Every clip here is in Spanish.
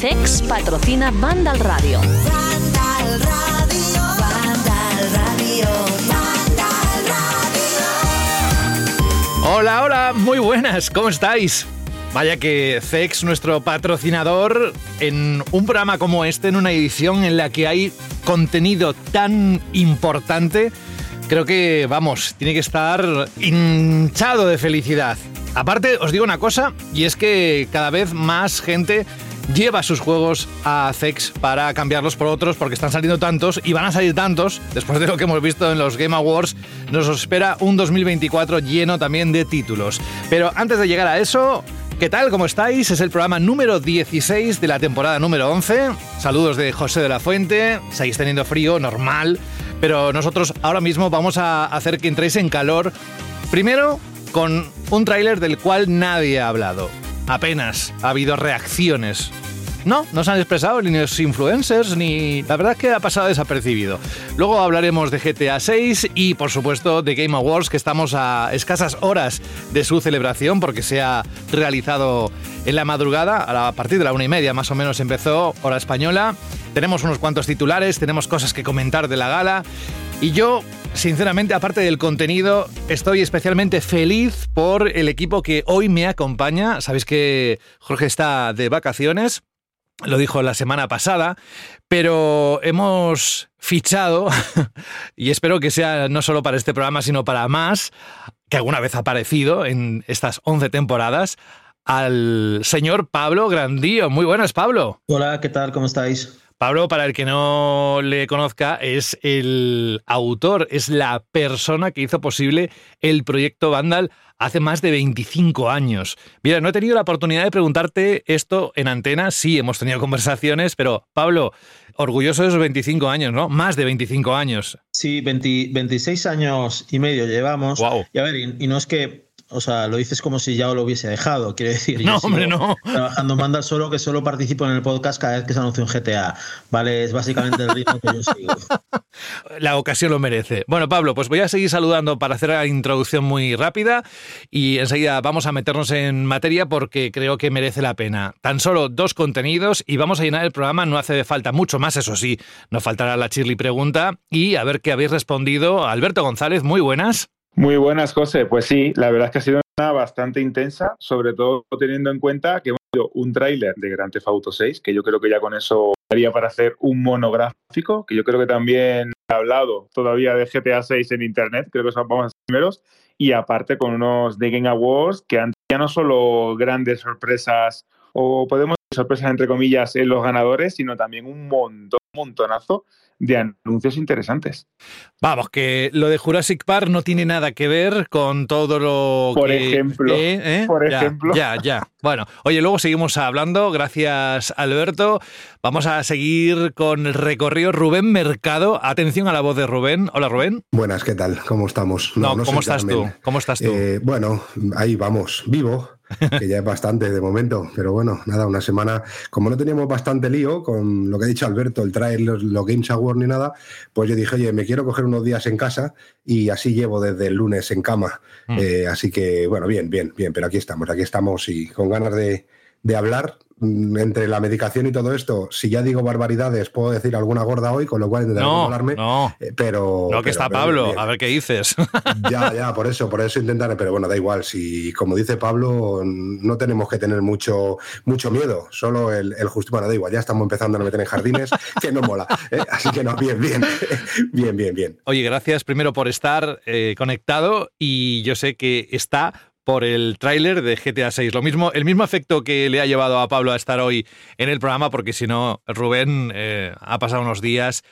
CEX patrocina Vandal Radio. Vandal Radio, Vandal Radio, Vandal Radio. Hola, hola, muy buenas, ¿cómo estáis? Vaya que CEX, nuestro patrocinador, en un programa como este, en una edición en la que hay contenido tan importante, creo que, vamos, tiene que estar hinchado de felicidad. Aparte, os digo una cosa, y es que cada vez más gente lleva sus juegos a CEX para cambiarlos por otros porque están saliendo tantos y van a salir tantos, después de lo que hemos visto en los Game Awards, nos espera un 2024 lleno también de títulos. Pero antes de llegar a eso, ¿Qué tal? ¿Cómo estáis? Es el programa número 16 de la temporada número 11. Saludos de José de la Fuente. Seguís teniendo frío, normal. Pero nosotros ahora mismo vamos a hacer que entréis en calor. Primero, con un tráiler del cual nadie ha hablado. Apenas ha habido reacciones. No, no se han expresado ni los influencers, ni... La verdad es que ha pasado desapercibido. Luego hablaremos de GTA 6 y, por supuesto, de Game Awards, que estamos a escasas horas de su celebración, porque se ha realizado en la madrugada, a partir de la una y media más o menos empezó, hora española. Tenemos unos cuantos titulares, tenemos cosas que comentar de la gala. Y yo, sinceramente, aparte del contenido, estoy especialmente feliz por el equipo que hoy me acompaña. Sabéis que Jorge está de vacaciones lo dijo la semana pasada, pero hemos fichado, y espero que sea no solo para este programa, sino para más, que alguna vez ha aparecido en estas 11 temporadas, al señor Pablo Grandío. Muy buenas, Pablo. Hola, ¿qué tal? ¿Cómo estáis? Pablo, para el que no le conozca, es el autor, es la persona que hizo posible el proyecto Vandal hace más de 25 años. Mira, no he tenido la oportunidad de preguntarte esto en antena, sí, hemos tenido conversaciones, pero Pablo, orgulloso de esos 25 años, ¿no? Más de 25 años. Sí, 20 26 años y medio llevamos. Wow. Y a ver, y, y no es que o sea, lo dices como si ya lo hubiese dejado, quiero decir. No, hombre, no. Trabajando en Vandal solo que solo participo en el podcast cada vez que se anuncia un GTA. Vale, es básicamente el ritmo que yo sigo. La ocasión lo merece. Bueno, Pablo, pues voy a seguir saludando para hacer la introducción muy rápida y enseguida vamos a meternos en materia porque creo que merece la pena. Tan solo dos contenidos y vamos a llenar el programa, no hace falta mucho más, eso sí, nos faltará la Chirly pregunta y a ver qué habéis respondido. Alberto González, muy buenas. Muy buenas, José. Pues sí, la verdad es que ha sido una bastante intensa, sobre todo teniendo en cuenta que hemos tenido un tráiler de Grand Theft Auto 6, que yo creo que ya con eso daría para hacer un monográfico, que yo creo que también he hablado todavía de GTA 6 en Internet, creo que son vamos a ser primeros, y aparte con unos The Game Awards que han ya no solo grandes sorpresas o podemos sorpresas entre comillas en los ganadores, sino también un montón, un montonazo de anuncios interesantes. Vamos, que lo de Jurassic Park no tiene nada que ver con todo lo Por que... ejemplo, ¿eh? ¿eh? por Ya, ejemplo. Ya, ya. Bueno, oye, luego seguimos hablando. Gracias, Alberto. Vamos a seguir con el recorrido. Rubén Mercado. Atención a la voz de Rubén. Hola, Rubén. Buenas, ¿qué tal? ¿Cómo estamos? No, ¿cómo estás tú? ¿Cómo estás tú? Eh, bueno, ahí vamos, vivo, que ya es bastante de momento, pero bueno, nada, una semana, como no teníamos bastante lío con lo que ha dicho Alberto, el traer los, los Games Awards ni nada, pues yo dije, oye, me quiero coger unos días en casa y así llevo desde el lunes en cama. Mm. Eh, así que, bueno, bien, bien, bien, pero aquí estamos, aquí estamos y con ganas de, de hablar. mm, Entre la medicación y todo esto, si ya digo barbaridades, puedo decir alguna gorda hoy, con lo cual intentaré no, controlarme. no. eh, Pero. No, que pero- está pero Pablo. bien. A ver qué dices. Ya, ya, por eso, por eso intentaré, pero bueno, da igual. Si, como dice Pablo, no tenemos que tener mucho, mucho miedo, solo el, el justo. Bueno, da igual, ya estamos empezando a meter en jardines, que no mola. ¿eh? Así que no, bien, bien, bien, bien, bien. Oye, gracias primero por estar eh, conectado y yo sé que está por el tráiler de GTA 6. Lo mismo, el mismo efecto que le ha llevado a Pablo a estar hoy en el programa, porque si no, Rubén eh, ha pasado unos días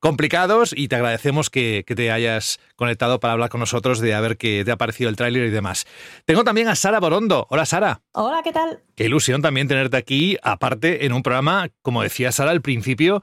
complicados y te agradecemos que, que te hayas conectado para hablar con nosotros de a ver qué te ha parecido el tráiler y demás. Tengo también a Sara Borondo. Hola Sara. Hola, ¿qué tal? Qué ilusión también tenerte aquí, aparte en un programa, como decía Sara al principio,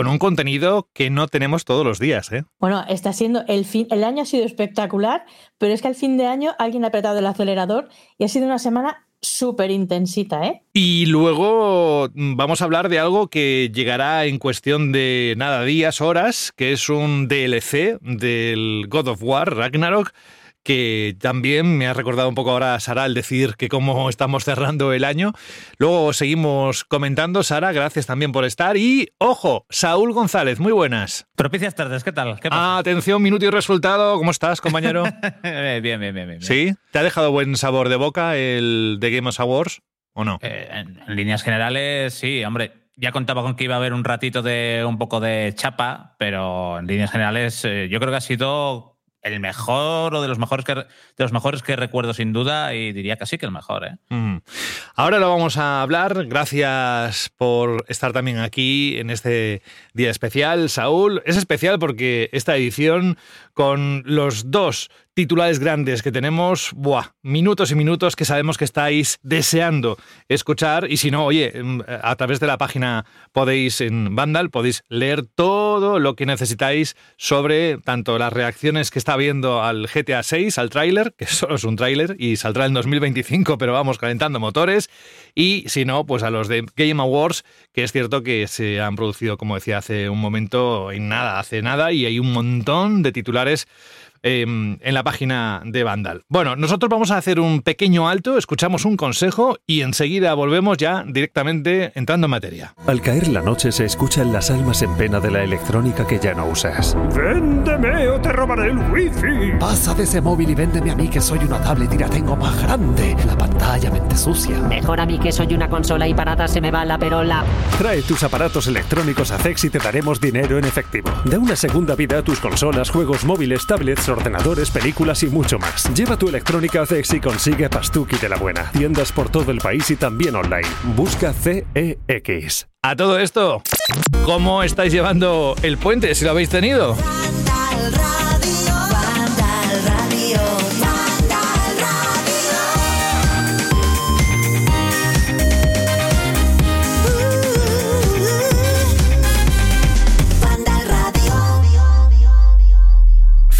con un contenido que no tenemos todos los días, ¿eh? Bueno, está siendo el fin, el año ha sido espectacular, pero es que al fin de año alguien ha apretado el acelerador y ha sido una semana súper intensita, ¿eh? Y luego mm, vamos a hablar de algo que llegará en cuestión de nada, días, horas, que es un DLC del God of War, Ragnarok, que también me ha recordado un poco ahora Sara al decir que cómo estamos cerrando el año. Luego seguimos comentando, Sara, gracias también por estar. Y, ojo, Saúl González, muy buenas. Propicias tardes, ¿qué tal? ¿Qué pasa? Atención, minuto y resultado. ¿Cómo estás, compañero? Eh, bien, bien, bien, bien. ¿Sí? ¿Te ha dejado buen sabor de boca el de Game of Awards o no? Eh, en, en líneas generales, sí, hombre. Ya contaba con que iba a haber un ratito de un poco de chapa, pero en líneas generales eh, yo creo que ha sido el mejor o de los mejores que de los mejores que recuerdo sin duda y diría sí que el mejor, ¿eh? Ahora lo vamos a hablar. Gracias por estar también aquí en este día especial, Saúl. Es especial porque esta edición con los dos titulares grandes que tenemos, buah, minutos y minutos que sabemos que estáis deseando escuchar. Y si no, oye, mm, a través de la página podéis en Vandal podéis leer todo lo que necesitáis sobre tanto las reacciones que está viendo al GTA 6, al tráiler, que solo es un tráiler y saldrá en 2025, pero vamos calentando motores. Y si no, pues a los de Game Awards, que es cierto que se han producido, como decía hace un momento, en nada, hace nada y hay un montón de titulares eh, en la página de Vandal. Bueno, nosotros vamos a hacer un pequeño alto, escuchamos un consejo y enseguida volvemos ya directamente entrando en materia. Al caer la noche se escuchan las almas en pena de la electrónica que ya no usas. ¡Véndeme o te robaré el wifi! Pasa de ese móvil y véndeme a mí que soy una tablet y la tengo más grande. La pantalla mente sucia. Mejor a mí que soy una consola y parada se me va la perola. Trae tus aparatos electrónicos a CEX y te daremos dinero en efectivo. Da una segunda vida a tus consolas, juegos móviles, tablets, ordenadores, películas y mucho más. Lleva tu electrónica a CEX y consigue Pastuki de la buena. Tiendas por todo el país y también online. Busca CEX. A todo esto, ¿cómo estáis llevando el puente si lo habéis tenido?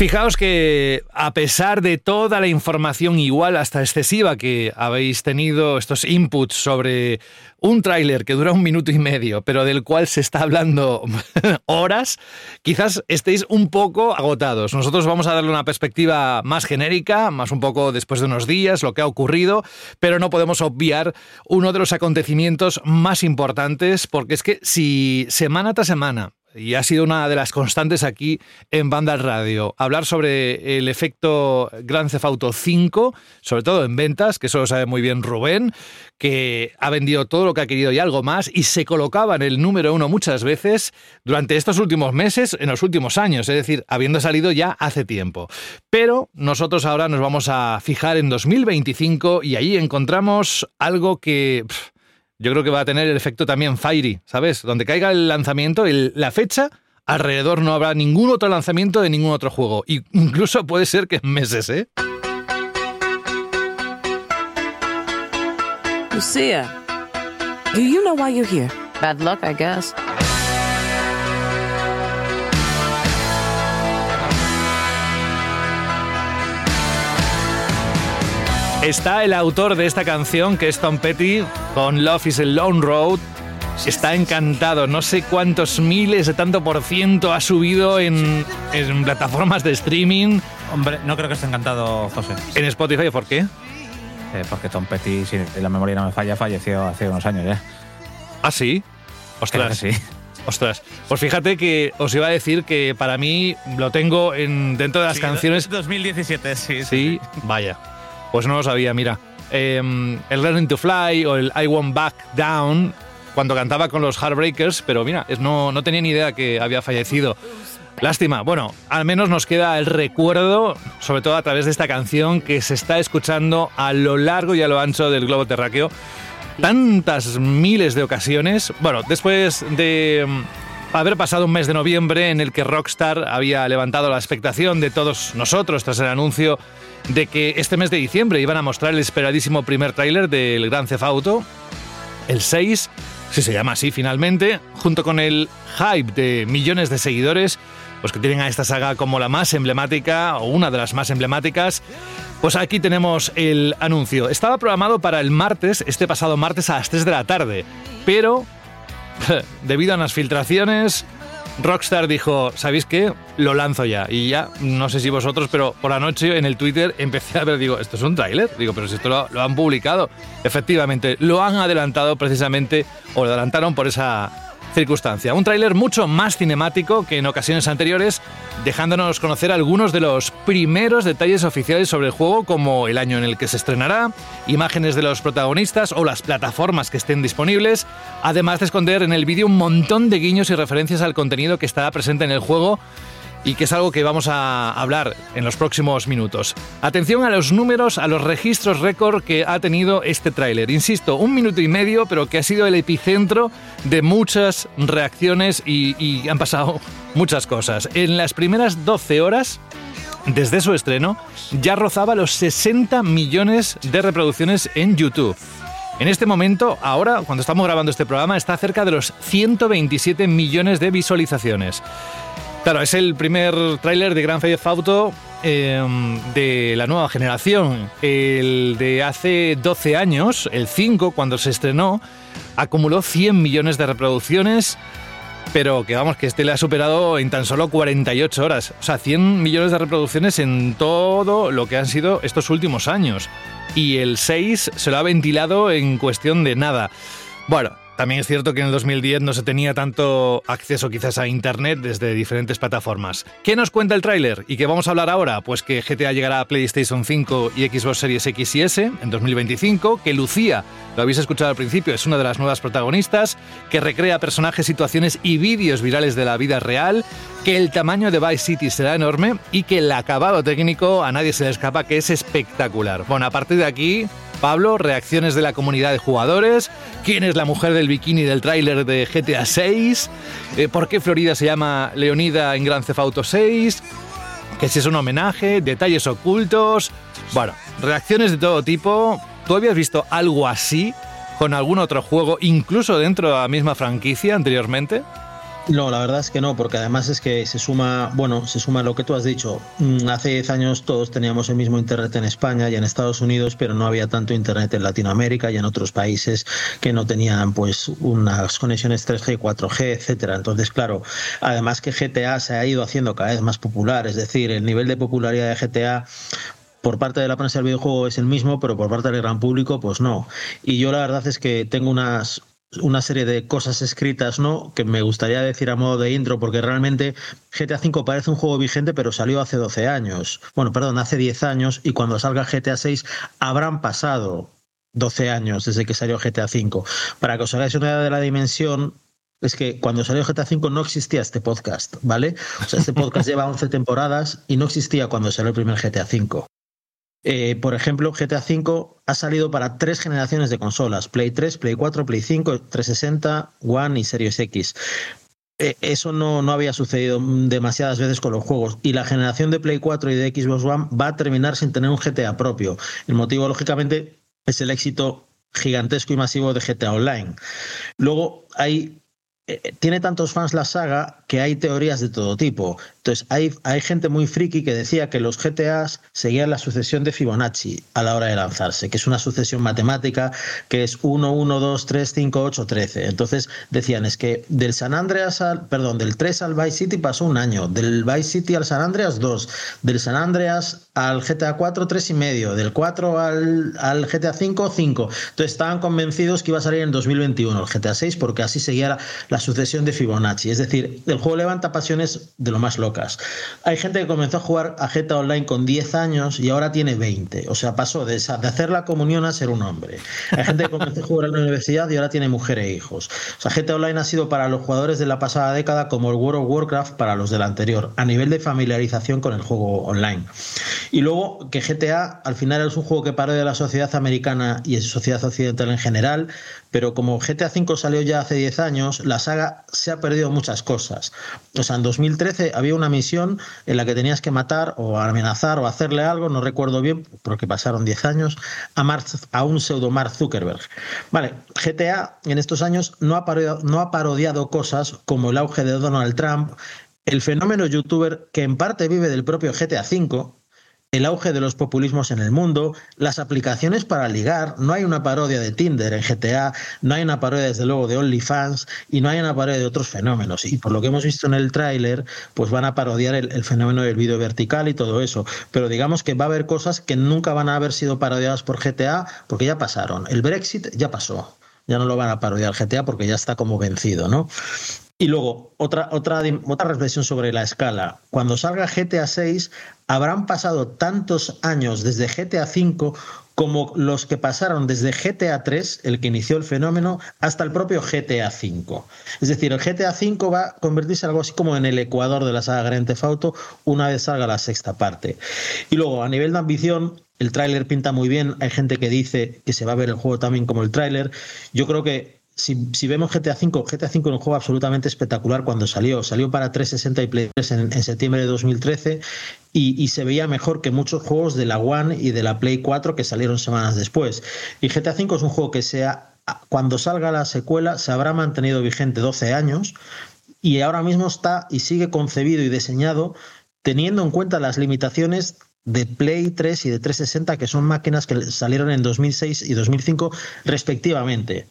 Fijaos que a pesar de toda la información igual hasta excesiva que habéis tenido, estos inputs sobre un tráiler que dura un minuto y medio, pero del cual se está hablando horas, quizás estéis un poco agotados. Nosotros vamos a darle una perspectiva más genérica, más un poco después de unos días, lo que ha ocurrido, pero no podemos obviar uno de los acontecimientos más importantes, porque es que si semana tras semana y ha sido una de las constantes aquí en Banda Radio. Hablar sobre el efecto Grand Theft Auto 5, sobre todo en ventas, que eso lo sabe muy bien Rubén, que ha vendido todo lo que ha querido y algo más, y se colocaba en el número uno muchas veces durante estos últimos meses, en los últimos años, es decir, habiendo salido ya hace tiempo. Pero nosotros ahora nos vamos a fijar en 2025 y ahí encontramos algo que... yo creo que va a tener el efecto también Fiery, ¿sabes? Donde caiga el lanzamiento, el- la fecha, alrededor no habrá ningún otro lanzamiento de ningún otro juego. Y incluso puede ser que en meses, ¿eh? Lucia, do you know why you're here? Bad luck, I guess. Está el autor de esta canción, que es Tom Petty, con Love is a Lone Road. Está encantado, no sé cuántos miles de tanto por ciento ha subido en, en plataformas de streaming. Hombre, no creo que esté encantado, José. En Spotify, ¿por qué? Eh, porque Tom Petty, si la memoria no me falla, falleció hace unos años ya. ¿Ah, sí? Ostras. sí. Ostras. Pues fíjate que os iba a decir que para mí lo tengo en, dentro de las Sí, canciones. 2017, sí. Sí, vaya. Pues no lo sabía, mira. Eh, el Learning to Fly o el I Won't Back Down, cuando cantaba con los Heartbreakers, pero mira, no, no tenía ni idea que había fallecido. Lástima. Bueno, al menos nos queda el recuerdo, sobre todo a través de esta canción que se está escuchando a lo largo y a lo ancho del globo terráqueo. Tantas miles de ocasiones. Bueno, después de haber pasado un mes de noviembre en el que Rockstar había levantado la expectación de todos nosotros tras el anuncio de que este mes de diciembre iban a mostrar el esperadísimo primer tráiler del Gran Theft Auto, el 6, si se llama así finalmente, junto con el hype de millones de seguidores pues que tienen a esta saga como la más emblemática o una de las más emblemáticas. Pues aquí tenemos el anuncio. Estaba programado para el martes, este pasado martes a las 3 de la tarde, pero debido a unas filtraciones, Rockstar dijo, ¿sabéis qué? Lo lanzo ya. Y ya, no sé si vosotros, pero por la noche en el Twitter empecé a ver, digo, ¿esto es un tráiler? Digo, pero si esto lo, lo han publicado. Efectivamente, lo han adelantado precisamente, o lo adelantaron por esa circunstancia. Un tráiler mucho más cinemático que en ocasiones anteriores, dejándonos conocer algunos de los primeros detalles oficiales sobre el juego, como el año en el que se estrenará, imágenes de los protagonistas o las plataformas que estén disponibles, además de esconder en el vídeo un montón de guiños y referencias al contenido que estará presente en el juego y que es algo que vamos a hablar en los próximos minutos. Atención a los números, a los registros récord que ha tenido este tráiler. Insisto, un minuto y medio, pero que ha sido el epicentro de muchas reacciones y, y han pasado muchas cosas. En las primeras 12 horas, desde su estreno, ya rozaba los 60 millones de reproducciones en YouTube. En este momento, ahora, cuando estamos grabando este programa, está cerca de los 127 millones de visualizaciones. Claro, es el primer tráiler de Grand Theft Auto eh, de la nueva generación. El de hace 12 años, el 5, cuando se estrenó, acumuló 100 millones de reproducciones, pero que vamos, que este le ha superado en tan solo 48 horas. O sea, 100 millones de reproducciones en todo lo que han sido estos últimos años. Y el 6 se lo ha ventilado en cuestión de nada. Bueno, también es cierto que en el 2010 no se tenía tanto acceso quizás a Internet desde diferentes plataformas. ¿Qué nos cuenta el tráiler y qué vamos a hablar ahora? Pues que GTA llegará a PlayStation 5 y Xbox Series X y S en 2025, que Lucía, lo habéis escuchado al principio, es una de las nuevas protagonistas, que recrea personajes, situaciones y vídeos virales de la vida real, que el tamaño de Vice City será enorme y que el acabado técnico a nadie se le escapa que es espectacular. Bueno, a partir de aquí, Pablo, reacciones de la comunidad de jugadores, quién es la mujer del bikini del tráiler de GTA 6, eh, por qué Florida se llama Leonida en Grand Theft Auto 6, que si es un homenaje, detalles ocultos, bueno, reacciones de todo tipo. ¿Tú habías visto algo así con algún otro juego, incluso dentro de la misma franquicia anteriormente? No, la verdad es que no, porque además es que se suma, bueno, se suma lo que tú has dicho. Mm, Hace 10 años todos teníamos el mismo Internet en España y en Estados Unidos, pero no había tanto Internet en Latinoamérica y en otros países que no tenían pues unas conexiones 3G, 4G, etcétera. Entonces, claro, además que GTA se ha ido haciendo cada vez más popular, es decir, el nivel de popularidad de GTA por parte de la prensa del videojuego es el mismo, pero por parte del gran público, pues no. Y yo la verdad es que tengo unas, una serie de cosas escritas, ¿no? Que me gustaría decir a modo de intro, porque realmente GTA V parece un juego vigente, pero salió hace 12 años. Bueno, perdón, hace 10 años, y cuando salga GTA 6 habrán pasado 12 años desde que salió GTA V. Para que os hagáis una idea de la dimensión, es que cuando salió GTA V no existía este podcast, ¿vale? O sea, este podcast lleva 11 temporadas y no existía cuando salió el primer GTA V. Eh, por ejemplo, GTA V ha salido para tres generaciones de consolas: Play 3, Play 4, Play 5, 360, One y Series X. Eh, eso no, no había sucedido demasiadas veces con los juegos. Y la generación de Play 4 y de Xbox One va a terminar sin tener un GTA propio. El motivo, lógicamente, es el éxito gigantesco y masivo de GTA Online. Luego hay eh, tiene tantos fans la saga que hay teorías de todo tipo. Entonces, hay, hay gente muy friki que decía que los GTAs seguían la sucesión de Fibonacci a la hora de lanzarse, que es una sucesión matemática que es 1, 1, 2, 3, 5, 8, 13. Entonces, decían, es que del San Andreas al, perdón, del 3 al Vice City pasó un año, del Vice City al San Andreas 2, del San Andreas al GTA 4, 3 y medio, del 4 al, al GTA 5, 5. Entonces, estaban convencidos que iba a salir en 2021 el GTA 6 porque así seguía la, la sucesión de Fibonacci. Es decir, el juego levanta pasiones de lo más Hay gente que comenzó a jugar a GTA Online con 10 años y ahora tiene 20. O sea, pasó de, de hacer la comunión a ser un hombre. Hay gente que comenzó a jugar en la universidad y ahora tiene mujer e hijos. O sea, GTA Online ha sido para los jugadores de la pasada década como el World of Warcraft para los de la anterior, a nivel de familiarización con el juego online. Y luego que GTA al final es un juego que parodia la sociedad americana y sociedad occidental en general, pero como GTA V salió ya hace 10 años, la saga se ha perdido muchas cosas. O sea, en 2013 había una misión en la que tenías que matar o amenazar o hacerle algo, no recuerdo bien, porque pasaron 10 años, a, a un pseudo Mark Zuckerberg. Vale, GTA en estos años no ha, parodiado, no ha parodiado cosas como el auge de Donald Trump, el fenómeno youtuber que en parte vive del propio GTA V, el auge de los populismos en el mundo, las aplicaciones para ligar, no hay una parodia de Tinder en GTA, no hay una parodia desde luego de OnlyFans y no hay una parodia de otros fenómenos. Y por lo que hemos visto en el tráiler, pues van a parodiar el, fenómeno del vídeo vertical y todo eso. Pero digamos que va a haber cosas que nunca van a haber sido parodiadas por GTA porque ya pasaron. El Brexit ya pasó. Ya no lo van a parodiar GTA porque ya está como vencido, ¿no? Y luego, otra, otra, otra reflexión sobre la escala. Cuando salga GTA 6, habrán pasado tantos años desde GTA 5 como los que pasaron desde GTA 3, el que inició el fenómeno, hasta el propio GTA 5. Es decir, el GTA 5 va a convertirse algo así como en el ecuador de la saga Grand Theft Auto una vez salga la sexta parte. Y luego, a nivel de ambición, el tráiler pinta muy bien. Hay gente que dice que se va a ver el juego también como el tráiler. Yo creo que si, vemos GTA V, GTA V era un juego absolutamente espectacular cuando salió. Salió para 360 y Play 3 en, septiembre de 2013 y, y se veía mejor que muchos juegos de la One y de la Play 4 que salieron semanas después. Y GTA V es un juego que sea, cuando salga la secuela se habrá mantenido vigente 12 años y ahora mismo está y sigue concebido y diseñado teniendo en cuenta las limitaciones de Play 3 y de 360, que son máquinas que salieron en 2006 y 2005 respectivamente.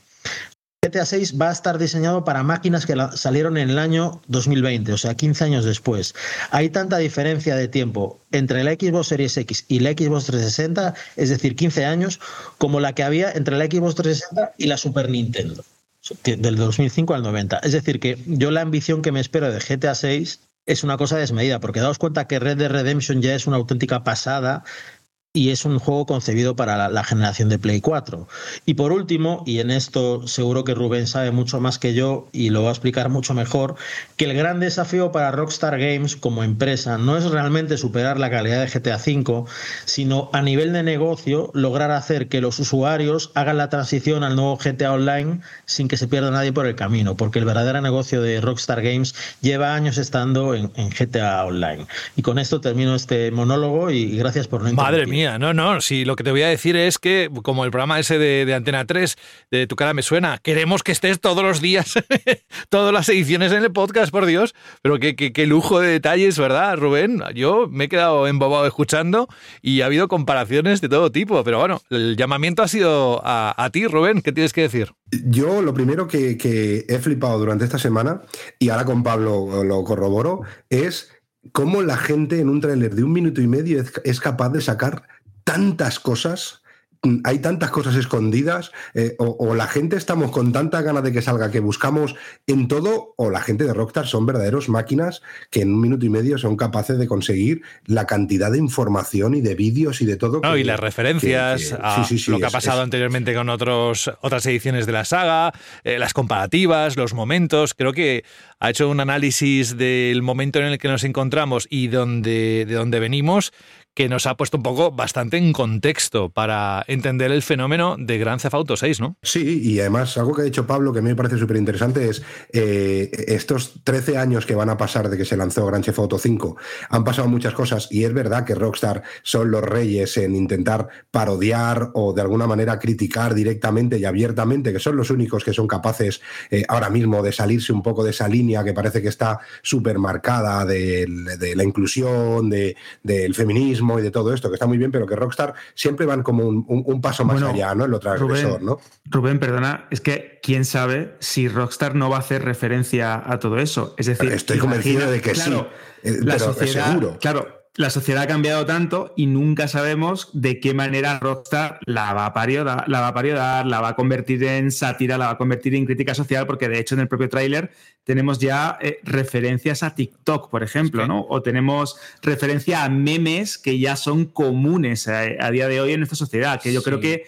GTA 6 va a estar diseñado para máquinas que salieron en el año 2020, o sea, 15 años después. Hay tanta diferencia de tiempo entre la Xbox Series X y la Xbox 360, es decir, 15 años, como la que había entre la Xbox 360 y la Super Nintendo, del 2005 al 90. Es decir, que yo la ambición que me espero de GTA 6 es una cosa desmedida, porque daos cuenta que Red Dead Redemption ya es una auténtica pasada y es un juego concebido para la, la generación de Play 4. Y por último, y en esto seguro que Rubén sabe mucho más que yo y lo va a explicar mucho mejor, que el gran desafío para Rockstar Games como empresa no es realmente superar la calidad de GTA V, sino a nivel de negocio lograr hacer que los usuarios hagan la transición al nuevo GTA Online sin que se pierda nadie por el camino, porque el verdadero negocio de Rockstar Games lleva años estando en, en GTA Online. Y con esto termino este monólogo y gracias por no Madre interrumpir. No, no, si lo que te voy a decir es que, como el programa ese de, Antena 3, de Tu cara me suena, queremos que estés todos los días, todas las ediciones en el podcast, por Dios, pero qué, qué- lujo de detalles, ¿verdad, Rubén? Yo me he quedado embobado escuchando y ha habido comparaciones de todo tipo, pero bueno, el llamamiento ha sido a, a ti, Rubén, ¿qué tienes que decir? Yo lo primero que, que he flipado durante esta semana, y ahora con Pablo lo corroboro, es cómo la gente en un tráiler de un minuto y medio es, es capaz de sacar tantas cosas. Hay tantas cosas escondidas, eh, o, o la gente estamos con tanta ganas de que salga que buscamos en todo, o la gente de Rockstar son verdaderos máquinas que en un minuto y medio son capaces de conseguir la cantidad de información y de vídeos y de todo. No, que- y las referencias que- que- a sí, sí, sí, lo que ha pasado es- anteriormente con otros, otras ediciones de la saga, eh, las comparativas, los momentos. Creo que ha hecho un análisis del momento en el que nos encontramos y donde, de dónde venimos que nos ha puesto un poco bastante en contexto para entender el fenómeno de Grand Theft Auto 6, ¿no? Sí, y además algo que ha dicho Pablo que a mí me parece súper interesante es eh, estos 13 años que van a pasar de que se lanzó Grand Theft Auto 5, han pasado muchas cosas y es verdad que Rockstar son los reyes en intentar parodiar o de alguna manera criticar directamente y abiertamente, que son los únicos que son capaces eh, ahora mismo de salirse un poco de esa línea que parece que está súper marcada de, de la inclusión, de, del feminismo y de todo esto, que está muy bien, pero que Rockstar siempre van como un, un- un paso más Bueno, allá, ¿no? En lo transgresor, Rubén, ¿no? Rubén, perdona, es que quién sabe si Rockstar no va a hacer referencia a todo eso. Es decir, Estoy convencido de que sí, claro, eh, pero sociedad, seguro. Claro, la sociedad ha cambiado tanto y nunca sabemos de qué manera Rockstar la va a parodiar, la va a, parodiar, la va a convertir en sátira, la va a convertir en crítica social, porque de hecho en el propio tráiler tenemos ya eh, referencias a TikTok, por ejemplo, ¿no? O tenemos referencia a memes que ya son comunes a, a día de hoy en nuestra sociedad, que yo creo que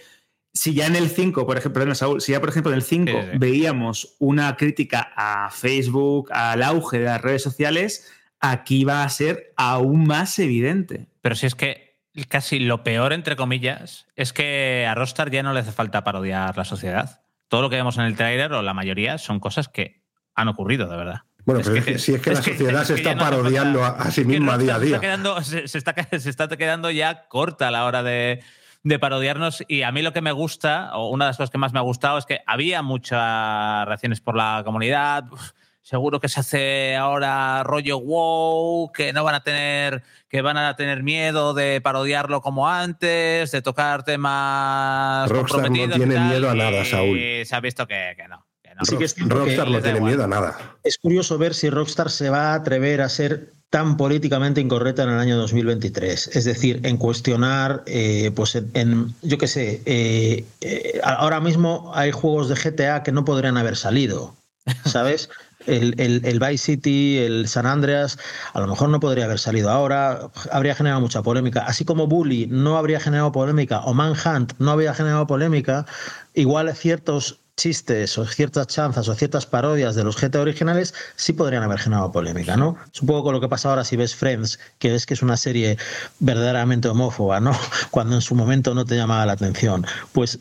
si ya en el 5, por ejemplo, perdón, Saúl, si ya por ejemplo en el 5 Sí, sí. veíamos una crítica a Facebook, al auge de las redes sociales, aquí va a ser aún más evidente. Pero si es que casi lo peor, entre comillas, es que a Rockstar ya no le hace falta parodiar la sociedad. Todo lo que vemos en el trailer, o la mayoría, son cosas que han ocurrido, de verdad. Bueno, Es pero que- es que- si es que es la que- sociedad es se que está no parodiando falta- a, a sí misma día a se día. está quedando- se, se está, se está quedando ya corta a la hora de, de parodiarnos. Y a mí lo que me gusta, o una de las cosas que más me ha gustado, es que había muchas reacciones por la comunidad. Uf, seguro que se hace ahora rollo wow, que no van a tener, que van a tener miedo de parodiarlo como antes, de tocar temas Rockstar no comprometidos y tiene tal, miedo a nada, y Saúl. se ha visto que, que no. que no. Sí que es cierto Rockstar que no tiene miedo a nada. es curioso ver si Rockstar se va a atrever a ser tan políticamente incorrecta en el año 2023. Es decir, en cuestionar, eh, pues en, en- yo qué sé, eh, eh, ahora mismo hay juegos de GTA que no podrían haber salido, ¿sabes? El, el- el Vice City, el San Andreas, a lo mejor no podría haber salido ahora, habría generado mucha polémica. Así como Bully no habría generado polémica o Manhunt no habría generado polémica, igual ciertos chistes o ciertas chanzas o ciertas parodias de los GTA originales sí podrían haber generado polémica, ¿no? Poco con lo que pasa ahora si ves Friends, que ves que es una serie verdaderamente homófoba, ¿no? Cuando en su momento no te llamaba la atención. Pues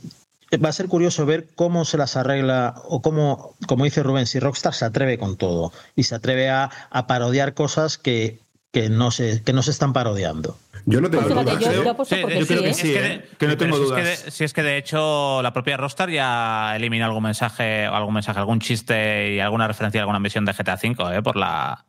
va a ser curioso ver cómo se las arregla o cómo, como dice Rubén, si Rockstar se atreve con todo y se atreve a, a parodiar cosas que, que, no se, que no se están parodiando. Yo no tengo Pues dudas. yo- ¿eh? yo creo sí, que ¿eh? sí, Es ¿eh? que no tengo si dudas. Es que, de, si es que de hecho la propia Rockstar ya elimina algún mensaje, algún mensaje, algún chiste y alguna referencia a alguna misión de GTA V ¿eh? por la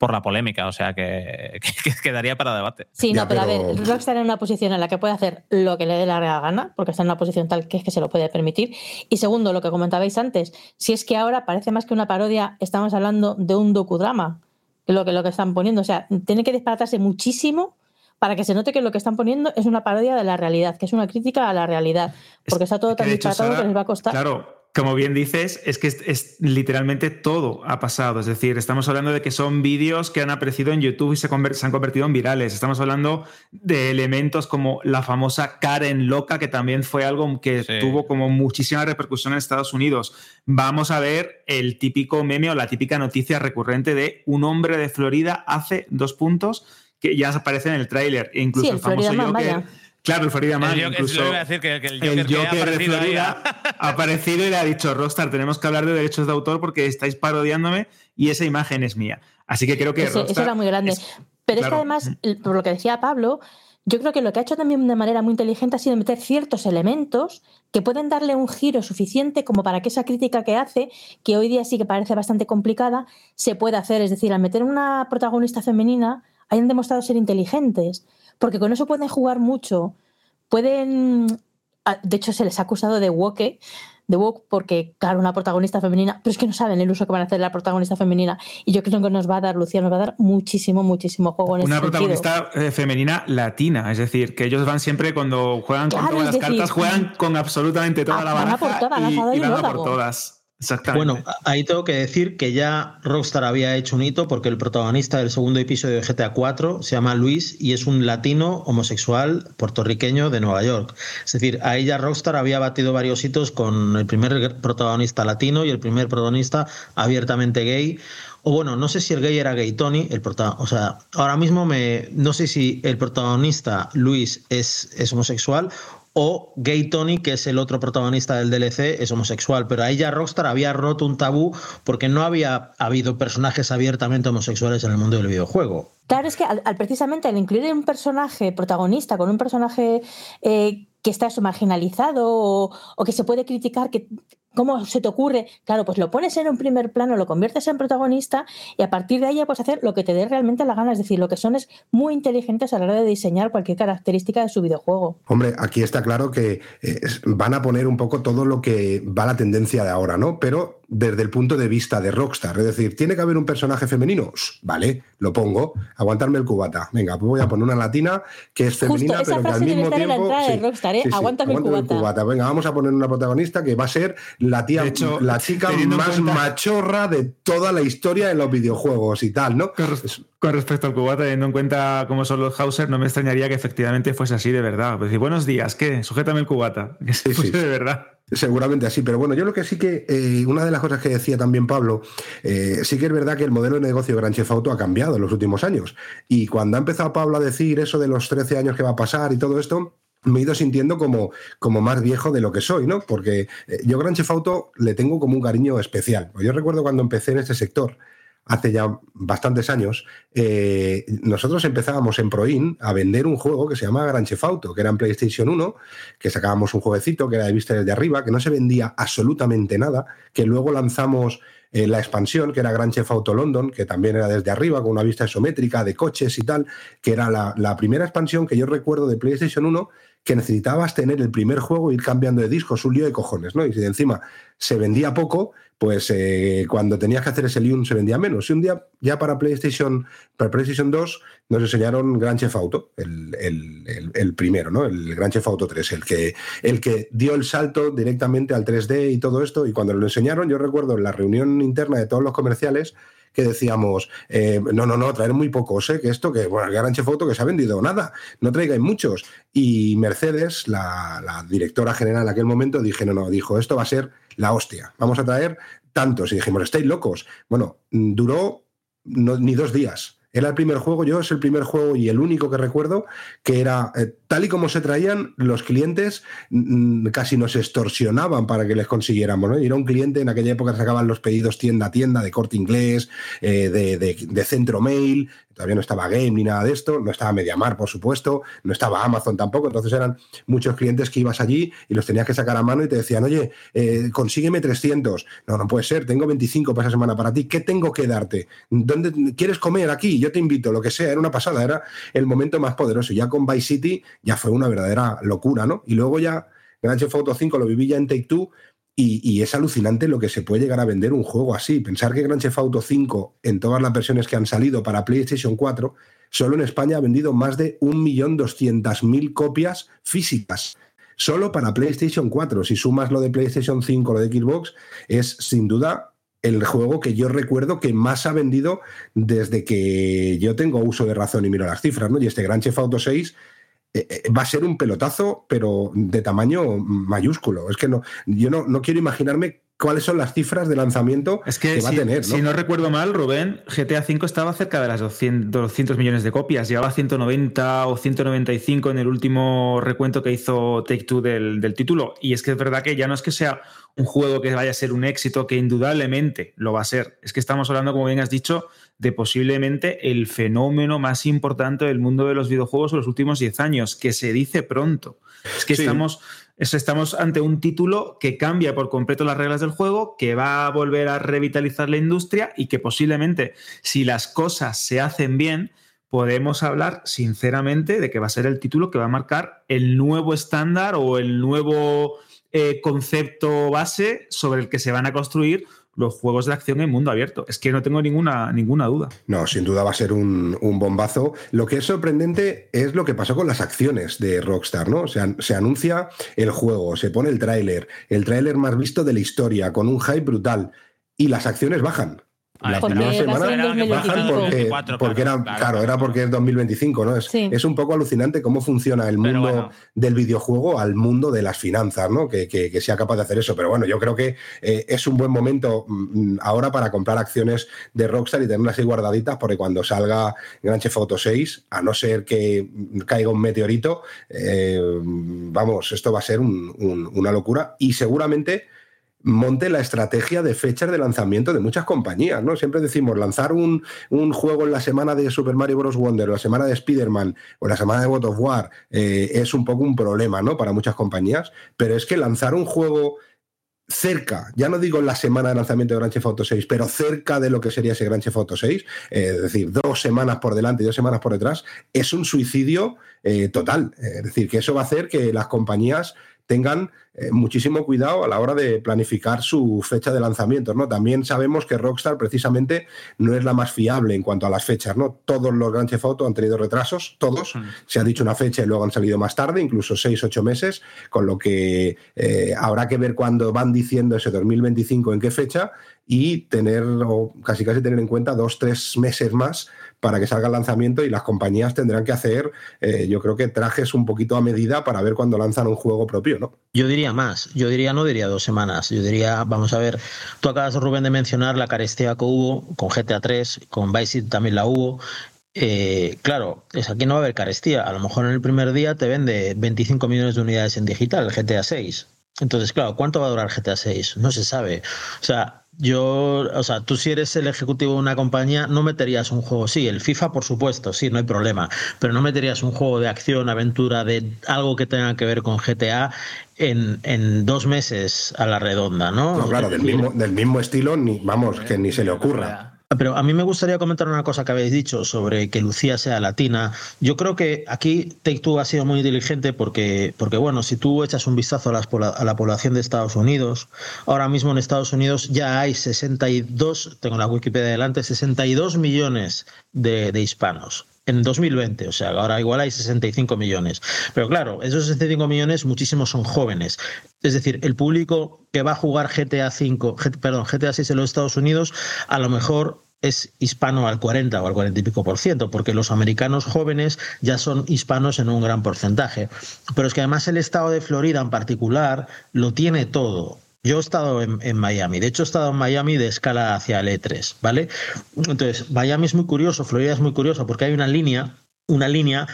por la polémica, o sea que, que- que quedaría para debate. Sí, Ya, no, pero, a ver, Rockstar en una posición en la que puede hacer lo que le dé la real gana, porque está en una posición tal que es que se lo puede permitir. Y segundo, lo que comentabais antes, si es que ahora parece más que una parodia, estamos hablando de un docudrama, que es lo que, lo que están poniendo. O sea, tiene que disparatarse muchísimo para que se note que lo que están poniendo es una parodia de la realidad, que es una crítica a la realidad, porque está todo tan disparatado que les va a costar. Claro, como bien dices, es que es, es- literalmente todo ha pasado. Es decir, estamos hablando de que son vídeos que han aparecido en YouTube y se, han convertido en virales. Estamos hablando de elementos como la famosa Karen loca, que también fue algo que Sí. tuvo como muchísima repercusión en Estados Unidos. Vamos a ver el típico meme o la típica noticia recurrente de un hombre de Florida hace dos puntos que ya aparece en el tráiler. E incluso Sí, el el famoso Florida Man, Joker. vaya. Claro, el Florida Man. El Joker- incluso lo iba a decir que, que el Joker, el que ha de aparecido ahí Florida ha aparecido y le ha dicho Rockstar, tenemos que hablar de derechos de autor porque estáis parodiándome y esa imagen es mía. Así que creo que Ese- eso era muy grande. es- Pero es que además, por lo que decía Pablo, yo creo que lo que ha hecho también de manera muy inteligente ha sido meter ciertos elementos que pueden darle un giro suficiente como para que esa crítica que hace, que hoy día sí que parece bastante complicada, se pueda hacer. Es decir, al meter una protagonista femenina, hayan demostrado ser inteligentes, porque con eso pueden jugar mucho. Pueden. ah, De hecho, se les ha acusado de woke, de woke porque, claro, una protagonista femenina, pero es que no saben el uso que van a hacer de la protagonista femenina. Y yo creo que nos va a dar, Lucía, nos va a dar muchísimo, muchísimo juego en Una protagonista eh, femenina latina, es decir, que ellos van siempre cuando juegan con todas las decir, cartas, juegan con absolutamente toda ah, la van a baraja por todas, y, y van a por todas. Bueno, ahí tengo que decir que ya Rockstar había hecho un hito porque el protagonista del segundo episodio de GTA 4 se llama Luis y es un latino homosexual puertorriqueño de Nueva York. Es decir, ahí ya Rockstar había batido varios hitos con el primer protagonista latino y el primer protagonista abiertamente gay. O bueno, no sé si el gay era gay Tony, el prota o sea, ahora mismo me no sé si el protagonista Luis es homosexual o Gay Tony, que es el otro protagonista del DLC, es homosexual. Pero ahí ya Rockstar había roto un tabú porque no había habido personajes abiertamente homosexuales en el mundo del videojuego. Claro, es que al, precisamente al incluir un personaje protagonista con un personaje eh, que está eso, marginalizado o que se puede criticar, que ¿cómo se te ocurre? Claro, pues lo pones en un primer plano, lo conviertes en protagonista y a partir de ahí ya puedes hacer lo que te dé realmente la gana. Es decir, lo que son es muy inteligentes a la hora de diseñar cualquier característica de su videojuego. Hombre, aquí está claro que eh, van a poner un poco todo lo que va la tendencia de ahora, ¿no? Pero desde el punto de vista de Rockstar. Es decir, ¿tiene que haber un personaje femenino? Vale, lo pongo. Aguantarme el cubata. Venga, pues voy a poner una latina que es Justo, femenina, esa pero que al frase debe mismo estar en la tiempo. entrada de Rockstar, ¿eh? Aguántame el cubata. Venga, vamos a poner una protagonista que va a ser la tía, hecho, la chica más cuenta- machorra de toda la historia de los videojuegos y tal, ¿no? Con, res- con respecto al cubata, teniendo en cuenta cómo son los Hauser, no me extrañaría que efectivamente fuese así de verdad. Es decir, buenos días, ¿qué? Sujétame el cubata. Que Sí, fuese sí. de verdad. Seguramente así, pero bueno, yo lo que sí que, eh, una de las cosas que decía también Pablo, eh, sí que es verdad que el modelo de negocio de Gran Chef Auto ha cambiado en los últimos años. Y cuando ha empezado Pablo a decir eso de los 13 años que va a pasar y todo esto, me he ido sintiendo como, como más viejo de lo que soy, ¿no? Porque eh, yo Gran Chef Auto le tengo como un cariño especial. Yo recuerdo cuando empecé en este sector, hace ya bastantes años, eh, nosotros empezábamos en Proin a vender un juego que se llama Gran Chef Auto, que era en PlayStation 1, que sacábamos un jueguecito que era de vista desde arriba, que no se vendía absolutamente nada, que luego lanzamos eh, la expansión, que era Gran Chef Auto London, que también era desde arriba, con una vista isométrica de coches y tal, que era la, la primera expansión que yo recuerdo de PlayStation 1 que necesitabas tener el primer juego e ir cambiando de discos, un lío de cojones, ¿no? Y si de encima se vendía poco, pues eh, cuando tenías que hacer ese lío se vendía menos. Y un día, ya para PlayStation, para PlayStation 2, nos enseñaron Gran Chef Auto, el, el- primero, ¿no? El Gran Chef Auto 3, el que, el que dio el salto directamente al 3D y todo esto. Y cuando lo enseñaron, yo recuerdo en la reunión interna de todos los comerciales, que decíamos, eh, no, no, no, traer muy pocos, ¿eh? que esto, que bueno, Chef Auto que se ha vendido nada, no traigáis muchos. Y Mercedes, la, directora general en aquel momento, dije, no, no, dijo, esto va a ser la hostia, vamos a traer tantos. Y dijimos, estáis locos. Bueno, mm, duró ni dos días. Era el primer juego, yo es el primer juego y el único que recuerdo que era eh, tal y como se traían, los clientes mm, casi nos extorsionaban para que les consiguiéramos. ¿no? Y era un cliente en aquella época sacaban los pedidos tienda a tienda, de corte inglés, eh, de, de- de centro mail, todavía no estaba Game ni nada de esto, no estaba Mediamar, por supuesto, no estaba Amazon tampoco, entonces eran muchos clientes que ibas allí y los tenías que sacar a mano y te decían, oye, eh, consígueme 300. No, no puede ser, tengo 25 para esa semana para ti, ¿qué tengo que darte? ¿Dónde quieres comer aquí? Yo te invito, lo que sea, era una pasada, era el momento más poderoso. Ya con Vice City ya fue una verdadera locura, ¿no? Y luego ya Grand Theft Auto 5 lo viví ya en Take Two y, es alucinante lo que se puede llegar a vender un juego así. Pensar que Grand Theft Auto 5, en todas las versiones que han salido para PlayStation 4, solo en España ha vendido más de 1.200.000 copias físicas. Solo para PlayStation 4. Si sumas lo de PlayStation 5, lo de Xbox, es sin duda el juego que yo recuerdo que más ha vendido desde que yo tengo uso de razón y miro las cifras, ¿no? Y este Gran Chef Auto 6 eh, eh, va a ser un pelotazo, pero de tamaño mayúsculo. Es que no, yo no, no quiero imaginarme cuáles son las cifras de lanzamiento Es que, va si, a tener. ¿no? si no recuerdo mal, Rubén, GTA V estaba cerca de las 200, 200 millones de copias. Llevaba 190 o 195 en el último recuento que hizo Take Two del, del título. Y es que es verdad que ya no es que sea un juego que vaya a ser un éxito, que indudablemente lo va a ser. Es que estamos hablando, como bien has dicho, de posiblemente el fenómeno más importante del mundo de los videojuegos en los últimos 10 años, que se dice pronto. Es que Sí. estamos, es- estamos ante un título que cambia por completo las reglas del juego, que va a volver a revitalizar la industria y que posiblemente, si las cosas se hacen bien, podemos hablar sinceramente de que va a ser el título que va a marcar el nuevo estándar o el nuevo eh, concepto base sobre el que se van a construir los juegos de acción en mundo abierto. Es que no tengo ninguna, ninguna duda. No, sin duda va a ser un, un bombazo. Lo que es sorprendente es lo que pasó con las acciones de Rockstar, ¿no? O sea, se anuncia el juego, se pone el tráiler, el tráiler más visto de la historia, con un hype brutal, y las acciones bajan. La Porque primera semana en 2025. bajan porque, 2024, porque claro, era, claro, era porque es 2025, ¿no? Es, Sí. es un poco alucinante cómo funciona el mundo bueno. del videojuego al mundo de las finanzas, ¿no? Que, que- que sea capaz de hacer eso. Pero bueno, yo creo que eh, es un buen momento mm, ahora para comprar acciones de Rockstar y tenerlas ahí guardaditas, porque cuando salga Grand Theft Auto 6, a no ser que mm, caiga un meteorito, eh, vamos, esto va a ser un- un- una locura y seguramente monte la estrategia de fechas de lanzamiento de muchas compañías, ¿no? Siempre decimos lanzar un, un juego en la semana de Super Mario Bros. Wonder, o la semana de Spider-Man, o la semana de God of War, eh, es un poco un problema, ¿no? Para muchas compañías, pero es que lanzar un juego cerca, ya no digo en la semana de lanzamiento de Grand Theft Auto 6, pero cerca de lo que sería ese Grand Theft Auto 6, eh, es decir, dos semanas por delante y dos semanas por detrás, es un suicidio eh, total. Es decir, que eso va a hacer que las compañías tengan eh, muchísimo cuidado a la hora de planificar su fecha de lanzamiento. ¿no? También sabemos que Rockstar precisamente no es la más fiable en cuanto a las fechas. ¿no? Todos los Grand Theft Auto han tenido retrasos, todos. Se ha dicho una fecha y luego han salido más tarde, incluso seis, ocho meses, con lo que eh, habrá que ver cuando van diciendo ese 2025 en qué fecha y tener, o casi casi tener en cuenta dos, tres meses más para que salga el lanzamiento y las compañías tendrán que hacer, eh, yo creo que trajes un poquito a medida para ver cuándo lanzan un juego propio, ¿no? Yo diría más, yo diría no diría dos semanas, yo diría, vamos a ver, tú acabas Rubén de mencionar la carestía que hubo con GTA 3, con Vice también la hubo. Eh, claro, es aquí no va a haber carestía, a lo mejor en el primer día te vende 25 millones de unidades en digital, GTA 6. Entonces, claro, ¿cuánto va a durar GTA 6? No se sabe. O sea, yo, o sea, tú si eres el ejecutivo de una compañía, no meterías un juego, sí, el FIFA por supuesto, sí, no hay problema, pero no meterías un juego de acción, aventura, de algo que tenga que ver con GTA en, en dos meses a la redonda, ¿no? No, claro, del mismo, del mismo estilo, ni, vamos, que ni se le ocurra. Pero a mí me gustaría comentar una cosa que habéis dicho sobre que Lucía sea latina. Yo creo que aquí Take Two ha sido muy inteligente porque, porque bueno, si tú echas un vistazo a, la población de Estados Unidos, ahora mismo en Estados Unidos ya hay 62, tengo la Wikipedia delante, 62 millones de hispanos. En 2020, o sea, ahora igual hay 65 millones. Pero claro, esos 65 millones, muchísimos son jóvenes. Es decir, el público que va a jugar GTA 5, perdón, GTA 6 en los Estados Unidos, a lo mejor es hispano al 40 o al 40 y pico por ciento, porque los americanos jóvenes ya son hispanos en un gran porcentaje. Pero es que además el estado de Florida en particular lo tiene todo. Yo he estado en, Miami, de hecho he estado en Miami de escala hacia el E3, ¿vale? Entonces, Miami es muy curioso, Florida es muy curioso, porque hay una línea, una línea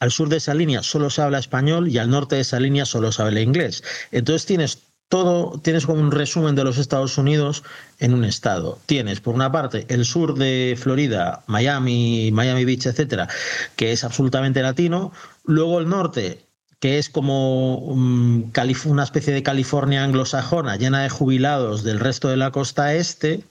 al sur de esa línea solo se habla español y al norte de esa línea solo se habla inglés. Entonces tienes todo, tienes como un resumen de los Estados Unidos en un estado. Tienes, por una parte, el sur de Florida, Miami, Miami Beach, etcétera, que es absolutamente latino. Luego el norte, que es como um, una especie de California anglosajona llena de jubilados del resto de la costa este,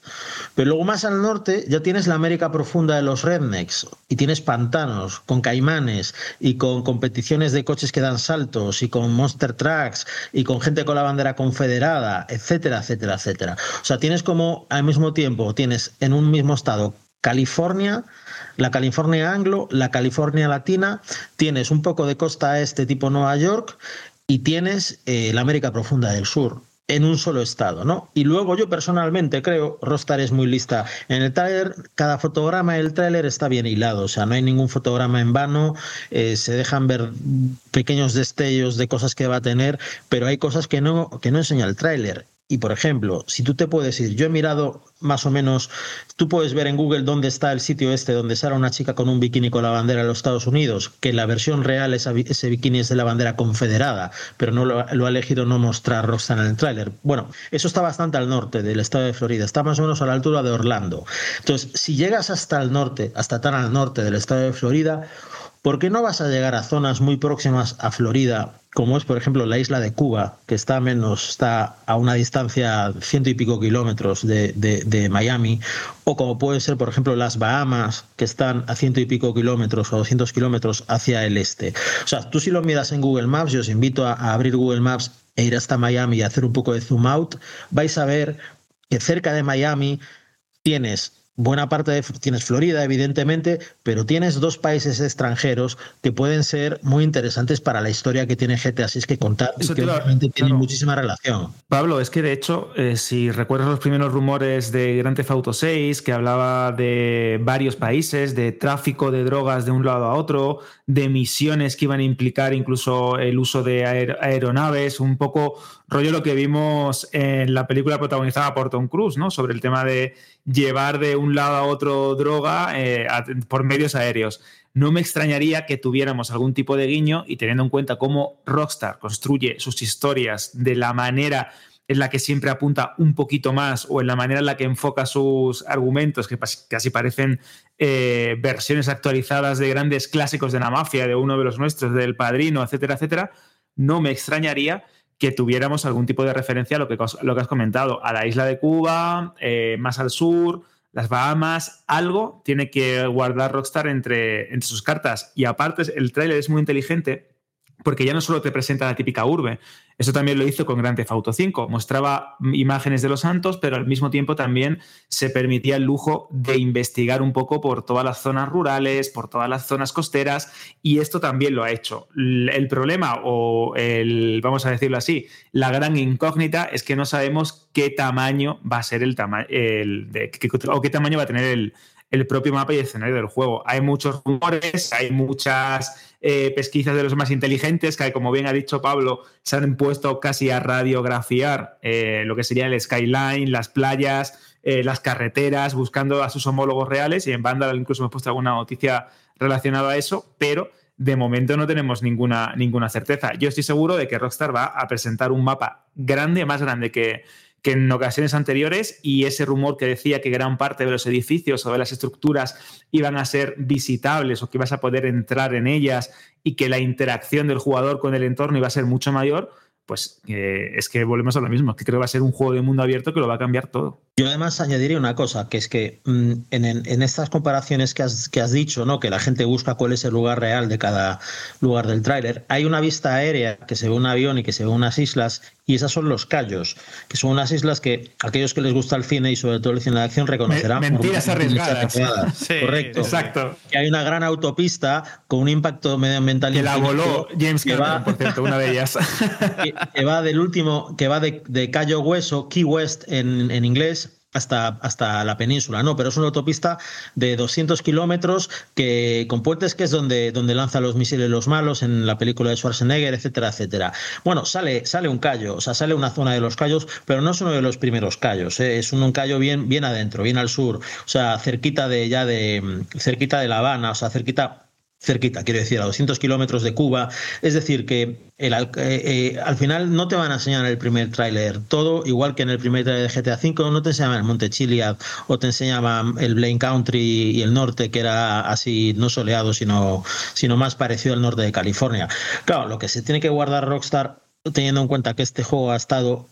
pero luego más al norte ya tienes la América profunda de los rednecks y tienes pantanos con caimanes y con competiciones de coches que dan saltos y con monster trucks y con gente con la bandera confederada, etcétera, etcétera, etcétera. O sea, tienes como al mismo tiempo, tienes en un mismo estado California, la California anglo, la California latina, tienes un poco de costa este tipo Nueva York y tienes eh, la América profunda del sur en un solo estado, ¿no? Y luego yo personalmente creo, Rostar es muy lista, en el tráiler, cada fotograma del tráiler está bien hilado, o sea, no hay ningún fotograma en vano, eh, se dejan ver pequeños destellos de cosas que va a tener, pero hay cosas que no, que no enseña el tráiler. Y por ejemplo, si tú te puedes ir, yo he mirado más o menos, tú puedes ver en Google dónde está el sitio este donde sale una chica con un bikini con la bandera de los Estados Unidos, que la versión real esa ese bikini es de la bandera confederada, pero no lo, lo ha elegido no mostrar Roxanne en el tráiler. Bueno, eso está bastante al norte del estado de Florida, está más o menos a la altura de Orlando. Entonces, si llegas hasta el norte, hasta tan al norte del estado de Florida, ¿por qué no vas a llegar a zonas muy próximas a Florida, como es, por ejemplo, la isla de Cuba, que está menos, está a una distancia ciento y pico kilómetros de, de- de Miami, o como puede ser, por ejemplo, las Bahamas, que están a ciento y pico kilómetros o 200 kilómetros hacia el este? O sea, tú si lo miras en Google Maps, yo os invito a, a abrir Google Maps e ir hasta Miami y hacer un poco de zoom out, vais a ver que cerca de Miami tienes buena parte de tienes Florida evidentemente, pero tienes dos países extranjeros que pueden ser muy interesantes para la historia que tiene GTA 6 que contar y Eso que obviamente tienen muchísima relación. Pablo, es que de hecho, eh, si recuerdas los primeros rumores de Grand Theft Auto 6, que hablaba de varios países, de tráfico de drogas de un lado a otro, de misiones que iban a implicar incluso el uso de aer- aeronaves, un poco rollo lo que vimos en la película protagonizada por Tom Cruise, ¿no? Sobre el tema de llevar de un lado a otro droga eh, por medios aéreos. No me extrañaría que tuviéramos algún tipo de guiño y teniendo en cuenta cómo Rockstar construye sus historias de la manera en la que siempre apunta un poquito más o en la manera en la que enfoca sus argumentos, que casi parecen eh, versiones actualizadas de grandes clásicos de la mafia, de uno de los nuestros, del Padrino, etcétera, etcétera, no me extrañaría que tuviéramos algún tipo de referencia a lo que, has comentado, a la isla de Cuba, eh, más al sur, las Bahamas, algo tiene que guardar Rockstar entre, entre sus cartas. Y aparte, el tráiler es muy inteligente porque ya no solo te presenta la típica urbe, eso también lo hizo con Grand Theft Auto 5, mostraba imágenes de los santos, pero al mismo tiempo también se permitía el lujo de investigar un poco por todas las zonas rurales, por todas las zonas costeras, y esto también lo ha hecho. El problema, o el, vamos a decirlo así, la gran incógnita es que no sabemos qué tamaño va a ser el tamaño, o qué tamaño va a tener el, el propio mapa y escenario del juego. Hay muchos rumores, hay muchas eh, pesquisas de los más inteligentes que, como bien ha dicho Pablo, se han puesto casi a radiografiar eh, lo que sería el skyline, las playas, eh, las carreteras, buscando a sus homólogos reales y en Vandal incluso hemos puesto alguna noticia relacionada a eso, pero de momento no tenemos ninguna, ninguna certeza. Yo estoy seguro de que Rockstar va a presentar un mapa grande, más grande que, que en ocasiones anteriores y ese rumor que decía que gran parte de los edificios o de las estructuras iban a ser visitables o que ibas a poder entrar en ellas y que la interacción del jugador con el entorno iba a ser mucho mayor, pues eh, es que volvemos a lo mismo, que creo que va a ser un juego de mundo abierto que lo va a cambiar todo. Yo además añadiría una cosa, que es que mm, en, en- estas comparaciones que has, que has dicho, ¿no? que la gente busca cuál es el lugar real de cada lugar del tráiler, hay una vista aérea que se ve un avión y que se ve unas islas, y esas son los Cayos, que son unas islas que aquellos que les gusta el cine y sobre todo el cine de acción reconocerán. Mentiras arriesgadas. Sí, Correcto. exacto. Que hay una gran autopista con un impacto medioambiental Que la voló James que Cameron, va- por cierto, una de ellas. que, que va del último, que va de, de Cayo Hueso, Key West en, en inglés, hasta, hasta la península, ¿no? Pero es una autopista de 200 kilómetros que, con puentes que es donde, donde lanzan los misiles los malos en la película de Schwarzenegger, etcétera, etcétera. Bueno, sale, sale un callo, o sea, sale una zona de los callos, pero no es uno de los primeros callos, ¿eh? es un, un callo bien, bien adentro, bien al sur, o sea, cerquita de ya de, cerquita de La Habana, o sea, cerquita cerquita, quiero decir, a 200 kilómetros de Cuba. Es decir, que el al- eh, eh, al final no te van a enseñar en el primer tráiler todo, igual que en el primer tráiler de GTA V, no te enseñaban el Monte Chiliad o te enseñaban el Blaine Country y el norte, que era así, no soleado, sino, sino más parecido al norte de California. Claro, lo que se tiene que guardar Rockstar, teniendo en cuenta que este juego ha estado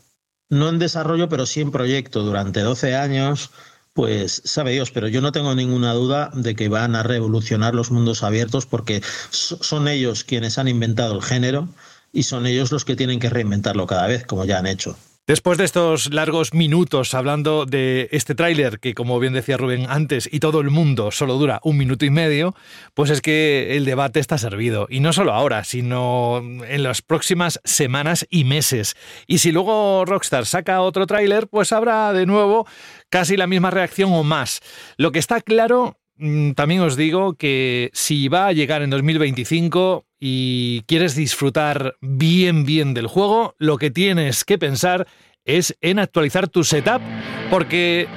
no en desarrollo, pero sí en proyecto durante 12 años, pues sabe Dios, pero yo no tengo ninguna duda de que van a revolucionar los mundos abiertos porque so- son ellos quienes han inventado el género y son ellos los que tienen que reinventarlo cada vez, como ya han hecho. Después de estos largos minutos hablando de este tráiler, que como bien decía Rubén antes, y todo el mundo solo dura un minuto y medio, pues es que el debate está servido. Y no solo ahora, sino en las próximas semanas y meses. Y si luego Rockstar saca otro tráiler, pues habrá de nuevo casi la misma reacción o más. Lo que está claro Mm, También os digo que si va a llegar en 2025 y quieres disfrutar bien bien del juego, lo que tienes que pensar es en actualizar tu setup, porque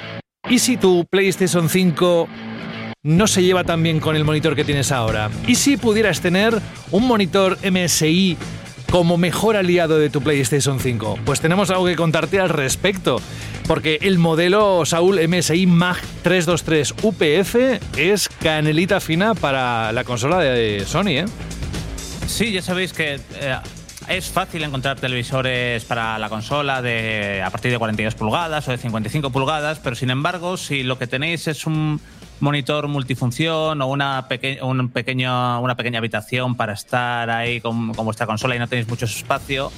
¿y si tu PlayStation 5 no se lleva tan bien con el monitor que tienes ahora? ¿Y si pudieras tener un monitor MSI como mejor aliado de tu PlayStation 5? Pues tenemos algo que contarte al respecto, porque el modelo Saúl MSI Mag 323 UPF es canelita fina para la consola de Sony, ¿eh? Sí, ya sabéis que eh, es fácil encontrar televisores para la consola de a partir de 42 pulgadas o de 55 pulgadas, pero sin embargo, si lo que tenéis es un monitor multifunción o una, peque una pequeña habitación para estar ahí con, vuestra consola y no tenéis mucho espacio,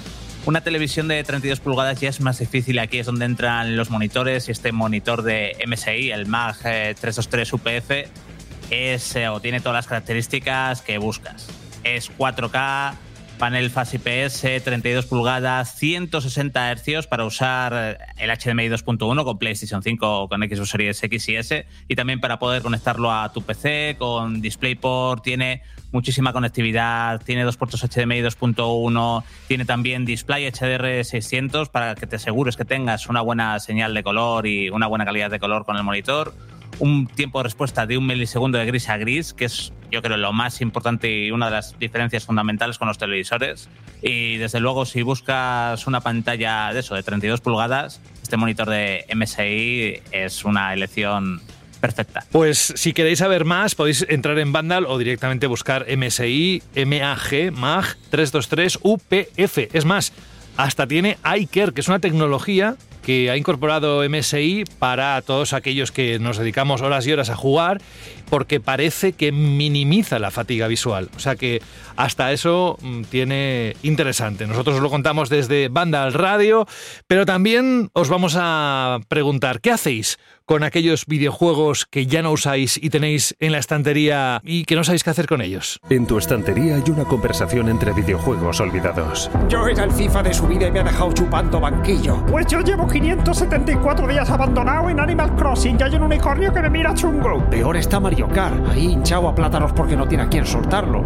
una televisión de 32 pulgadas ya es más difícil. Aquí es donde entran los monitores y este monitor de MSI, el MAG eh, 323 UPF, es, eh, o tiene todas las características que buscas. Es 4K, panel Fast IPS, 32 pulgadas, 160 Hz para usar el HDMI 2.1 con PlayStation 5 o con Xbox Series X y S y también para poder conectarlo a tu PC con DisplayPort, tiene muchísima conectividad, tiene dos puertos HDMI 2.1, tiene también display HDR 600 para que te asegures que tengas una buena señal de color y una buena calidad de color con el monitor un tiempo de respuesta de un milisegundo de gris a gris, que es yo creo lo más importante y una de las diferencias fundamentales con los televisores. Y desde luego si buscas una pantalla de eso, de 32 pulgadas, este monitor de MSI es una elección perfecta. Pues si queréis saber más, podéis entrar en Vandal o directamente buscar MSI MAG MAG 323 UPF. Es más, hasta tiene iCare, que es una tecnología que ha incorporado MSI para todos aquellos que nos dedicamos horas y horas a jugar, porque parece que minimiza la fatiga visual. O sea que hasta eso mm, tiene interesante. Nosotros os lo contamos desde Banda al Radio, pero también os vamos a preguntar, ¿qué hacéis con aquellos videojuegos que ya no usáis y tenéis en la estantería y que no sabéis qué hacer con ellos? En tu estantería hay una conversación entre videojuegos olvidados. Yo era el FIFA de su vida y me ha dejado chupando banquillo. Pues yo llevo 574 días abandonado en Animal Crossing y hay un unicornio que me mira chungo. Peor está Mario Kart, ahí hinchado a plátanos porque no tiene a quién soltarlo.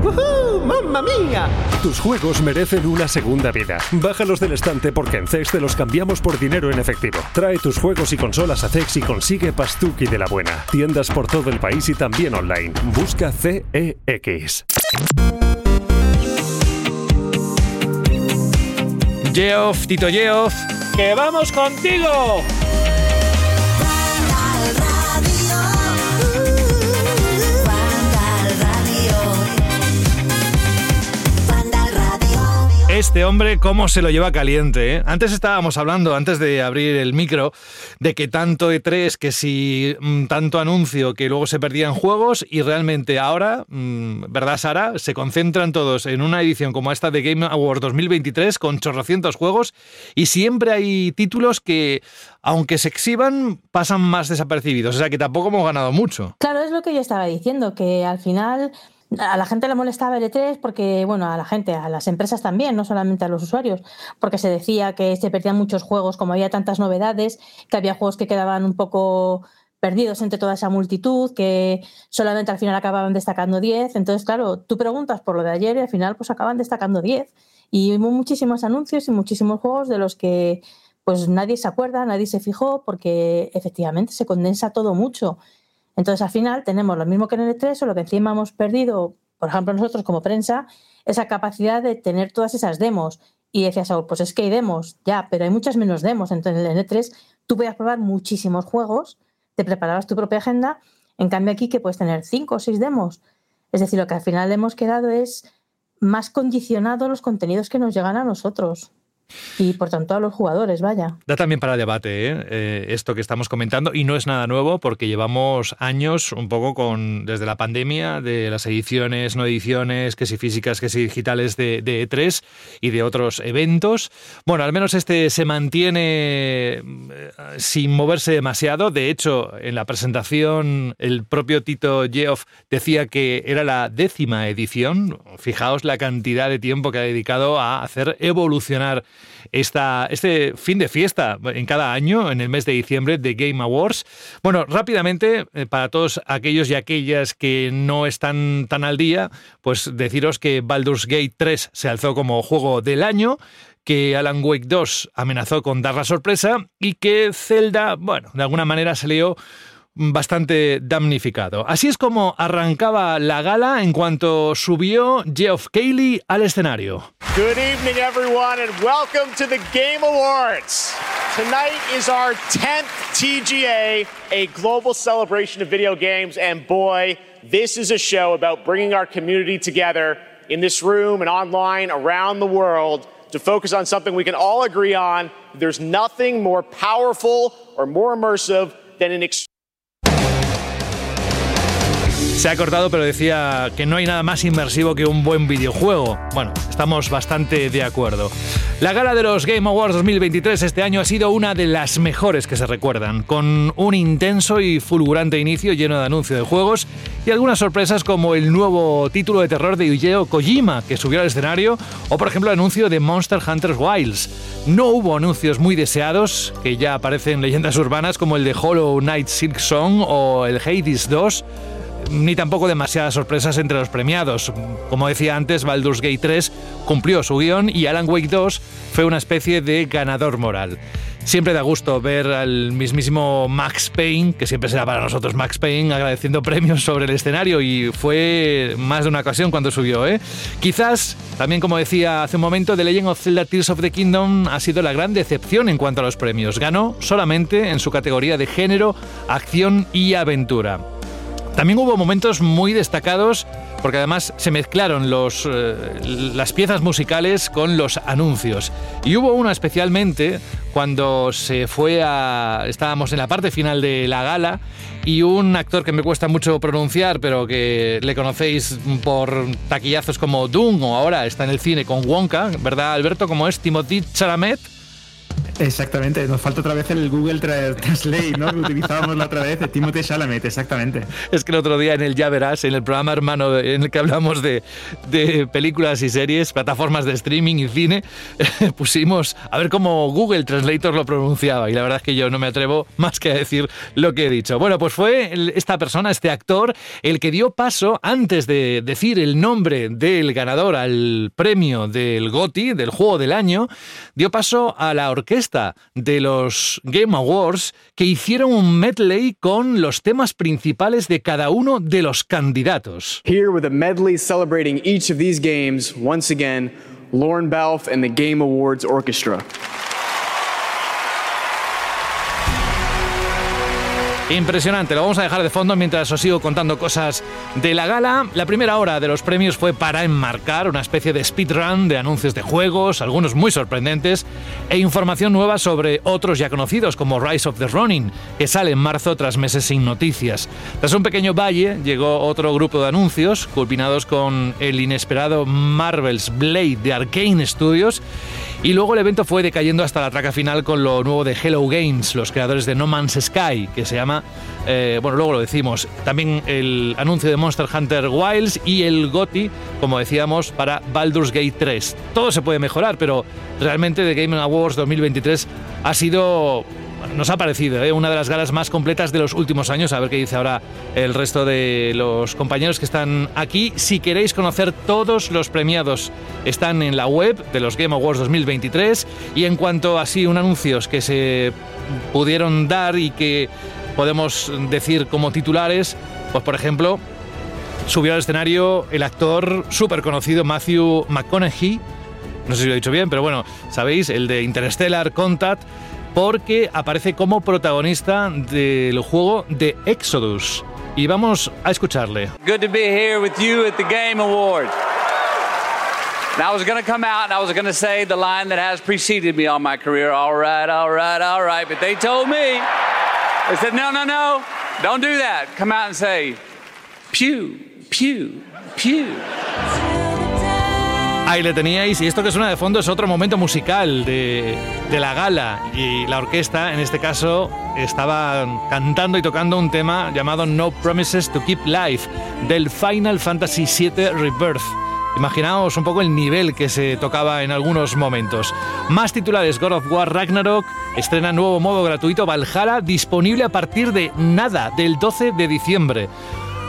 ¡Mamma mía! Tus juegos merecen una segunda vida. Bájalos del estante porque en CEX te los cambiamos por dinero en efectivo. Trae tus juegos y consolas a CEX y consigue Pastuki de la buena. Tiendas por todo el país y también online. Busca CEX. Geoff, Tito Geoff. ¡Que vamos contigo! Este hombre, cómo se lo lleva caliente. eh? Antes estábamos hablando, antes de abrir el micro, de que tanto E3, que si mm, tanto anuncio, que luego se perdían juegos, y realmente ahora, mm, ¿verdad, Sara? Se concentran todos en una edición como esta de Game Awards 2023 con chorrocientos juegos, y siempre hay títulos que, aunque se exhiban, pasan más desapercibidos. O sea que tampoco hemos ganado mucho. Claro, es lo que yo estaba diciendo, que al final a la gente le molestaba el E3 porque, bueno, a la gente, a las empresas también, no solamente a los usuarios, porque se decía que se perdían muchos juegos, como había tantas novedades, que había juegos que quedaban un poco perdidos entre toda esa multitud, que solamente al final acababan destacando 10. Entonces, claro, tú preguntas por lo de ayer y al final pues acaban destacando 10. Y hubo muchísimos anuncios y muchísimos juegos de los que pues nadie se acuerda, nadie se fijó, porque efectivamente se condensa todo mucho. Entonces, al final tenemos lo mismo que en el E3, solo que encima hemos perdido, por ejemplo, nosotros como prensa, esa capacidad de tener todas esas demos. Y decías, Saúl, pues es que hay demos, ya, pero hay muchas menos demos. Entonces, en el E3 tú podías probar muchísimos juegos, te preparabas tu propia agenda, en cambio aquí que puedes tener cinco o seis demos. Es decir, lo que al final hemos quedado es más condicionado los contenidos que nos llegan a nosotros. Y por tanto a los jugadores, vaya. Da también para debate ¿eh? Eh, esto que estamos comentando y no es nada nuevo porque llevamos años un poco con desde la pandemia de las ediciones, no ediciones, que si físicas, que si digitales de, de E3 y de otros eventos. Bueno, al menos este se mantiene eh, sin moverse demasiado. De hecho, en la presentación el propio Tito Geoff decía que era la décima edición. Fijaos la cantidad de tiempo que ha dedicado a hacer evolucionar esta, este fin de fiesta en cada año, en el mes de diciembre, de Game Awards. Bueno, rápidamente, eh, para todos aquellos y aquellas que no están tan al día, pues deciros que Baldur's Gate 3 se alzó como juego del año que Alan Wake 2 amenazó con dar la sorpresa y que Zelda, bueno, de alguna manera salió bastante damnificado. Así es como arrancaba la gala en cuanto subió Geoff Keighley al escenario. Good evening, everyone, and welcome to the Game Awards. Tonight is our 10th TGA, a global celebration of video games, and boy, this is a show about bringing our community together in this room and online around the world to focus on something we can all agree on. There's nothing more powerful or more immersive than an Se ha cortado, pero decía que no hay nada más inmersivo que un buen videojuego. Bueno, estamos bastante de acuerdo. La gala de los Game Awards 2023 este año ha sido una de las mejores que se recuerdan, con un intenso y fulgurante inicio lleno de anuncios de juegos y algunas sorpresas como el nuevo título de terror de Hideo Kojima que subió al escenario o por ejemplo el anuncio de Monster Hunter Wilds. No hubo anuncios muy deseados que ya aparecen en leyendas urbanas como el de Hollow Knight Silk Song o el Hades 2 ni tampoco demasiadas sorpresas entre los premiados. Como decía antes, Baldur's Gate 3 cumplió su guion y Alan Wake 2 fue una especie de ganador moral. Siempre da gusto ver al mismísimo Max Payne, que siempre será para nosotros Max Payne, agradeciendo premios sobre el escenario y fue más de una ocasión cuando subió. ¿eh? Quizás, también como decía hace un momento, The Legend of Zelda Tears of the Kingdom ha sido la gran decepción en cuanto a los premios. Ganó solamente en su categoría de género, acción y aventura. También hubo momentos muy destacados porque además se mezclaron los, eh, las piezas musicales con los anuncios. Y hubo uno especialmente cuando se fue a... estábamos en la parte final de la gala y un actor que me cuesta mucho pronunciar, pero que le conocéis por taquillazos como Doom o ahora está en el cine con Wonka, ¿verdad Alberto? Como es Timothy Chalamet. Exactamente, nos falta otra vez el Google Tra- Translate, ¿no? Que utilizábamos la otra vez, de Timothée Chalamet, exactamente. Es que el otro día en el Ya Verás, en el programa hermano en el que hablamos de, de películas y series, plataformas de streaming y cine, pusimos a ver cómo Google Translator lo pronunciaba y la verdad es que yo no me atrevo más que a decir lo que he dicho. Bueno, pues fue esta persona, este actor, el que dio paso, antes de decir el nombre del ganador al premio del GOTY, del juego del año, dio paso a la orquesta de los Game Awards que hicieron un medley con los temas principales de cada uno de los candidatos. Here with a medley celebrating each of these games, once again, Lauren Balfe and the Game Awards Orchestra. Impresionante, lo vamos a dejar de fondo mientras os sigo contando cosas de la gala. La primera hora de los premios fue para enmarcar una especie de speedrun de anuncios de juegos, algunos muy sorprendentes, e información nueva sobre otros ya conocidos como Rise of the Ronin, que sale en marzo tras meses sin noticias. Tras un pequeño valle llegó otro grupo de anuncios, culminados con el inesperado Marvel's Blade de Arkane Studios, y luego el evento fue decayendo hasta la traca final con lo nuevo de Hello Games, los creadores de No Man's Sky, que se llama, eh, bueno, luego lo decimos, también el anuncio de Monster Hunter Wilds y el GOTY, como decíamos, para Baldur's Gate 3. Todo se puede mejorar, pero realmente The Game Awards 2023 ha sido nos ha parecido ¿eh? una de las galas más completas de los últimos años. A ver qué dice ahora el resto de los compañeros que están aquí. Si queréis conocer todos los premiados, están en la web de los Game Awards 2023. Y en cuanto así un anuncios que se pudieron dar y que podemos decir como titulares, pues por ejemplo, subió al escenario el actor súper conocido Matthew McConaughey. No sé si lo he dicho bien, pero bueno, sabéis, el de Interstellar Contact, porque aparece como protagonista del juego de Exodus. Y vamos a escucharle. Good to be here with you at the Game Awards. Now, I was going to come out and I was going to say the line that has preceded me all my career all right, all right, all right. But they told me, they said, no, no, no, don't do that. Come out and say, pew, pew, pew. Ahí le teníais, y esto que suena de fondo es otro momento musical de, de la gala. Y la orquesta, en este caso, estaba cantando y tocando un tema llamado No Promises to Keep Life del Final Fantasy VII Rebirth. Imaginaos un poco el nivel que se tocaba en algunos momentos. Más titulares, God of War Ragnarok estrena nuevo modo gratuito Valhalla disponible a partir de nada, del 12 de diciembre.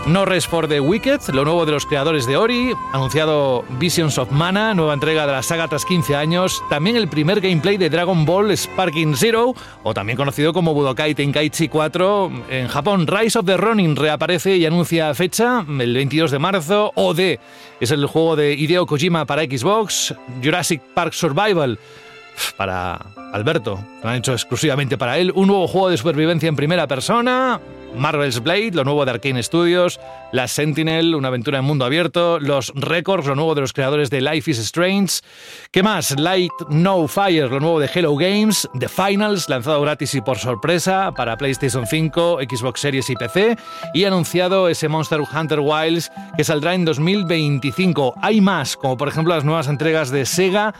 No Rest for the Wicked, lo nuevo de los creadores de Ori, anunciado Visions of Mana, nueva entrega de la saga tras 15 años, también el primer gameplay de Dragon Ball Sparking Zero, o también conocido como Budokai Tenkaichi 4 en Japón. Rise of the Ronin reaparece y anuncia fecha, el 22 de marzo, OD es el juego de Hideo Kojima para Xbox, Jurassic Park Survival para Alberto, lo han hecho exclusivamente para él, un nuevo juego de supervivencia en primera persona, Marvel's Blade, lo nuevo de Arkane Studios, La Sentinel, una aventura en mundo abierto, los Records, lo nuevo de los creadores de Life is Strange, ¿qué más? Light No Fire, lo nuevo de Hello Games, The Finals, lanzado gratis y por sorpresa para PlayStation 5, Xbox Series y PC, y anunciado ese Monster Hunter Wilds que saldrá en 2025. Hay más, como por ejemplo las nuevas entregas de Sega,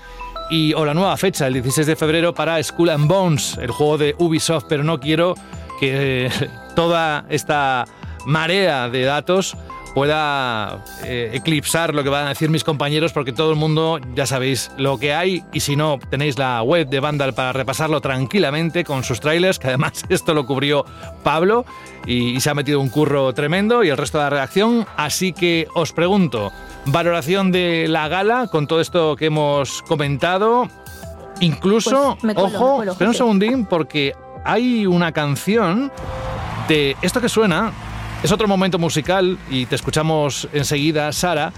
y o la nueva fecha, el 16 de febrero, para Skull and Bones, el juego de Ubisoft, pero no quiero que toda esta marea de datos pueda eh, eclipsar lo que van a decir mis compañeros, porque todo el mundo ya sabéis lo que hay, y si no, tenéis la web de Vandal para repasarlo tranquilamente con sus trailers, que además esto lo cubrió Pablo y, y se ha metido un curro tremendo, y el resto de la redacción. Así que os pregunto, valoración de la gala con todo esto que hemos comentado. Incluso, Pues me me ojo, cuelo, espera un segundín, porque hay una canción esto que suena, es otro momento musical y te escuchamos enseguida, Sara.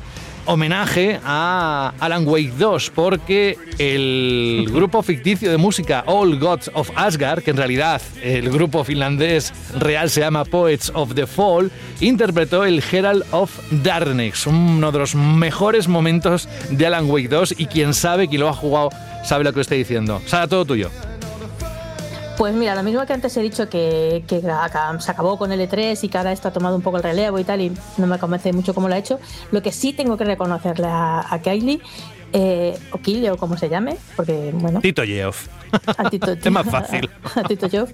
Homenaje a Alan Wake 2, porque el grupo ficticio de música All Gods of Asgard, que en realidad el grupo finlandés real se llama Poets of the Fall, interpretó el Herald of Darkness, uno de los mejores momentos de Alan Wake 2 y quien sabe, quien lo ha jugado, sabe lo que estoy diciendo. Sara, todo tuyo. Pues mira, lo mismo que antes he dicho que, se acabó con el E3 y que ahora esto ha tomado un poco el relevo y tal, y no me convence mucho cómo lo ha hecho. Lo que sí tengo que reconocerle a, a Kylie, eh, o Kylie o como se llame, porque bueno, Tito a Tito, Es más fácil. a Tito Joff,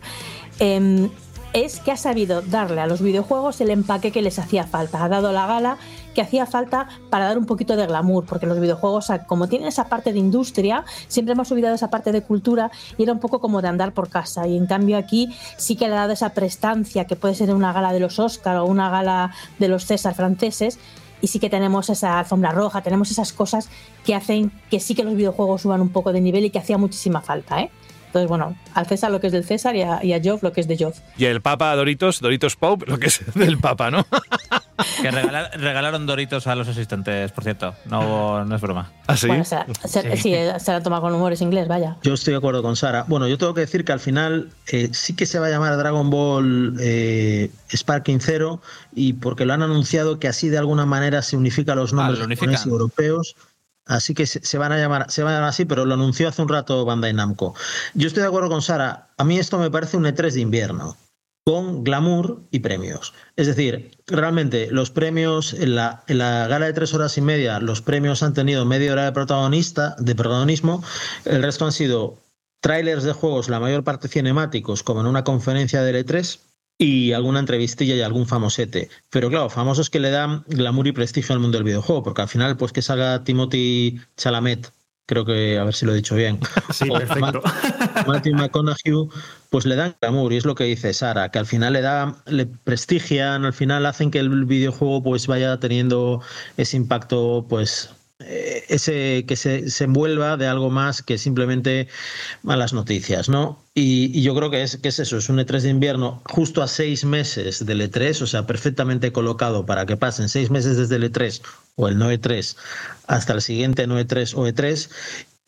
em, es que ha sabido darle a los videojuegos el empaque que les hacía falta. Ha dado la gala que hacía falta para dar un poquito de glamour, porque los videojuegos, como tienen esa parte de industria, siempre hemos olvidado esa parte de cultura y era un poco como de andar por casa. Y en cambio aquí sí que le ha dado esa prestancia que puede ser una gala de los Oscar o una gala de los César franceses. Y sí que tenemos esa alfombra roja, tenemos esas cosas que hacen que sí que los videojuegos suban un poco de nivel y que hacía muchísima falta, ¿eh? Entonces, bueno, al César lo que es del César y a, y lo que es de Joff. Y el Papa Doritos, Doritos Pope, lo que es del Papa, ¿no? Que regala- regalaron doritos a los asistentes, por cierto. No, no es broma. ¿Ah, sí? Bueno, se, se- sí, se la toma con humor, es inglés, vaya. Yo estoy de acuerdo con Sara. Bueno, yo tengo que decir que al final eh, sí que se va a llamar Dragon Ball eh, Sparking Zero y porque lo han anunciado que así de alguna manera se unifica los nombres lo unifican. japoneses y europeos. Así que se, se van a llamar, se van a llamar así, pero lo anunció hace un rato Bandai Namco. Yo estoy de acuerdo con Sara. A mí esto me parece un E3 de invierno con glamour y premios. Es decir, realmente los premios en la, en la gala de tres horas y media, los premios han tenido media hora de protagonista, de protagonismo, el resto han sido trailers de juegos, la mayor parte cinemáticos, como en una conferencia de E3, y alguna entrevistilla y algún famosete. Pero claro, famosos que le dan glamour y prestigio al mundo del videojuego, porque al final, pues que salga Timothy Chalamet, creo que, a ver si lo he dicho bien. Sí, perfecto. Ma- Matthew McConaughey, pues le dan glamour, y es lo que dice Sara, que al final le da, le prestigian, al final hacen que el videojuego pues vaya teniendo ese impacto, pues ese que se, se envuelva de algo más que simplemente malas noticias, ¿no? Y, y yo creo que es, que es eso, es un E3 de invierno justo a seis meses del E3, o sea, perfectamente colocado para que pasen seis meses desde el E3 o el no E3 hasta el siguiente no E3 o E3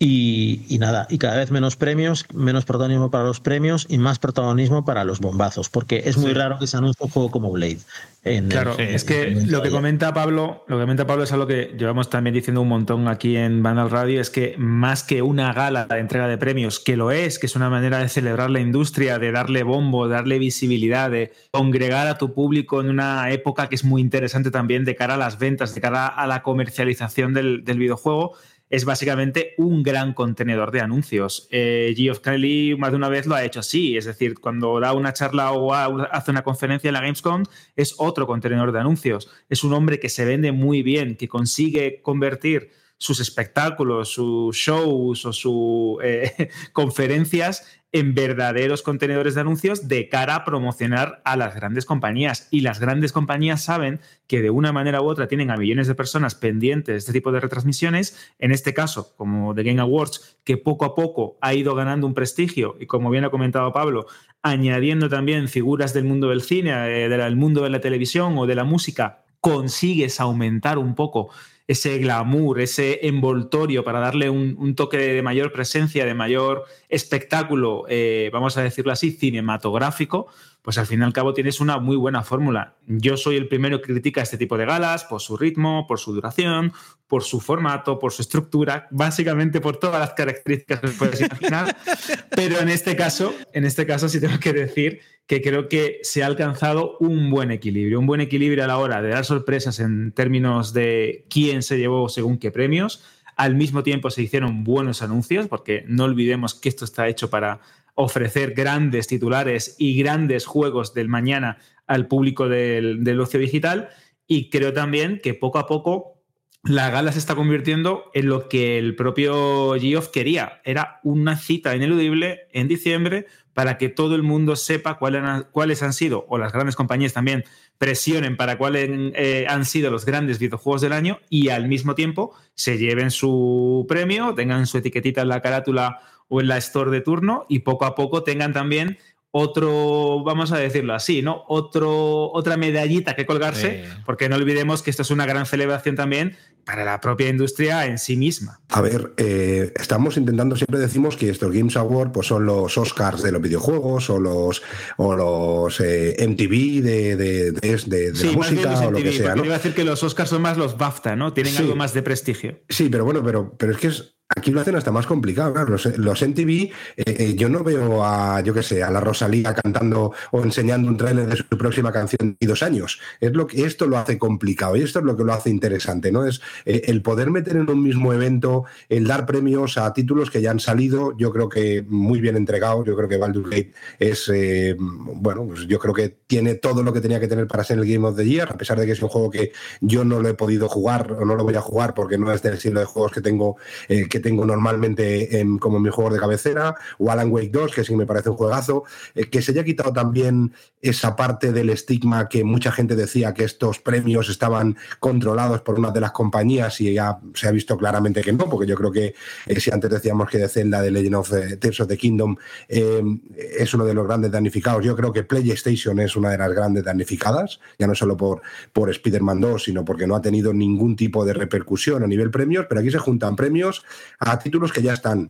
y, y nada, y cada vez menos premios, menos protagonismo para los premios y más protagonismo para los bombazos, porque es muy raro que se anuncie un juego como Blade. en- Claro, es que lo que comenta Pablo, lo que comenta Pablo es algo que llevamos también diciendo un montón aquí en Vandal Radio, es que más que una gala de entrega de premios, que lo es, que es una manera de celebrar la industria, de darle bombo, de darle visibilidad, de congregar a tu público en una época que es muy interesante también de cara a las ventas, de cara a la comercialización del, del videojuego, es básicamente un gran contenedor de anuncios. Eh, Geoff Keighley más de una vez lo ha hecho así, es decir, cuando da una charla o ha- hace una conferencia en la Gamescom, es otro contenedor de anuncios. Es un hombre que se vende muy bien, que consigue convertir sus espectáculos, sus shows o sus conferencias en verdaderos contenedores de anuncios de cara a promocionar a las grandes compañías. Y las grandes compañías saben que de una manera u otra tienen a millones de personas pendientes de este tipo de retransmisiones. En este caso, como The Game Awards, que poco a poco ha ido ganando un prestigio y como bien ha comentado Pablo, añadiendo también figuras del mundo del cine, eh, del mundo de la televisión o de la música, consigues aumentar un poco ese glamour, ese envoltorio para darle un, un toque de mayor presencia, de mayor espectáculo, eh, vamos a decirlo así, cinematográfico, pues al fin y al cabo tienes una muy buena fórmula. Yo soy el primero que critica este tipo de galas por su ritmo, por su duración, por su formato, por su estructura, básicamente por todas las características que puedes imaginar. Pero en este caso, en este caso sí tengo que decir que creo que se ha alcanzado un buen equilibrio, un buen equilibrio a la hora de dar sorpresas en términos de quién se llevó según qué premios. Al mismo tiempo se hicieron buenos anuncios, porque no olvidemos que esto está hecho para ofrecer grandes titulares y grandes juegos del mañana al público del, del ocio digital. Y creo también que poco a poco la gala se está convirtiendo en lo que el propio Geoff quería. Era una cita ineludible en diciembre para que todo el mundo sepa cuáles han, sido, o las grandes compañías también presionen para cuáles eh, han sido los grandes videojuegos del año y al mismo tiempo se lleven su premio, tengan su etiquetita en la carátula o en la store de turno y poco a poco tengan también otro, vamos a decirlo así, ¿no? Otro, otra medallita que colgarse, Sí. porque no olvidemos que esto es una gran celebración también para la propia industria en sí misma. A ver, eh, estamos intentando, siempre decimos que estos Games Awards pues son los Oscars de los videojuegos o los, o los eh, MTV de, de, de- de- de Sí, la música o lo que sea, ¿no? iba a decir que los Oscars son más los BAFTA, ¿no? Tienen Sí. algo más de prestigio. Sí, pero bueno, pero, pero es que es, Aquí lo hacen hasta más complicado. Los, los MTV, eh, eh, yo no veo a, yo qué sé, a la Rosalía cantando o enseñando un tráiler de su próxima canción y dos años. Es lo que esto lo hace complicado y esto es lo que lo hace interesante, ¿no? Es eh, el poder meter en un mismo evento, el dar premios a títulos que ya han salido. Yo creo que muy bien entregado. Yo creo que Baldur's Gate es, eh, bueno, pues yo creo que tiene todo lo que tenía que tener para ser el Game of the Year, a pesar de que es un juego que yo no lo he podido jugar o no lo voy a jugar porque no es del estilo de juegos que tengo que tengo normalmente en, como mi juego de cabecera, o Alan Wake 2, que sí me parece un juegazo, eh, que se haya quitado también esa parte del estigma que mucha gente decía que estos premios estaban controlados por una de las compañías y ya se ha visto claramente que no, porque yo creo que eh, si antes decíamos que de de Legend of eh, Tears of the Kingdom es uno de los grandes damnificados, yo creo que PlayStation es una de las grandes damnificadas, ya no solo por, por Spider-Man 2, sino porque no ha tenido ningún tipo de repercusión a nivel premios, pero aquí se juntan premios a títulos que ya están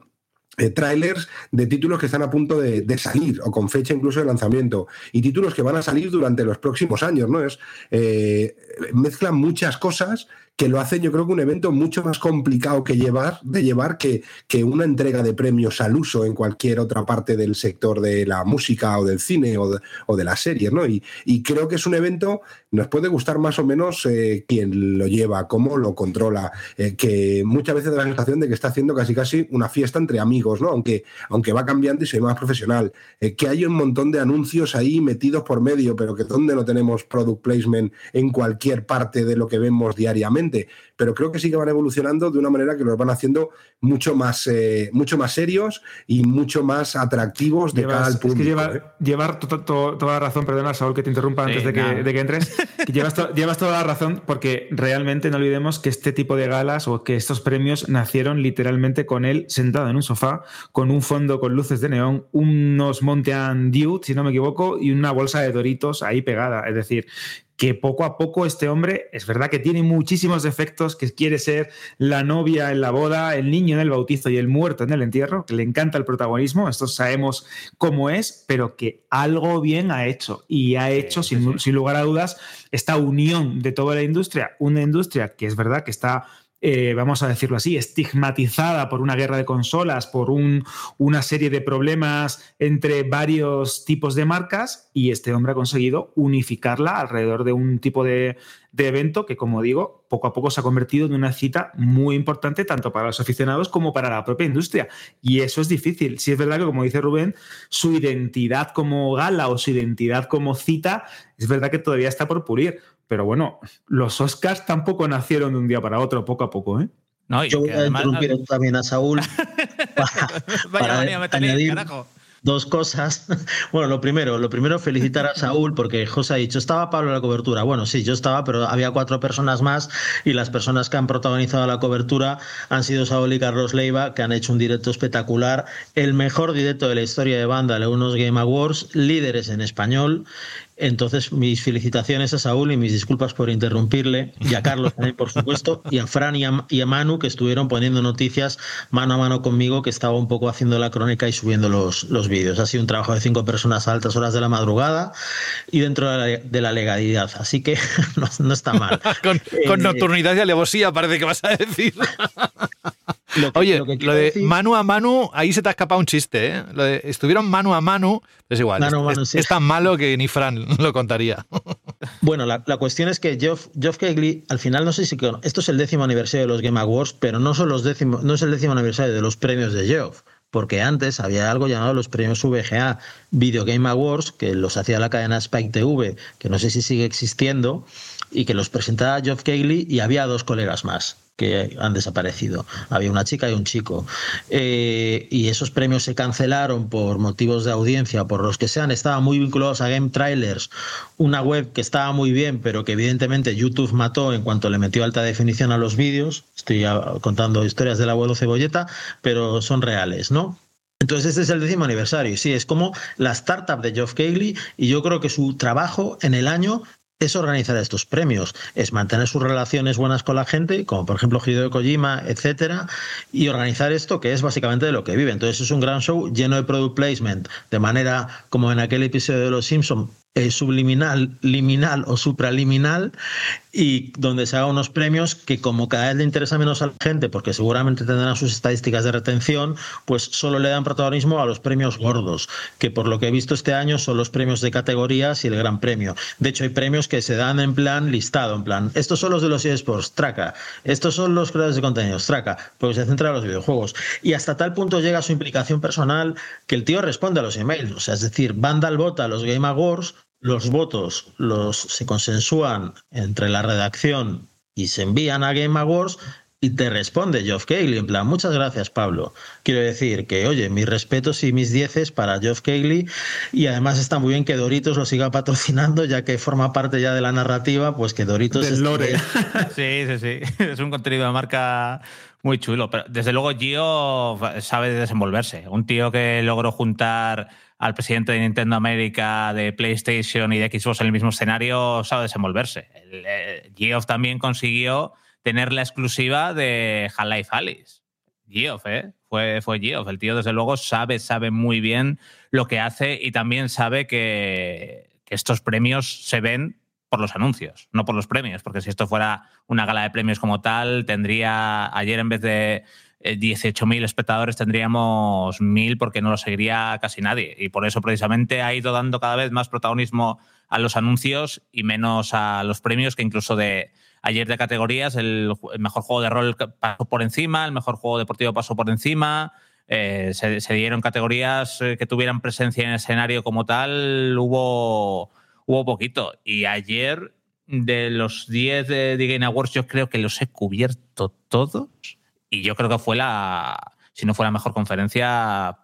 eh, trailers de títulos que están a punto de, salir o con fecha incluso de lanzamiento y títulos que van a salir durante los próximos años, ¿no? Es, eh, mezclan muchas cosas que lo hacen yo creo que un evento mucho más complicado que llevar, de llevar que, que una entrega de premios al uso en cualquier otra parte del sector de la música o del cine o de, o de las series, ¿no? Y, y creo que es un evento, nos puede gustar más o menos eh, quién lo lleva, cómo lo controla, eh, que muchas veces da la sensación de que está haciendo casi casi una fiesta entre amigos, ¿no? Aunque, aunque va cambiando y se ve más profesional. Eh, que hay un montón de anuncios ahí metidos por medio, pero que donde no tenemos product placement en cualquier parte de lo que vemos diariamente. Pero creo que sí que van evolucionando de una manera que los van haciendo mucho más, eh, mucho más serios y mucho más atractivos de Llevas- cara al es que lleva- ¿eh? llevar to- to- toda la razón, perdona, Saúl, que te interrumpa Sí, antes de que, de que entres. que llevas, to- llevas toda la razón porque realmente no olvidemos que este tipo de galas o que estos premios nacieron literalmente con él sentado en un sofá, con un fondo con luces de neón, unos Mountain Dew, si no me equivoco, y una bolsa de Doritos ahí pegada. Es decir, que poco a poco este hombre es verdad que tiene muchísimos defectos, que quiere ser la novia en la boda, el niño en el bautizo y el muerto en el entierro, que le encanta el protagonismo, esto sabemos cómo es, pero que algo bien ha hecho y ha hecho sin, sin lugar a dudas esta unión de toda la industria, una industria que es verdad que está eh, vamos a decirlo así, estigmatizada por una guerra de consolas, por un- una serie de problemas entre varios tipos de marcas y este hombre ha conseguido unificarla alrededor de un tipo de, de evento que, como digo, poco a poco se ha convertido en una cita muy importante tanto para los aficionados como para la propia industria. Y eso es difícil. Si es verdad que, como dice Rubén, su identidad como gala o su identidad como cita, es verdad que todavía está por pulir. Pero bueno, los Oscars tampoco nacieron de un día para otro, poco a poco, ¿eh? No, y Yo voy a además- interrumpir también a Saúl para, Vaya para manía, añadir carajo. dos cosas. Bueno, lo primero, lo primero felicitar a Saúl porque José ha dicho, estaba Pablo en la cobertura. Bueno, sí, yo estaba, pero había cuatro personas más y las personas que han protagonizado la cobertura han sido Saúl y Carlos Leiva, que han hecho un directo espectacular, el mejor directo de la historia de banda de unos Game Awards, líderes en español. Entonces, mis felicitaciones a Saúl y mis disculpas por interrumpirle, y a Carlos también, por supuesto, y a Fran y a, y a Manu, que estuvieron poniendo noticias mano a mano conmigo, que estaba un poco haciendo la crónica y subiendo los, los vídeos. Ha sido un trabajo de cinco personas a altas horas de la madrugada y dentro de la, de la legalidad, así que no, no está mal. con, con Eh, nocturnidad y alevosía, parece que vas a decir. Lo que- Oye, lo lo, que quiero de decir- mano a mano, ahí se te ha escapado un chiste, ¿eh? Lo de estuvieron mano a mano, es igual. Mano es, mano, es- sí. es tan malo que ni Fran lo contaría. Bueno, la, la cuestión es que Geoff, Geoff Keighley, al final no sé si esto es el décimo aniversario de los Game Awards, pero no son los décimo, no es el décimo aniversario de los premios de Geoff, porque antes había algo llamado los premios VGA Video Game Awards, que los hacía la cadena Spike TV, que no sé si sigue existiendo, y que los presentaba Geoff Keighley y había dos colegas más que han desaparecido. Había una chica y un chico. Eh, y esos premios se cancelaron por motivos de audiencia, por los que sean. Estaban muy vinculados a Game Trailers, una web que estaba muy bien, pero que evidentemente YouTube mató en cuanto le metió alta definición a los vídeos. Estoy contando historias del abuelo Cebolleta, pero son reales, ¿no? Entonces este es el décimo aniversario. Sí, es como la startup de Geoff Keighley y yo creo que su trabajo en el año es organizar estos premios, es mantener sus relaciones buenas con la gente, como por ejemplo Hideo Kojima, etcétera, y organizar esto que es básicamente de lo que vive. Entonces es un gran show lleno de product placement, de manera como en aquel episodio de Los Simpson eh, subliminal, liminal o supraliminal y donde se hagan unos premios que como cada vez le interesa menos a la gente porque seguramente tendrán sus estadísticas de retención, pues solo le dan protagonismo a los premios gordos, que por lo que he visto este año son los premios de categorías y el Gran Premio. De hecho, hay premios que se dan en plan listado, en plan, estos son los de los eSports, traca, estos son los creadores de contenidos, traca, porque se centra en los videojuegos. Y hasta tal punto llega su implicación personal que el tío responde a los emails, o sea, es decir, Vandal vota a los Game Awards los votos los, se consensúan entre la redacción y se envían a Game Awards y te responde Geoff Keighley en plan, muchas gracias Pablo. Quiero decir que, oye, mis respetos y mis dieces para Geoff Keighley y además está muy bien que Doritos lo siga patrocinando ya que forma parte ya de la narrativa, pues que Doritos... Del es- lore. Sí, sí, sí. Es un contenido de marca muy chulo. Pero desde luego Gio sabe desenvolverse. Un tío que logró juntar al presidente de Nintendo América, de PlayStation y de Xbox en el mismo escenario, sabe desenvolverse. El, eh, Geoff también consiguió tener la exclusiva de Half-Life Alice. Geoff, ¿eh? Fue, fue Geoff. El tío, desde luego, sabe, sabe muy bien lo que hace y también sabe que, estos premios se ven por los anuncios, no por los premios, porque si esto fuera una gala de premios como tal, tendría ayer en vez de 18.000 espectadores tendríamos 1.000 porque no lo seguiría casi nadie. Y por eso precisamente ha ido dando cada vez más protagonismo a los anuncios y menos a los premios, que incluso de ayer de categorías, el, mejor juego de rol pasó por encima, el mejor juego deportivo pasó por encima. eh, se, dieron categorías eh, que tuvieran presencia en el escenario como tal, hubo, hubo poquito. Y ayer, de los 10 de, de Game Awards, yo creo que los he cubierto todos. Y yo creo que fue la, si no fue la mejor conferencia,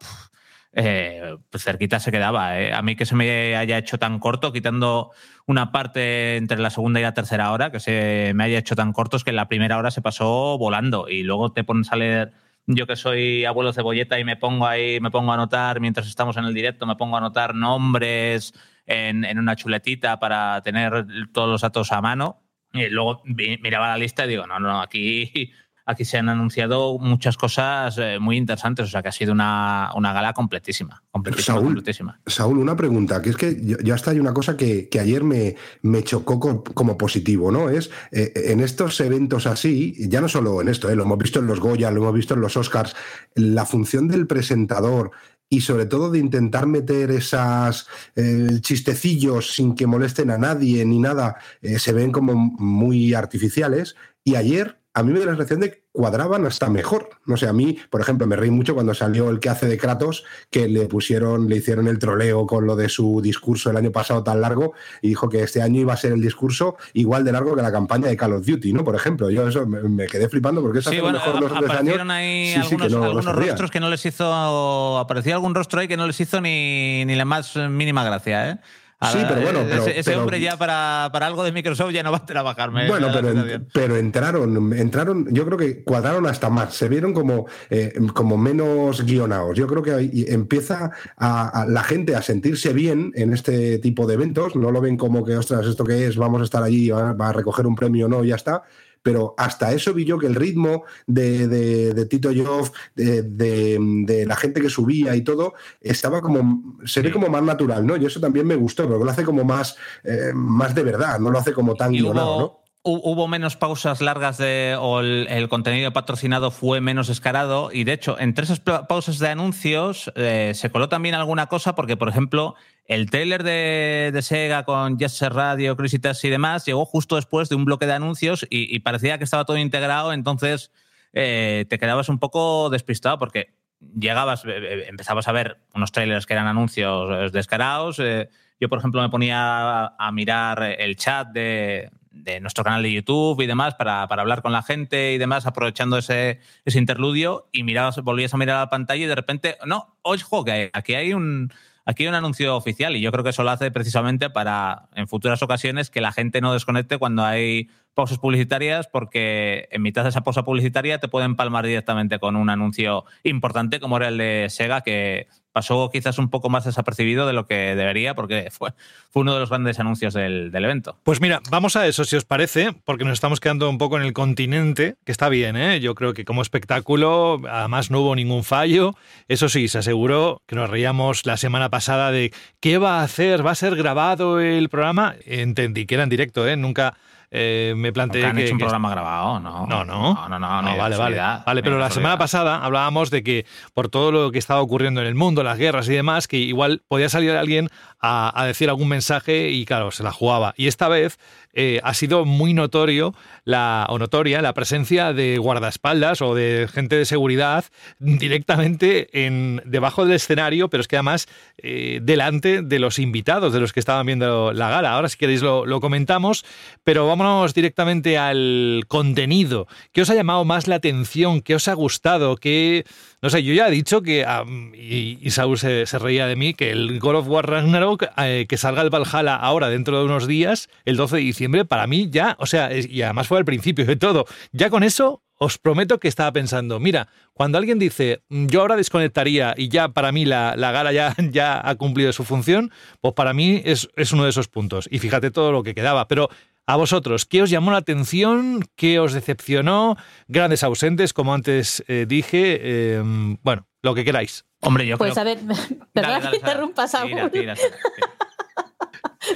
eh, pues cerquita se quedaba. ¿eh? A mí que se me haya hecho tan corto, quitando una parte entre la segunda y la tercera hora, que se me haya hecho tan cortos que en la primera hora se pasó volando. Y luego te pones a leer, yo que soy abuelo cebolleta y me pongo ahí, me pongo a anotar, mientras estamos en el directo, me pongo a anotar nombres en, en una chuletita para tener todos los datos a mano. Y luego miraba la lista y digo, no, no, aquí, aquí se han anunciado muchas cosas eh, muy interesantes. O sea que ha sido una, una gala completísima. Completísima, Saúl, completísima. Saúl, una pregunta, que es que ya está hay una cosa que, que ayer me, me chocó co- como positivo, ¿no? Es eh, en estos eventos así, ya no solo en esto, eh, lo hemos visto en los Goya, lo hemos visto en los Oscars, la función del presentador y sobre todo de intentar meter esas eh, chistecillos sin que molesten a nadie ni nada, eh, se ven como muy artificiales. Y ayer a mí me da la sensación de que cuadraban hasta mejor. No sé, a mí, por ejemplo, me reí mucho cuando salió el que hace de Kratos, que le pusieron, le hicieron el troleo con lo de su discurso el año pasado tan largo y dijo que este año iba a ser el discurso igual de largo que la campaña de Call of Duty, ¿no? Por ejemplo, yo eso me, me quedé flipando porque eso Sí, bueno, mejor tres aparecieron años. ahí sí, sí, algunos, que no- no algunos rostros que no les hizo. Aparecía algún rostro ahí que no les hizo ni, ni la más mínima gracia, ¿eh? Sí, pero bueno, ese- pero- ese pero- hombre ya para, para algo de Microsoft ya no va a trabajar. Bueno, pero, en- pero entraron, entraron, yo creo que cuadraron hasta más, se vieron como, eh, como menos guionados. Yo creo que ahí empieza a, a la gente a sentirse bien en este tipo de eventos, no lo ven como que, ostras, esto que es, vamos a estar allí, va, a recoger un premio o no, ya está. Pero hasta eso vi yo que el ritmo de, de- de Tito Joff, de, de- de la gente que subía y todo, estaba como, se ve como más natural, ¿no? Y eso también me gustó, porque lo hace como más, eh, más de verdad, no lo hace como tan Y guionado, ¿no? hubo, hubo menos pausas largas de, o el, contenido patrocinado fue menos descarado y de hecho entre esas pausas de anuncios eh, se coló también alguna cosa porque por ejemplo el trailer de, Sega con Set Radio, Crazy Taxi y demás llegó justo después de un bloque de anuncios y, parecía que estaba todo integrado entonces eh, te quedabas un poco despistado porque llegabas, eh, empezabas a ver unos trailers que eran anuncios descarados. yo, por ejemplo, me ponía a mirar el chat de, de nuestro canal de YouTube y demás para, para hablar con la gente y demás, aprovechando ese, ese interludio y mirabas, volvías a mirar a la pantalla y de repente, no, ojo, que aquí hay un... Aquí hay un anuncio oficial y yo creo que eso lo hace precisamente para, en futuras ocasiones, que la gente no desconecte cuando hay pausas publicitarias, porque en mitad de esa pausa publicitaria te pueden palmar directamente con un anuncio importante, como era el de Sega, que pasó quizás un poco más desapercibido de lo que debería, porque fue, fue uno de los grandes anuncios del, del evento. Pues mira, vamos a eso, si os parece, porque nos estamos quedando un poco en el continente, que está bien, ¿eh? Yo creo que como espectáculo, además no hubo ningún fallo. Eso sí, se aseguró que nos reíamos la semana pasada de qué va a hacer, va a ser grabado el programa. Entendí que era en directo, ¿eh? Nunca eh, me planteé Nunca han que, hecho un que- programa grabado, ¿no? No, no. No, no, no, no hay vale, vale. Vale, pero la semana pasada hablábamos de que por todo lo que estaba ocurriendo en el mundo, las guerras y demás, que igual podía salir alguien a, a decir algún mensaje y claro, se la jugaba. Y esta vez eh, ha sido muy notorio la, o notoria la presencia de guardaespaldas o de gente de seguridad directamente en, debajo del escenario, pero es que además eh, delante de los invitados, de los que estaban viendo la gala. Ahora si queréis lo, lo comentamos, pero vámonos directamente al contenido. ¿Qué os ha llamado más la atención? ¿Qué os ha gustado? ¿Qué, no sé, yo ya he dicho que, ah, y, se, reía de mí, que el God of War Ragnarok, eh, que salga el Valhalla ahora dentro de unos días, el 12 de diciembre, para mí ya, o sea, y además fue al principio de todo, ya con eso os prometo que estaba pensando, mira, cuando alguien dice, "Mm, yo ahora desconectaría y ya para mí la, la gala ya, ya ha cumplido su función, pues para mí es, es uno de esos puntos. Y fíjate todo lo que quedaba, pero... A vosotros, ¿qué os llamó la atención? ¿Qué os decepcionó? Grandes ausentes, como antes eh, dije. eh, bueno, lo que queráis. Hombre, yo Pues a ver, perdona que interrumpa, Saúl.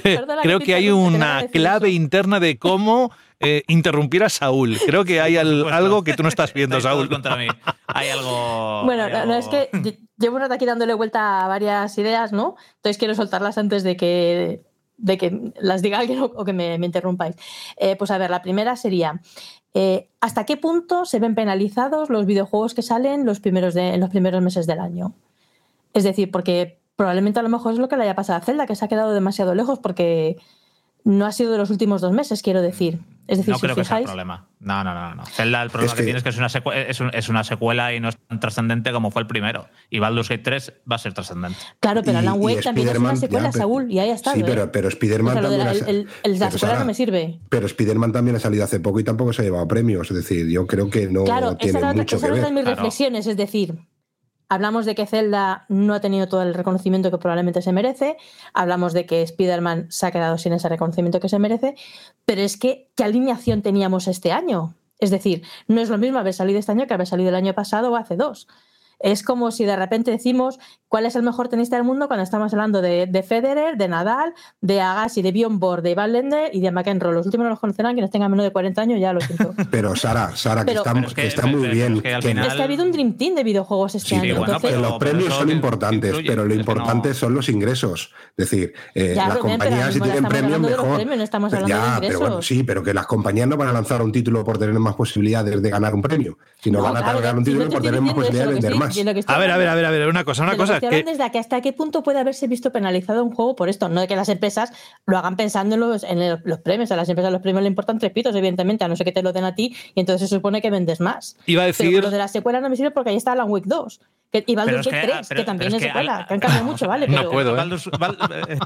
Perdona que Creo que hay a una clave interna de cómo eh, interrumpir a Saúl. Creo que hay al- algo que tú no estás viendo, Saúl. contra mí. Hay algo. Bueno, no, no, es que lle- llevo un rato aquí dándole vuelta a varias ideas, ¿no? Entonces quiero soltarlas antes de que, de que las diga alguien o, que me, me interrumpáis. Eh, pues a ver, la primera sería, eh, ¿hasta qué punto se ven penalizados los videojuegos que salen los primeros de, en los primeros meses del año? Es decir, porque probablemente a lo mejor es lo que le haya pasado a Zelda, que se ha quedado demasiado lejos porque no ha sido de los últimos dos meses, quiero decir. Es decir, no si creo que sea el problema. No, no, no. no. Zelda, el problema Es que, que- tiene es que es una, secue- es, un- es una secuela y no es tan trascendente como fue el primero. Y Baldur's Gate 3 va a ser trascendente. Claro, pero Alan Wake también es una Spider-Man, secuela, ya, pero- Saúl, y ahí ha estado. Sí, ¿eh? pero, pero O Spider-Man sea, también la, el, el- el de la pero, secuela no me sirve. Pero Spider-Man también ha salido hace poco y tampoco se ha llevado premios. Es decir, yo creo que no claro, tiene esa mucho esa que era ver. una de mis reflexiones, es decir, hablamos de que Zelda no ha tenido todo el reconocimiento que probablemente se merece, hablamos de que Spider-Man se ha quedado sin ese reconocimiento que se merece, pero es que, ¿qué alineación teníamos este año? Es decir, no es lo mismo haber salido este año que haber salido el año pasado o hace dos. Es como si de repente decimos cuál es el mejor tenista del mundo cuando estamos hablando de, de Federer, de Nadal, de Agassi, de Bjorn Borg, de Ivan Lendl y de McEnroe. Los últimos no los conocerán, quienes tengan menos de 40 años ya lo siento. Pero Sara, Sara, que Pero- está, Pero es que que- está muy pero bien. es que al que- final- Es que ha habido un Dream Team de videojuegos este Sí, año. bueno, entonces- pero los premios son que- importantes, pero lo que importante no- son los ingresos. Es decir, eh, Ya, las Rubén, compañías si tienen estamos premios hablando de los mejor. premios, no estamos hablando de ya, pero bueno, ingresos. sí, pero que las compañías no van a lanzar un título por tener más posibilidades de ganar un premio, sino No, van a claro, ganar un si no título por tener más posibilidades de que vender más. De lo que estoy A ver, a ver, a ver, a ver, una cosa, una de lo que cosa. estoy Que, hablando es de que hasta qué punto puede haberse visto penalizado un juego por esto. No de que las empresas lo hagan pensando en los, en el- los premios. A las empresas los premios le importan tres pitos, evidentemente, a no ser que te lo den a ti y entonces se supone que vendes más. Iba a Pero decir- lo de la secuela no me sirve porque ahí está Alan Wake 2 que, y Baldur's Pero Gate que- 3, pero- que también pero es es secuela, al- que han cambiado mucho, ¿vale? No Pero, puedo, ¿eh? Baldur's, Bal- eh,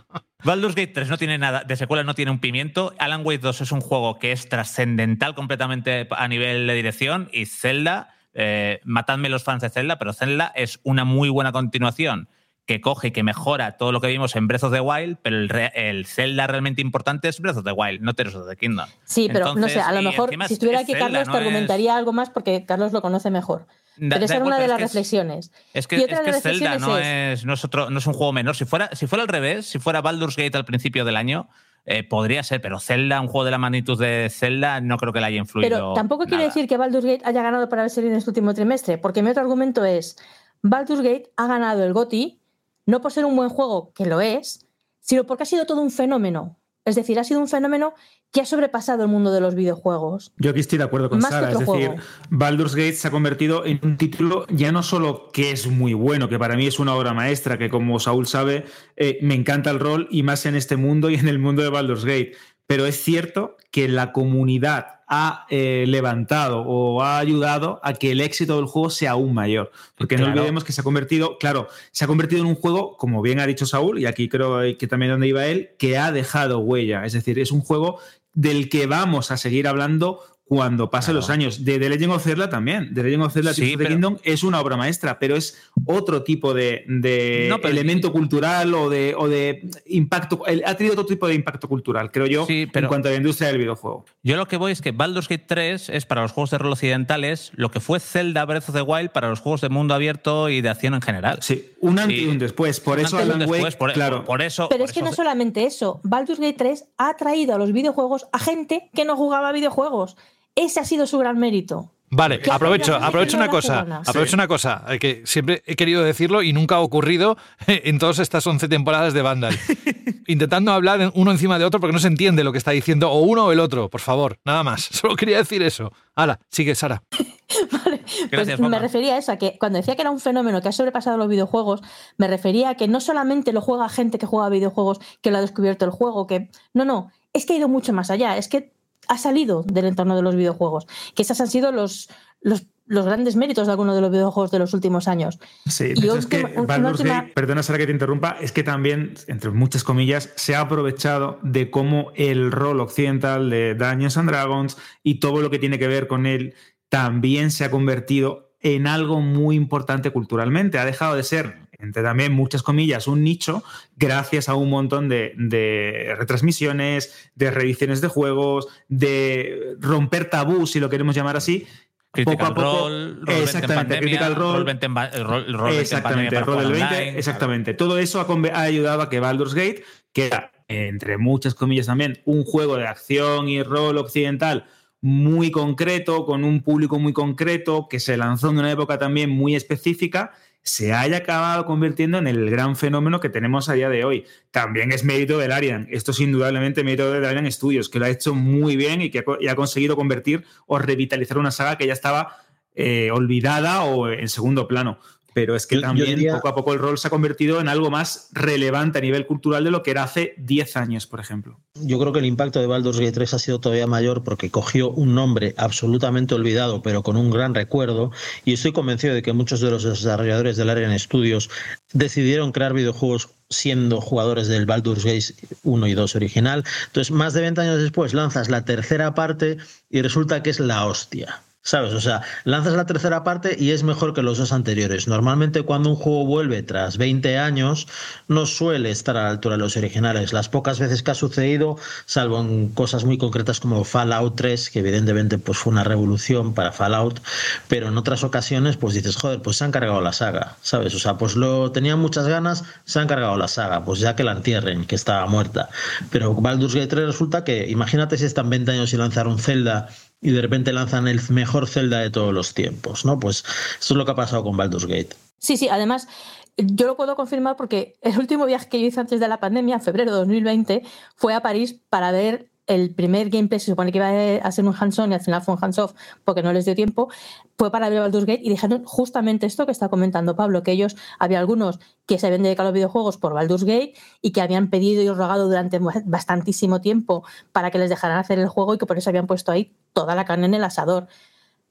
Baldur's Gate 3 no tiene nada, de secuela no tiene un pimiento. Alan Wake 2 es un juego que es trascendental completamente a nivel de dirección y Zelda, eh, matadme los fans de Zelda, pero Zelda es una muy buena continuación que coge y que mejora todo lo que vimos en Breath of the Wild, pero el, re- el Zelda realmente importante es Breath of the Wild, no Tears of the Kingdom. Sí, pero no sé, Entonces, a lo mejor si es- estuviera es aquí Zelda, Carlos no te es- argumentaría algo más porque Carlos lo conoce mejor. Da- Pero esa era una de las es es- reflexiones. Es que, Y es, otra de que las Zelda no es- es, no, es otro, no es un juego menor. Si fuera, si fuera al revés, si fuera Baldur's Gate al principio del año, eh, podría ser, pero Zelda, un juego de la magnitud de Zelda, no creo que le haya influido. Pero tampoco quiere nada. decir que Baldur's Gate haya ganado por haber salido en este último trimestre, porque mi otro argumento es, Baldur's Gate ha ganado el GOTY no por ser un buen juego, que lo es, sino porque ha sido todo un fenómeno. Es decir, ha sido un fenómeno que ha sobrepasado el mundo de los videojuegos. Yo aquí estoy de acuerdo con Más que Sara, es decir, juego. Baldur's Gate se ha convertido en un título ya no solo que es muy bueno, que para mí es una obra maestra, que como Saúl sabe, eh, me encanta el rol y más en este mundo y en el mundo de Baldur's Gate, pero es cierto que la comunidad ha eh, levantado o ha ayudado a que el éxito del juego sea aún mayor, porque no olvidemos que se ha convertido, claro, se ha convertido en un juego, como bien ha dicho Saúl, y aquí creo que también donde iba él, que ha dejado huella, es decir, es un juego del que vamos a seguir hablando cuando pasen los años. De The Legend of Zelda también. The Legend of Zelda Sí, Tears of the pero- Kingdom es una obra maestra, pero es otro tipo de, de No, pero- elemento cultural o de, o de impacto. Ha tenido otro tipo de impacto cultural, creo yo, Sí, pero- en cuanto a la industria del videojuego. Yo lo que voy es que Baldur's Gate 3 es para los juegos de rol occidentales lo que fue Zelda Breath of the Wild para los juegos de mundo abierto y de acción en general. Sí, un antes y un después. Por Un eso Alan Wake, después, por, claro. por eso. Pero por es que eso- no solamente eso, Baldur's Gate 3 ha traído a los videojuegos a gente que no jugaba videojuegos. Ese ha sido su gran mérito. Vale, aprovecho, aprovecho una cosa, aprovecho Sí. una cosa, que siempre he querido decirlo y nunca ha ocurrido en todas estas 11 temporadas de Vandal. Intentando hablar uno encima de otro porque no se entiende lo que está diciendo o uno o el otro, por favor, nada más. Solo quería decir eso. Hala, sigue Sara. Pues Gracias, me refería a eso, a que cuando decía que era un fenómeno que ha sobrepasado los videojuegos, me refería a que no solamente lo juega gente que juega videojuegos, que lo ha descubierto el juego, que. No, no, es que ha ido mucho más allá, es que ha salido del entorno de los videojuegos, que esos han sido los, los, los grandes méritos de algunos de los videojuegos de los últimos años. Sí, de Y hecho es que Baldur's última- Gate, perdona Sara que te interrumpa, es que también, entre muchas comillas, se ha aprovechado de cómo el rol occidental de Dungeons and Dragons y todo lo que tiene que ver con él también se ha convertido en algo muy importante culturalmente. Ha dejado de ser, entre también muchas comillas, un nicho gracias a un montón de, de retransmisiones, de reediciones de juegos, de romper tabús, si lo queremos llamar así. Critical poco a poco, Role, Roll 20 en exactamente, pandemia, Critical Role, Roll 20 en ba- Roll- Roll 20 en pandemia Exactamente, para Roll del jugar 20, online, exactamente. Todo eso ha, ha ayudado a que Baldur's Gate, que era, entre muchas comillas también, un juego de acción y rol occidental muy concreto, con un público muy concreto, que se lanzó en una época también muy específica, se haya acabado convirtiendo en el gran fenómeno que tenemos a día de hoy. También es mérito del Arian. Esto es indudablemente mérito del Arian Studios, que lo ha hecho muy bien y que ha, conseguido convertir o revitalizar una saga que ya estaba eh, olvidada o en segundo plano. Pero es que también diría- poco a poco el rol se ha convertido en algo más relevante a nivel cultural de lo que era hace 10 años, por ejemplo. Yo creo que el impacto de Baldur's Gate 3 ha sido todavía mayor porque cogió un nombre absolutamente olvidado, pero con un gran recuerdo. Y estoy convencido de que muchos de los desarrolladores del Arian Studios decidieron crear videojuegos siendo jugadores del Baldur's Gate 1 y 2 original. Entonces, más de 20 años después, lanzas la tercera parte y resulta que es la hostia. ¿Sabes? O sea, lanzas la tercera parte y es mejor que los dos anteriores. Normalmente cuando un juego vuelve tras 20 años, no suele estar a la altura de los originales. Las pocas veces que ha sucedido, salvo en cosas muy concretas como Fallout 3, que evidentemente pues, fue una revolución para Fallout, pero en otras ocasiones pues dices, joder, pues se han cargado la saga, ¿sabes? O sea, pues lo tenían muchas ganas, se han cargado la saga, pues ya que la entierren, que estaba muerta. Pero Baldur's Gate 3 resulta que, imagínate si están 20 años y lanzaron Zelda y de repente lanzan el mejor Zelda de todos los tiempos, ¿no? Pues esto es lo que ha pasado con Baldur's Gate. Sí, sí, además yo lo puedo confirmar porque el último viaje que yo hice antes de la pandemia, en febrero de 2020, fue a París para ver el primer gameplay, se supone que iba a ser un hands-on y al final fue un hands-off porque no les dio tiempo, fue para ver Baldur's Gate y dijeron justamente esto que está comentando Pablo, que ellos, había algunos que se habían dedicado a los videojuegos por Baldur's Gate y que habían pedido y rogado durante bastantísimo tiempo para que les dejaran hacer el juego y que por eso habían puesto ahí toda la carne en el asador.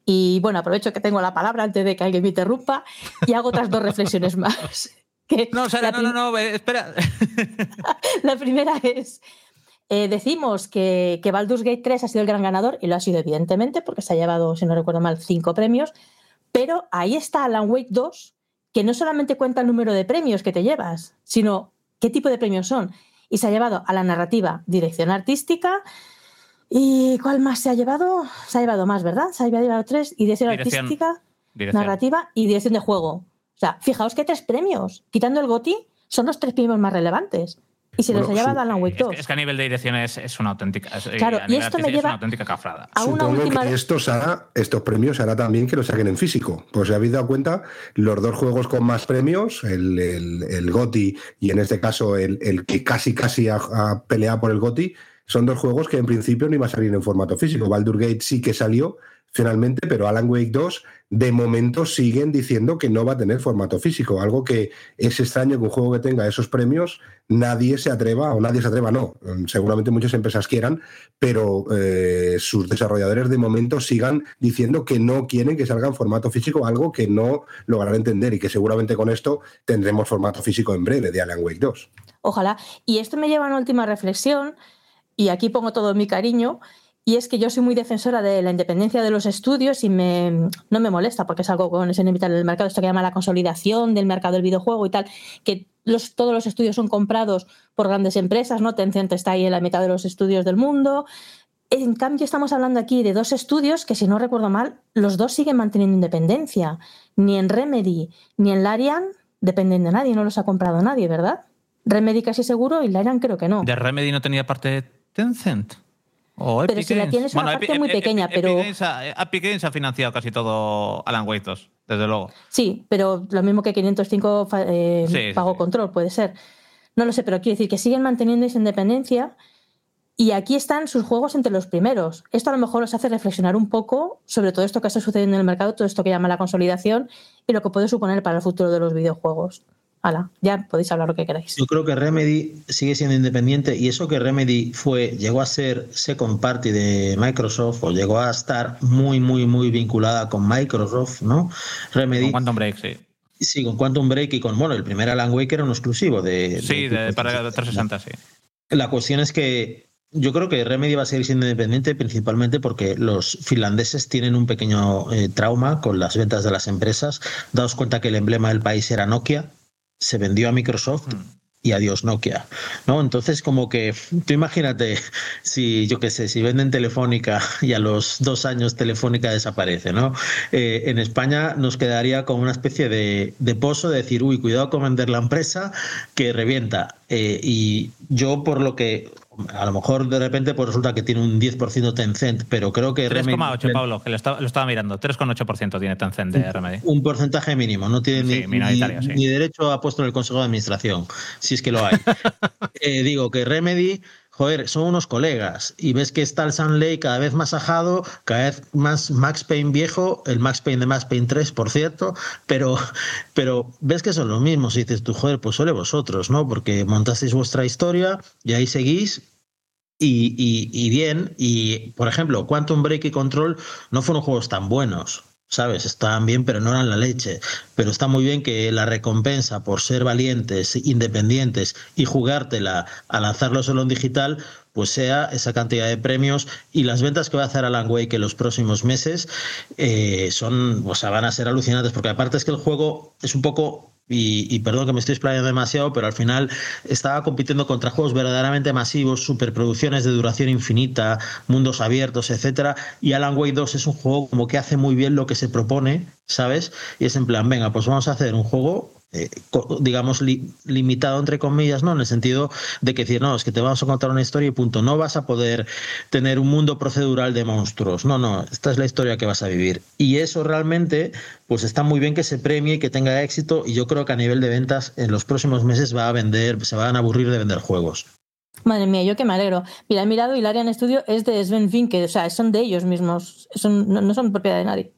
Y bueno, aprovecho que tengo la palabra antes de que alguien me interrumpa y hago otras dos reflexiones más. Que No, Sara, no, no, no, espera. La primera es, eh, decimos que, que Baldur's Gate 3 ha sido el gran ganador y lo ha sido evidentemente porque se ha llevado, si no recuerdo mal, cinco premios, pero ahí está Alan Wake 2, que no solamente cuenta el número de premios que te llevas, sino qué tipo de premios son. Y se ha llevado a la narrativa, dirección artística. ¿Y cuál más se ha llevado? Se ha llevado más, ¿verdad? Se ha llevado tres. Y dirección, Dirección. artística, Dirección. narrativa y dirección de juego. O sea, fijaos que tres premios, quitando el GOTI, son los tres premios más relevantes. Y se los ha Bueno, llevado Alan Wake Es que, 2. es que a nivel de dirección es, es una auténtica. es- Claro, y esto me lleva una auténtica cafrada. a una Supongo última- que estos, hará, estos premios hará también que los saquen en físico. Pues si habéis dado cuenta, los dos juegos con más premios, el, el, el GOTI y en este caso el, el que casi casi ha, ha peleado por el GOTI, son dos juegos que en principio no iban a salir en formato físico. Baldur Gate sí que salió finalmente, pero Alan Wake 2 de momento siguen diciendo que no va a tener formato físico. Algo que es extraño que un juego que tenga esos premios nadie se atreva, o nadie se atreva, no. Seguramente muchas empresas quieran, pero eh, sus desarrolladores de momento sigan diciendo que no quieren que salga en formato físico, algo que no lograrán entender y que seguramente con esto tendremos formato físico en breve de Alan Wake 2. Ojalá. Y esto me lleva a una última reflexión, y aquí pongo todo mi cariño, Y es que yo soy muy defensora de la independencia de los estudios y me, no me molesta porque es algo con es inevitable en el mercado, esto que llama la consolidación del mercado del videojuego y tal, que todos los estudios son comprados por grandes empresas, ¿no? Tencent está ahí en la mitad de los estudios del mundo. En cambio, estamos hablando aquí de dos estudios que, si no recuerdo mal, los dos siguen manteniendo independencia. Ni en Remedy ni en Larian dependen de nadie, no los ha comprado nadie, ¿verdad? Remedy casi seguro y Larian creo que no. ¿De Remedy no tenía parte de Tencent? O Pero Epic si la tienes una Bueno, parte Epi- muy Epi- pequeña, Epic pero- Games ha- Epic Games ha financiado casi todo Alan Wake 2, desde luego. Sí, pero lo mismo que 505 fa- eh, Sí, control, puede ser. No lo sé, pero quiero decir que siguen manteniendo esa independencia y aquí están sus juegos entre los primeros. Esto a lo mejor os hace reflexionar un poco sobre todo esto que está sucediendo en el mercado, todo esto que llama la consolidación y lo que puede suponer para el futuro de los videojuegos. Hala, ya podéis hablar lo que queráis. Yo creo que Remedy sigue siendo independiente y eso que Remedy fue, llegó a ser second party de Microsoft o llegó a estar muy, muy, muy vinculada con Microsoft, ¿no? Remedy. Con Quantum Break, sí. Sí, con Quantum Break y con, bueno, el primer Alan Wake era un exclusivo de... Sí, de- de, para 360, sí. La cuestión es que yo creo que Remedy va a seguir siendo independiente principalmente porque los finlandeses tienen un pequeño eh, trauma con las ventas de las empresas. Daos cuenta que el emblema del país era Nokia, se vendió a Microsoft y adiós Nokia. ¿no? Entonces, como que tú imagínate si, yo qué sé, si venden Telefónica y a los dos años Telefónica desaparece, ¿no? Eh, en España nos quedaría como una especie de, de pozo de decir, uy, cuidado con vender la empresa que revienta. Eh, y yo, por lo que a lo mejor de repente pues resulta que tiene un 10% Tencent, pero creo que Remedy- 3,8, Pablo, que lo estaba, lo estaba mirando. 3,8% tiene Tencent de Remedy. un porcentaje mínimo, no tiene Sí, ni- minoritario, ni, sí. ni derecho a puesto en el Consejo de Administración, si es que lo hay. Eh, digo que Remedy, joder, son unos colegas y ves que está el Sunlay cada vez más ajado, cada vez más Max Payne viejo, el Max Payne de Max Payne 3, por cierto, pero, pero ves que son los mismos y dices tú, joder, pues solo vosotros, ¿no? Porque montasteis vuestra historia y ahí seguís y- y bien, y por ejemplo, Quantum Break y Control no fueron juegos tan buenos, ¿sabes? Estaban bien, pero no eran la leche. Pero está muy bien que la recompensa por ser valientes, independientes y jugártela a lanzarlo solo en digital, pues sea esa cantidad de premios y las ventas que va a hacer Alan Wake en los próximos meses eh, son, o van a ser alucinantes, porque aparte es que el juego es un poco y, y perdón que me estoy explayando demasiado, pero al final estaba compitiendo contra juegos verdaderamente masivos, superproducciones de duración infinita, mundos abiertos, etcétera. Y Alan Wake 2 es un juego como que hace muy bien lo que se propone, ¿sabes? Y es en plan, venga, pues vamos a hacer un juego eh, digamos, li- limitado entre comillas, ¿no? En el sentido de que decir, no, es que te vamos a contar una historia y punto. No vas a poder tener un mundo procedural de monstruos. No, no, esta es la historia que vas a vivir. Y eso realmente, pues está muy bien que se premie y que tenga éxito. Y yo creo que a nivel de ventas, en los próximos meses va a vender, se van a aburrir de vender juegos. Madre mía, yo que me alegro. Mira, he mirado en estudio es de Sven Finke, o sea, son de ellos mismos, no son propiedad de nadie.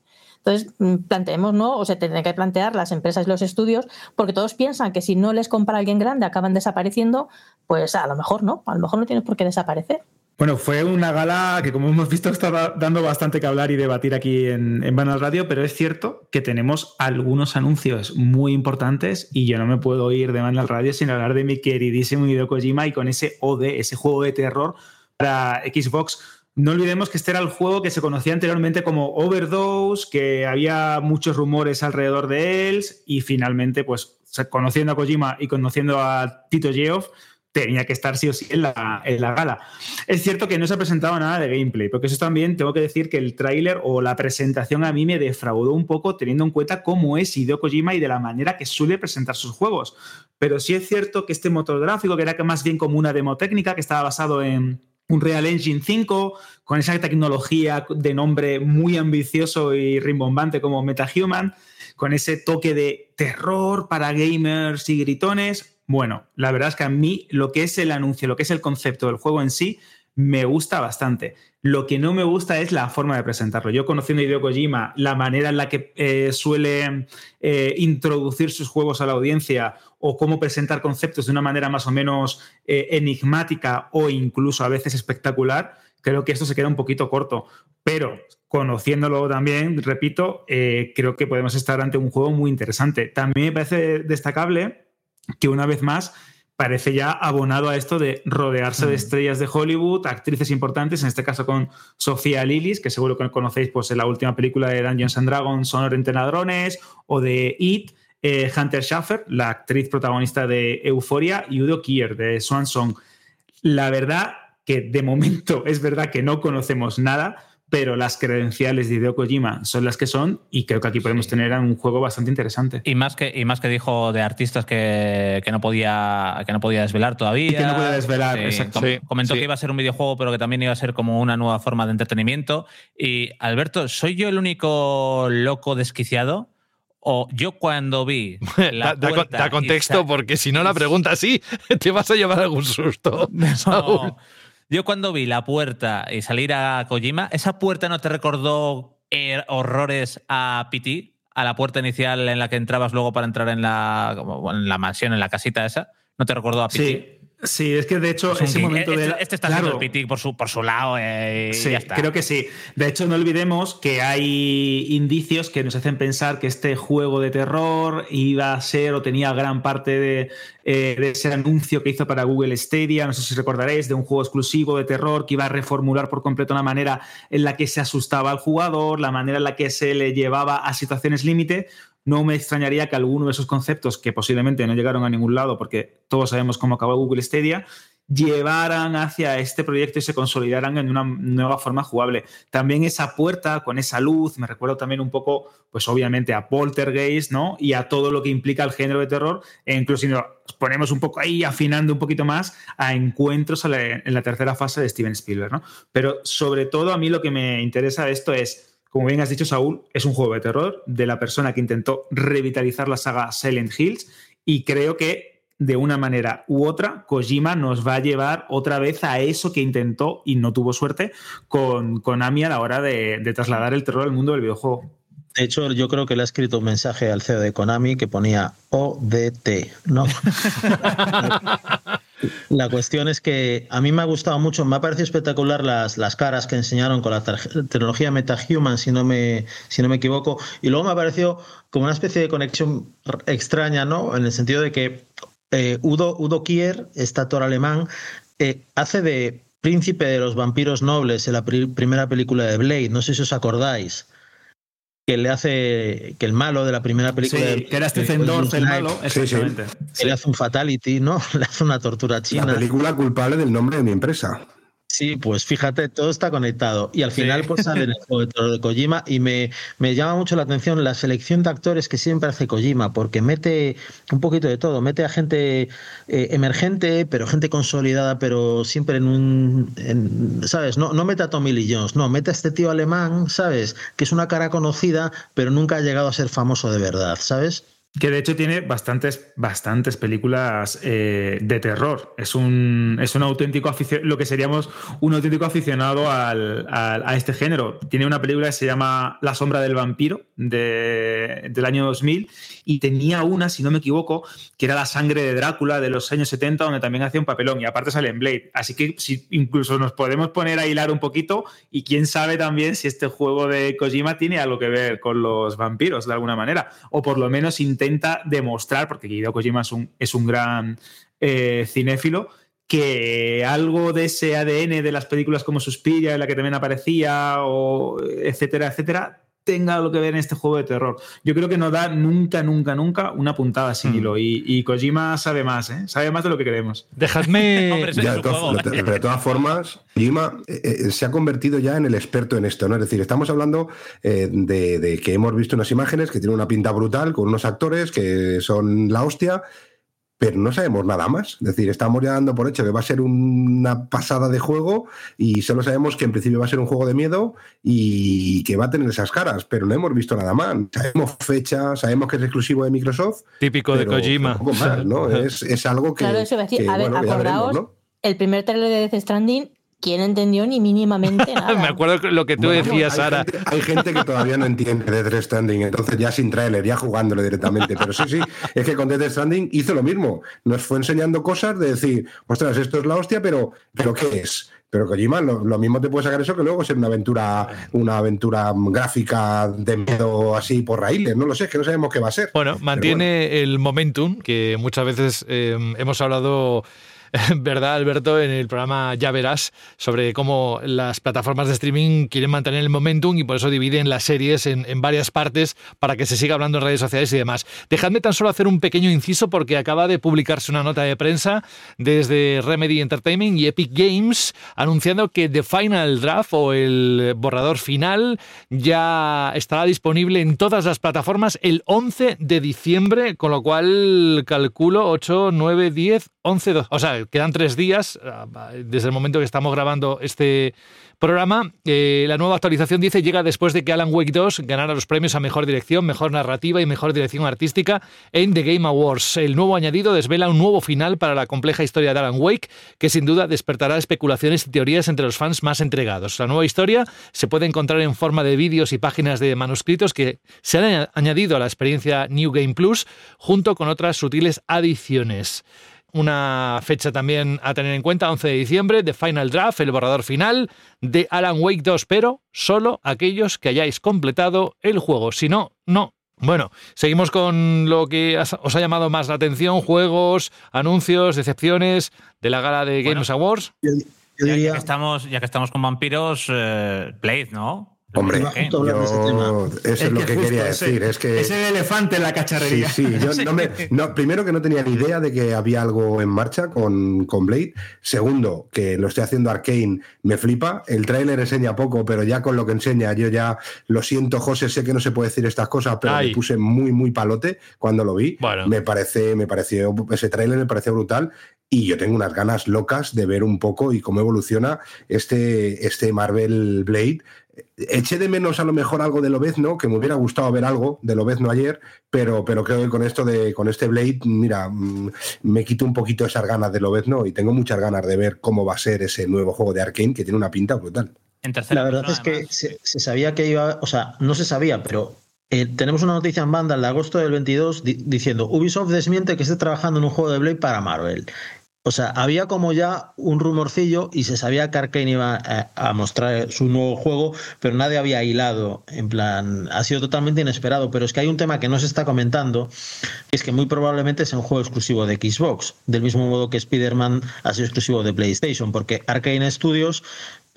Entonces, mm, planteemos, ¿no? O se tendrán que plantear las empresas y los estudios, porque todos piensan que si no les compra alguien grande acaban desapareciendo, pues a lo mejor no, a lo mejor no tienes por qué desaparecer. Bueno, fue una gala que, como hemos visto, está dando bastante que hablar y debatir aquí en, en Banal Radio, pero es cierto que tenemos algunos anuncios muy importantes y yo no me puedo ir de Banal Radio sin hablar de mi queridísimo Hideo Kojima y con ese OD, ese juego de terror para Xbox. No olvidemos que este era el juego que se conocía anteriormente como Overdose, que había muchos rumores alrededor de él y finalmente, pues conociendo a Kojima y conociendo a Tito Geoff, tenía que estar sí o sí en la, en la gala. Es cierto que no se ha presentado nada de gameplay, porque eso también tengo que decir que el tráiler o la presentación a mí me defraudó un poco teniendo en cuenta cómo es Hideo Kojima y de la manera que suele presentar sus juegos. Pero sí es cierto que este motor gráfico, que era más bien como una demo técnica, que estaba basado en un Real Engine 5, con esa tecnología de nombre muy ambicioso y rimbombante como MetaHuman, con ese toque de terror para gamers y gritones. Bueno, la verdad es que a mí lo que es el anuncio, lo que es el concepto del juego en sí, me gusta bastante. Lo que no me gusta es la forma de presentarlo. Yo conociendo a Hideo Kojima, la manera en la que eh, suele eh, introducir sus juegos a la audiencia o cómo presentar conceptos de una manera más o menos eh, enigmática o incluso a veces espectacular, creo que esto se queda un poquito corto. Pero conociéndolo también, repito, creo que podemos estar ante un juego muy interesante. También me parece destacable que una vez más parece ya abonado a esto de rodearse de estrellas de Hollywood, actrices importantes, en este caso con Sofía Lillis, que seguro que conocéis pues, en la última película de Dungeons and Dragons, Sonor entre ladrones, o de It, eh, Hunter Schaffer, la actriz protagonista de Euphoria, y Udo Kier, de Swan Song. La verdad que de momento es verdad que no conocemos nada, pero las credenciales de Hideo Kojima son las que son y creo que aquí podemos tener un juego bastante interesante. Y más que, y más que dijo de artistas que, que no podía, que no podía desvelar todavía. Y que no podía desvelar, Sí, exacto. com- Sí, Comentó sí. que iba a ser un videojuego, pero que también iba a ser como una nueva forma de entretenimiento. Y Alberto, ¿soy yo el único loco desquiciado? O yo cuando vi la Da, contexto, porque si no la pregunta así, te vas a llevar algún susto. Saúl. No. Yo cuando vi la puerta y salir a Kojima, ¿esa puerta no te recordó eh, horrores a PT? A la puerta inicial en la que entrabas luego para entrar en la, como en la mansión, en la casita esa. ¿No te recordó a PT? Sí, sí, es que de hecho Es ese momento este, de la- este está Claro. haciendo el por su, por su lado eh, y Sí, ya está. creo que sí. De hecho, no olvidemos que hay indicios que nos hacen pensar que este juego de terror iba a ser o tenía gran parte de, eh, de ese anuncio que hizo para Google Stadia, no sé si recordaréis, de un juego exclusivo de terror que iba a reformular por completo la manera en la que se asustaba al jugador, la manera en la que se le llevaba a situaciones límite. No me extrañaría que alguno de esos conceptos, que posiblemente no llegaron a ningún lado, porque todos sabemos cómo acabó Google Stadia, llevaran hacia este proyecto y se consolidaran en una nueva forma jugable. También esa puerta con esa luz, me recuerdo también un poco, pues obviamente a Poltergeist, ¿no? Y a todo lo que implica el género de terror, e incluso si nos ponemos un poco ahí, afinando un poquito más, a encuentros en la tercera fase de Steven Spielberg, ¿no? Pero sobre todo a mí lo que me interesa de esto es, como bien has dicho, Saúl, es un juego de terror de la persona que intentó revitalizar la saga Silent Hills y creo que de una manera u otra, Kojima nos va a llevar otra vez a eso que intentó y no tuvo suerte con Konami a la hora de, de trasladar el terror al mundo del videojuego. De hecho, yo creo que le ha escrito un mensaje al CEO de Konami que ponía ODT, ¿no? La cuestión es que a mí me ha gustado mucho, me ha parecido espectacular las, las caras que enseñaron con la tecnología MetaHuman, si no, me, si no me equivoco, y luego me ha parecido como una especie de conexión extraña, ¿no? En el sentido de que eh, Udo, Udo Kier, este actor alemán, eh, hace de príncipe de los vampiros nobles en la pri- primera película de Blade, no sé si os acordáis que le hace que el malo de la primera película Sí, de- que era Stephen Dorff el malo, exactamente. que le hace un fatality, ¿no? Le hace una tortura china. La película culpable del nombre de mi empresa. Sí, pues fíjate, todo está conectado. Y al final, pues sale el juego de Kojima y me, me llama mucho la atención la selección de actores que siempre hace Kojima, porque mete un poquito de todo, mete a gente eh, emergente, pero gente consolidada, pero siempre en un, en- ¿sabes? No, no mete a Tommy Lee Jones, no, mete a este tío alemán, ¿sabes? Que es una cara conocida, pero nunca ha llegado a ser famoso de verdad, ¿sabes? Que de hecho tiene bastantes, bastantes películas eh, de terror. Es un, es un auténtico aficionado, lo que seríamos un auténtico aficionado al- al- a este género. Tiene una película que se llama La sombra del vampiro de- del año 2000 y tenía una, si no me equivoco, que era La sangre de Drácula de los años 70, donde también hacía un papelón y aparte sale en Blade. Así que incluso nos podemos poner a hilar un poquito y quién sabe también si este juego de Kojima tiene algo que ver con los vampiros de alguna manera o por lo menos intenta demostrar, porque Hideo Kojima es un, es un gran eh, cinéfilo, que algo de ese ADN de las películas como Suspiria, en la que también aparecía, o etcétera, etcétera, tenga algo que ver en este juego de terror. Yo creo que no da nunca, nunca, nunca una puntada sin hilo. Y, y Kojima sabe más, ¿eh? sabe más de lo que creemos. Dejadme. Ya, de, todas- de- de todas formas, Kojima eh, eh, se ha convertido ya en el experto en esto, ¿no? Es decir, estamos hablando eh, de, de que hemos visto unas imágenes que tienen una pinta brutal, con unos actores que son la hostia, pero no sabemos nada más. Es decir, estamos ya dando por hecho que va a ser una pasada de juego y solo sabemos que en principio va a ser un juego de miedo y que va a tener esas caras, pero no hemos visto nada más. Sabemos fecha, sabemos que es exclusivo de Microsoft. Típico de Kojima. poco más, ¿no? Es, es algo que. claro, eso iba a decir. que, a ver, bueno, acordaos, veremos, ¿no? el primer trailer de Death Stranding, ¿quién entendió ni mínimamente nada? Me acuerdo lo que tú Bueno, decías, hay Sara. gente- hay gente que todavía no entiende Death Stranding, entonces ya sin trailer, ya jugándolo directamente. Pero sí, sí, es que con Death Stranding hizo lo mismo. Nos fue enseñando cosas de decir, ostras, esto es la hostia, pero, pero ¿qué es? Pero Kojima lo, lo mismo te puede sacar eso que luego ser una aventura, una aventura gráfica de miedo así por raíles, no lo sé, es que no sabemos qué va a ser. Bueno, mantiene el momentum que muchas veces eh, hemos hablado ¿verdad, Alberto? En el programa Ya Verás, sobre cómo las plataformas de streaming quieren mantener el momentum y por eso dividen las series en, en, varias partes para que se siga hablando en redes sociales y demás. Dejadme tan solo hacer un pequeño inciso porque acaba de publicarse una nota de prensa desde Remedy Entertainment y Epic Games anunciando que The Final Draft o el borrador final ya estará disponible en todas las plataformas el 11 de diciembre, con lo cual calculo 8, 9, 10, 11, 12. O sea, quedan tres días desde el momento que estamos grabando este programa. Eh, la nueva actualización dice llega después de que Alan Wake 2 ganara los premios a mejor dirección, mejor narrativa y mejor dirección artística en The Game Awards. El nuevo añadido desvela un nuevo final para la compleja historia de Alan Wake, que sin duda despertará especulaciones y teorías entre los fans más entregados. La nueva historia se puede encontrar en forma de vídeos y páginas de manuscritos que se han añadido a la experiencia New Game Plus junto con otras sutiles adiciones una fecha también a tener en cuenta, 11 de diciembre, de Final Draft, el borrador final de Alan Wake 2, pero solo aquellos que hayáis completado el juego. Si no, no. Bueno, seguimos con lo que os ha llamado más la atención, juegos, anuncios, decepciones de la gala de Games bueno, Awards. Yo, yo diría... ya, ya, que estamos, ya que estamos con vampiros, eh, Blade, ¿no? Hombre, yo, eso es, es lo que, que quería ese, decir. Es que es el elefante en la cacharrería. Sí, sí. Yo. No me, no, primero que no tenía ni idea de que había algo en marcha con, con Blade. Segundo, que lo estoy haciendo Arkane, me flipa. El tráiler enseña poco, pero ya con lo que enseña, yo ya lo siento, José, sé que no se puede decir estas cosas, pero Ay. me puse muy, muy palote cuando lo vi. Bueno. Me parece, me pareció, ese tráiler me pareció brutal y yo tengo unas ganas locas de ver un poco y cómo evoluciona este, este Marvel Blade. Eché de menos a lo mejor algo de Lobezno, que me hubiera gustado ver algo de Lobezno ayer, pero, pero creo que con esto de con este Blade, mira, mm, me quito un poquito esas ganas de Lobezno y tengo muchas ganas de ver cómo va a ser ese nuevo juego de Arkane que tiene una pinta brutal. La verdad es que se, se, sabía que iba, o sea, no se sabía, pero eh, tenemos una noticia en banda de agosto del 22 di diciendo Ubisoft desmiente que esté trabajando en un juego de Blade para Marvel. O sea, había como ya un rumorcillo y se sabía que Arkane iba a, a, mostrar su nuevo juego, pero nadie había hilado. En plan, ha sido totalmente inesperado. Pero es que hay un tema que no se está comentando, es que muy probablemente sea un juego exclusivo de Xbox, del mismo modo que Spider-Man ha sido exclusivo de PlayStation, porque Arkane Studios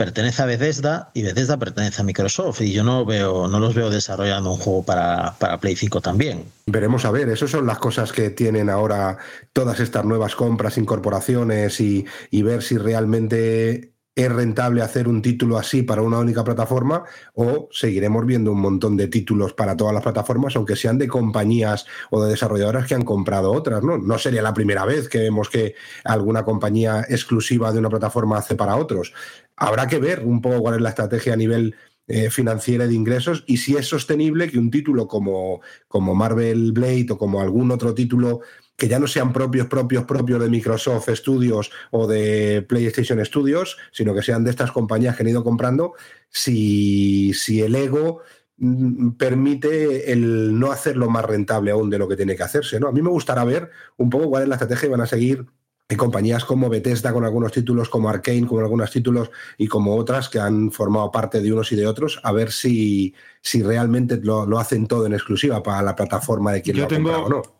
pertenece a Bethesda y Bethesda pertenece a Microsoft y yo no veo no los veo desarrollando un juego para, para Play 5 también. Veremos a ver, esas son las cosas que tienen ahora todas estas nuevas compras, incorporaciones y, y ver si realmente es rentable hacer un título así para una única plataforma o seguiremos viendo un montón de títulos para todas las plataformas, aunque sean de compañías o de desarrolladoras que han comprado otras, ¿no? No sería la primera vez que vemos que alguna compañía exclusiva de una plataforma hace para otros. Habrá que ver un poco cuál es la estrategia a nivel eh, financiera de ingresos y si es sostenible que un título como, como Marvel Blade o como algún otro título que ya no sean propios, propios, propios de Microsoft Studios o de PlayStation Studios, sino que sean de estas compañías que han ido comprando, si, si el ego mm, permite el no hacerlo más rentable aún de lo que tiene que hacerse. ¿no? A mí me gustará ver un poco cuál es la estrategia que van a seguir en compañías como Bethesda con algunos títulos, como Arkane con algunos títulos y como otras que han formado parte de unos y de otros, a ver si, si realmente lo, lo hacen todo en exclusiva para la plataforma de quien Yo lo ha tengo, comprado o no.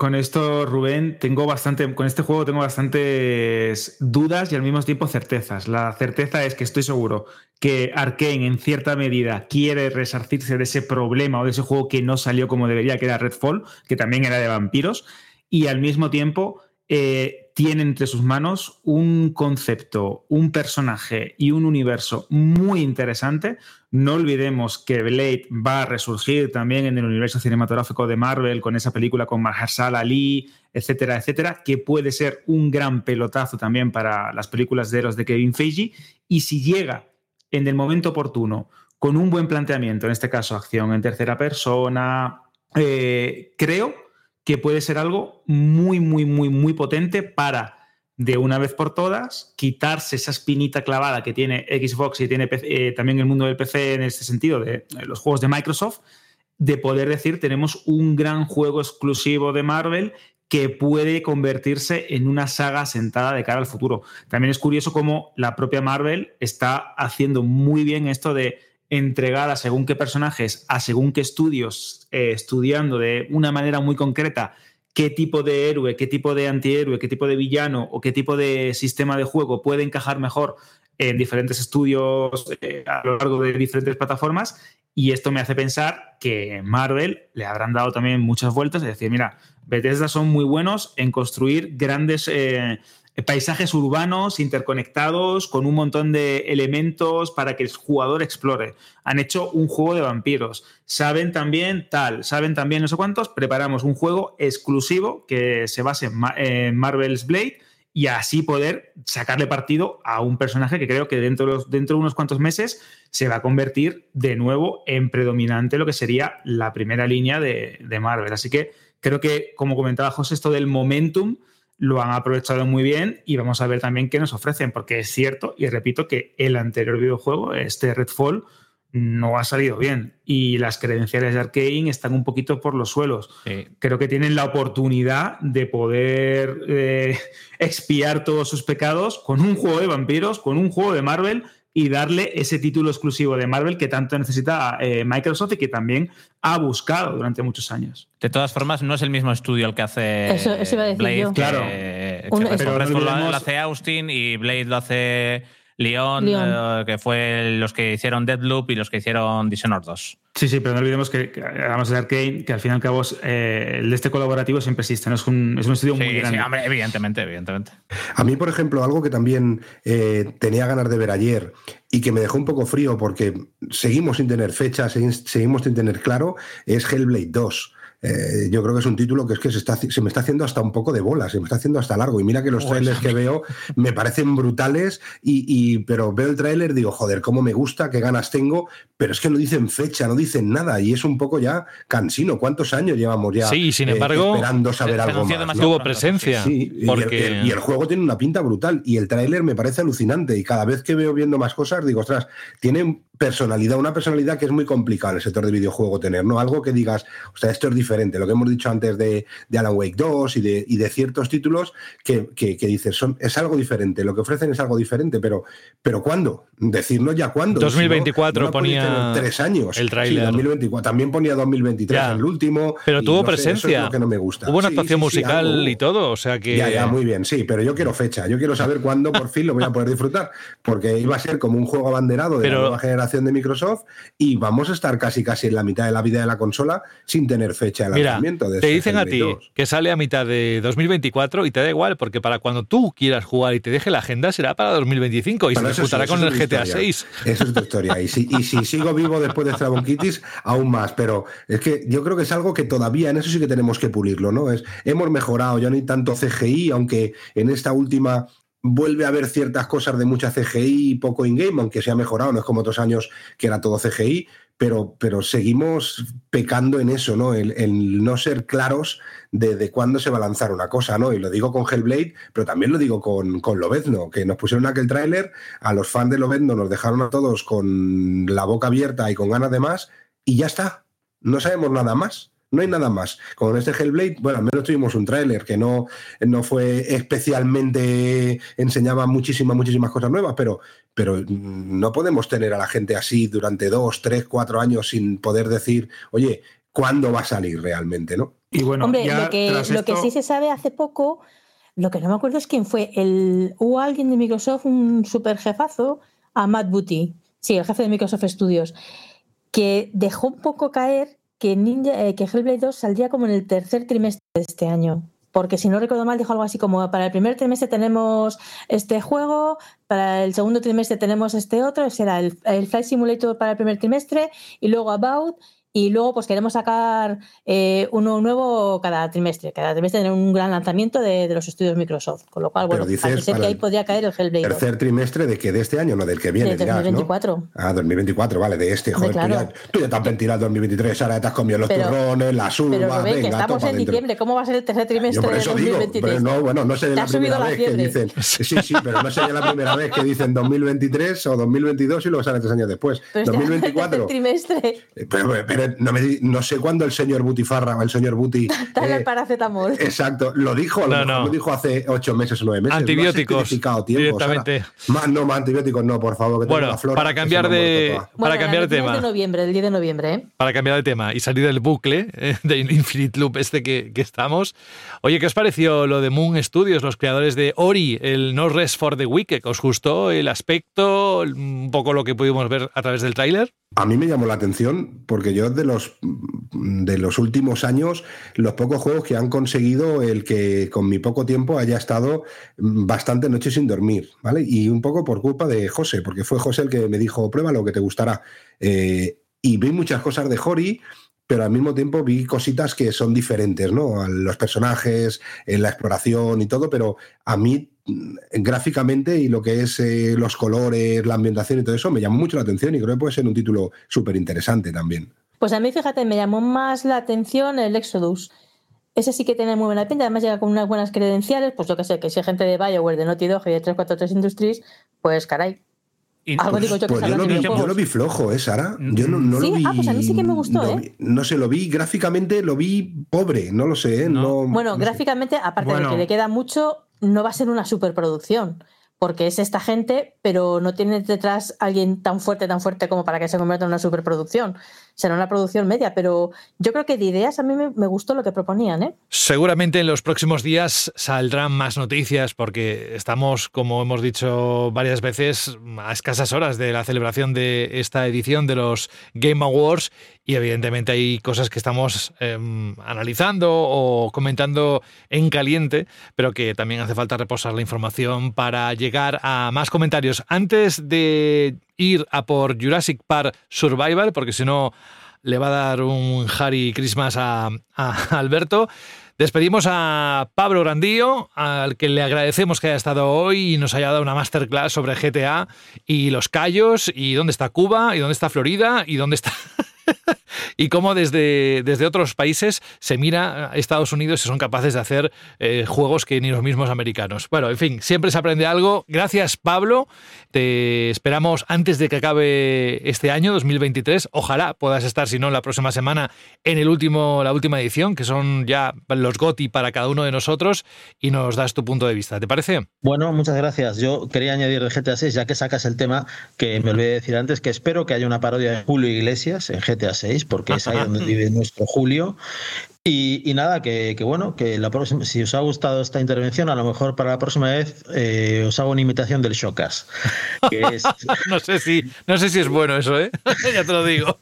Con esto, Rubén, tengo bastante, con este juego tengo bastantes dudas y al mismo tiempo certezas. La certeza es que estoy seguro que Arkane en cierta medida quiere resarcirse de ese problema o de ese juego que no salió como debería, que era Redfall, que también era de vampiros, y al mismo tiempo eh, tiene entre sus manos un concepto, un personaje y un universo muy interesante. No olvidemos que Blade va a resurgir también en el universo cinematográfico de Marvel con esa película con Mahershala Ali, etcétera, etcétera, que puede ser un gran pelotazo también para las películas de héroes de Kevin Feige. Y si llega en el momento oportuno con un buen planteamiento, en este caso acción en tercera persona, eh, creo que puede ser algo muy, muy, muy, muy potente para, de una vez por todas, quitarse esa espinita clavada que tiene Xbox y tiene eh, también el mundo del PC en este sentido, de, de los juegos de Microsoft, de poder decir tenemos un gran juego exclusivo de Marvel que puede convertirse en una saga sentada de cara al futuro. También es curioso cómo la propia Marvel está haciendo muy bien esto de entregar a según qué personajes, a según qué estudios, eh, estudiando de una manera muy concreta qué tipo de héroe, qué tipo de antihéroe, qué tipo de villano o qué tipo de sistema de juego puede encajar mejor en diferentes estudios eh, a lo largo de diferentes plataformas. Y esto me hace pensar que Marvel le habrán dado también muchas vueltas. Es decir, mira, Bethesda son muy buenos en construir grandes eh, paisajes urbanos interconectados con un montón de elementos para que el jugador explore. Han hecho un juego de vampiros. Saben también tal, saben también no sé cuántos. Preparamos un juego exclusivo que se base en, Ma- en Marvel's Blade y así poder sacarle partido a un personaje que creo que dentro de, dentro de unos cuantos meses se va a convertir de nuevo en predominante lo que sería la primera línea de, de Marvel. Así que creo que, como comentaba José, esto del momentum lo han aprovechado muy bien y vamos a ver también qué nos ofrecen, porque es cierto, y repito, que el anterior videojuego, este Redfall, no ha salido bien y las credenciales de Arkane están un poquito por los suelos. Creo que tienen la oportunidad de poder eh, expiar todos sus pecados con un juego de vampiros, con un juego de Marvel y darle ese título exclusivo de Marvel que tanto necesita eh, Microsoft y que también ha buscado durante muchos años. De todas formas, no es el mismo estudio el que hace Eso- eso iba a decir Blade. yo. que- Claro. que Un- Redfall. Pero no lo hace Austin y Blade lo hace Leon, Leon. eh, que fue los que hicieron Deadloop y los que hicieron Dishonored 2. Sí, sí, pero no olvidemos que, que hablamos de Arkane, que al fin y al cabo es, eh, el de este colaborativo siempre existe, ¿no? es, un, es un estudio muy Sí, grande. sí, hombre, evidentemente, evidentemente. A mí, por ejemplo, algo que también eh, tenía ganas de ver ayer y que me dejó un poco frío porque seguimos sin tener fecha, segui- seguimos sin tener claro, es Hellblade 2. Eh, yo creo que es un título que es que se, está, se me está haciendo hasta un poco de bola, se me está haciendo hasta largo. Y mira que los trailers que veo me parecen brutales, y, y- pero veo el tráiler digo, joder, cómo me gusta, qué ganas tengo, pero es que no dicen fecha, no dicen nada, y es un poco ya cansino. ¿Cuántos años llevamos ya Sí, sin eh, embargo, esperando saber se algo más? ¿no? Tuvo presencia. Sí, y, porque... el, y el juego tiene una pinta brutal y el tráiler me parece alucinante y cada vez que veo viendo más cosas digo, ostras, tiene personalidad, una personalidad que es muy complicada en el sector de videojuego tener, ¿no? Algo que digas, o sea, esto es diferente, lo que hemos dicho antes de, de Alan Wake 2 y de, y de ciertos títulos que, que, que dices, son, es algo diferente, lo que ofrecen es algo diferente, pero, pero ¿cuándo? Decirnos ya cuándo. 2024 Si no, no podéis ponía tres años. el tráiler. Sí, 2024. También ponía 2023 Ya. en el último. Pero tuvo no sé, eso es presencia. lo que no me gusta. Hubo una Sí, actuación sí, musical algo y todo, o sea que... Ya, ya, muy bien, sí, pero yo quiero fecha, yo quiero saber cuándo por fin lo voy a poder disfrutar, porque iba a ser como un juego abanderado de Pero- la nueva generación de Microsoft y vamos a estar casi casi en la mitad de la vida de la consola sin tener fecha de Mira, lanzamiento. de te dicen a ti 2. que sale a mitad de 2024 y te da igual, porque para cuando tú quieras jugar y te deje la agenda será para 2025 y se disputará sí, con el GTA historia. 6. Eso es otra historia. Y si, y si sigo vivo después de Stravonkitis, aún más. Pero es que yo creo que es algo que todavía en eso sí que tenemos que pulirlo, ¿no? Es, hemos mejorado, ya no hay tanto CGI, aunque en esta última vuelve a haber ciertas cosas de mucha CGI y poco in-game, aunque se ha mejorado, no es como otros años que era todo CGI, pero, pero seguimos pecando en eso, ¿no? El, no ser claros de, de cuándo se va a lanzar una cosa, ¿no? Y lo digo con Hellblade, pero también lo digo con, con Lobezno, que nos pusieron aquel tráiler, a los fans de Lobezno nos dejaron a todos con la boca abierta y con ganas de más, y ya está. No sabemos nada más. No hay nada más. Con este Hellblade, bueno, al menos tuvimos un tráiler que no, no fue especialmente, enseñaba muchísimas, muchísimas cosas nuevas, pero, pero mm, no podemos tener a la gente así durante dos, tres, cuatro años sin poder decir, oye, ¿cuándo va a salir realmente, no? Y bueno, Hombre, ya lo, que, sí se sabe hace poco, lo que no me acuerdo es quién fue. El, hubo alguien de Microsoft, un super jefazo, a Matt Booty, sí, el jefe de Microsoft Studios, que dejó un poco caer que, Ninja, eh, que Hellblade 2 saldría como en el tercer trimestre de este año. Porque si no recuerdo mal, dijo algo así como: para el primer trimestre tenemos este juego, para el segundo trimestre tenemos este otro, será el, el Flight Simulator para el primer trimestre, y luego About, y luego pues queremos sacar eh, uno nuevo cada trimestre. Cada trimestre tener un gran lanzamiento de, de los estudios Microsoft. Con lo cual, Pero bueno, parece que ahí podría caer el Hellblade 2. Tercer trimestre de que de este año, no del que viene, de dirás, ¿no? 2024. Ah, 2024, vale, de este, joder, tú, claro. ya, tú ya te has ventilado 2023, ahora te has comido los Pero- turrones, las uvas, Pero Rubén, que venga, estamos topa en diciembre, ¿cómo va a ser el tercer trimestre por de eso digo, 2023? pero no, bueno, no sería la primera la vez que dicen, sí, sí, pero no sería la primera vez que dicen 2023 o 2022 y luego sale tres años después. Pero este año el 2024. tercer trimestre. Pero, pero Pero no, me, di- no sé cuándo el señor Butifarra o el señor Buti. Dale eh, el paracetamol. Exacto, lo dijo, lo No, mejor no. lo dijo hace ocho meses o nueve meses. Antibióticos, tiempo, directamente. Más, no, más antibióticos no, por favor. Que tengo Bueno, la flora, para cambiar de, para Bueno, cambiar de tema. de noviembre, el 10 de noviembre, ¿eh? para cambiar de tema y salir del bucle eh, de Infinite Loop este que, que estamos. Oye, ¿qué os pareció lo de Moon Studios, los creadores de Ori, el No Rest for the Wicked? ¿Os gustó el aspecto, un poco lo que pudimos ver a través del tráiler? A mí me llamó la atención porque yo de los de los últimos años, los pocos juegos que han conseguido el que con mi poco tiempo haya estado bastante noches sin dormir, ¿vale? Y un poco por culpa de José, porque fue José el que me dijo, prueba lo que te gustará. Eh, y vi muchas cosas de Hori, pero al mismo tiempo vi cositas que son diferentes, ¿no? Los personajes, la exploración y todo, pero a mí mm, gráficamente y lo que es eh, los colores, la ambientación y todo eso me llamó mucho la atención y creo que puede ser un título súper interesante también. Pues a mí, fíjate, me llamó más la atención el Exodus. Ese sí que tiene muy buena pinta, además llega con unas buenas credenciales, pues yo que sé, que si hay gente de BioWare, de Naughty Dog y de 343 Industries, pues caray. Algo digo yo que Pues yo lo, vi, yo lo vi flojo, ¿eh, Sara? Yo no, no Sí, lo vi. ah, pues a mí sí que me gustó, lo ¿eh? no sé, lo vi gráficamente, lo vi pobre, no lo sé, ¿eh? No, Bueno, no sé. gráficamente, aparte Bueno. de que le queda mucho, no va a ser una superproducción, porque es esta gente, pero no tiene detrás alguien tan fuerte, tan fuerte como para que se convierta en una superproducción. Será una producción media, pero yo creo que de ideas a mí me, gustó lo que proponían, ¿eh? Seguramente en los próximos días saldrán más noticias porque estamos, como hemos dicho varias veces, a escasas horas de la celebración de esta edición de los Game Awards y evidentemente hay cosas que estamos em, analizando o comentando en caliente, pero que también hace falta reposar la información para llegar a más comentarios. Antes de ir a por Jurassic Park Survival, porque si no le va a dar un Harry Christmas a, a Alberto. Despedimos a Pablo Grandío, al que le agradecemos que haya estado hoy y nos haya dado una masterclass sobre GTA y los callos y dónde está Cuba y dónde está Florida y dónde está y cómo desde, desde otros países se mira a Estados Unidos y son capaces de hacer eh, juegos que ni los mismos americanos. Bueno, en fin, siempre se aprende algo. Gracias, Pablo. Te esperamos antes de que acabe este año, 2023. Ojalá puedas estar, si no, la próxima semana en el último, la última edición, que son ya los GOTI para cada uno de nosotros, y nos das tu punto de vista. ¿Te parece? Bueno, muchas gracias. Yo quería añadir de GTA 6, ya que sacas el tema que me olvidé de decir antes, que espero que haya una parodia de Julio Iglesias en GTA 6, porque es ahí donde vive nuestro Julio. Y, y nada, que, que bueno, que la próxima, si os ha gustado esta intervención, a lo mejor para la próxima vez eh, os hago una imitación del Shocas. Es, no, sé si, no sé si es bueno eso, ¿eh? ya te lo digo.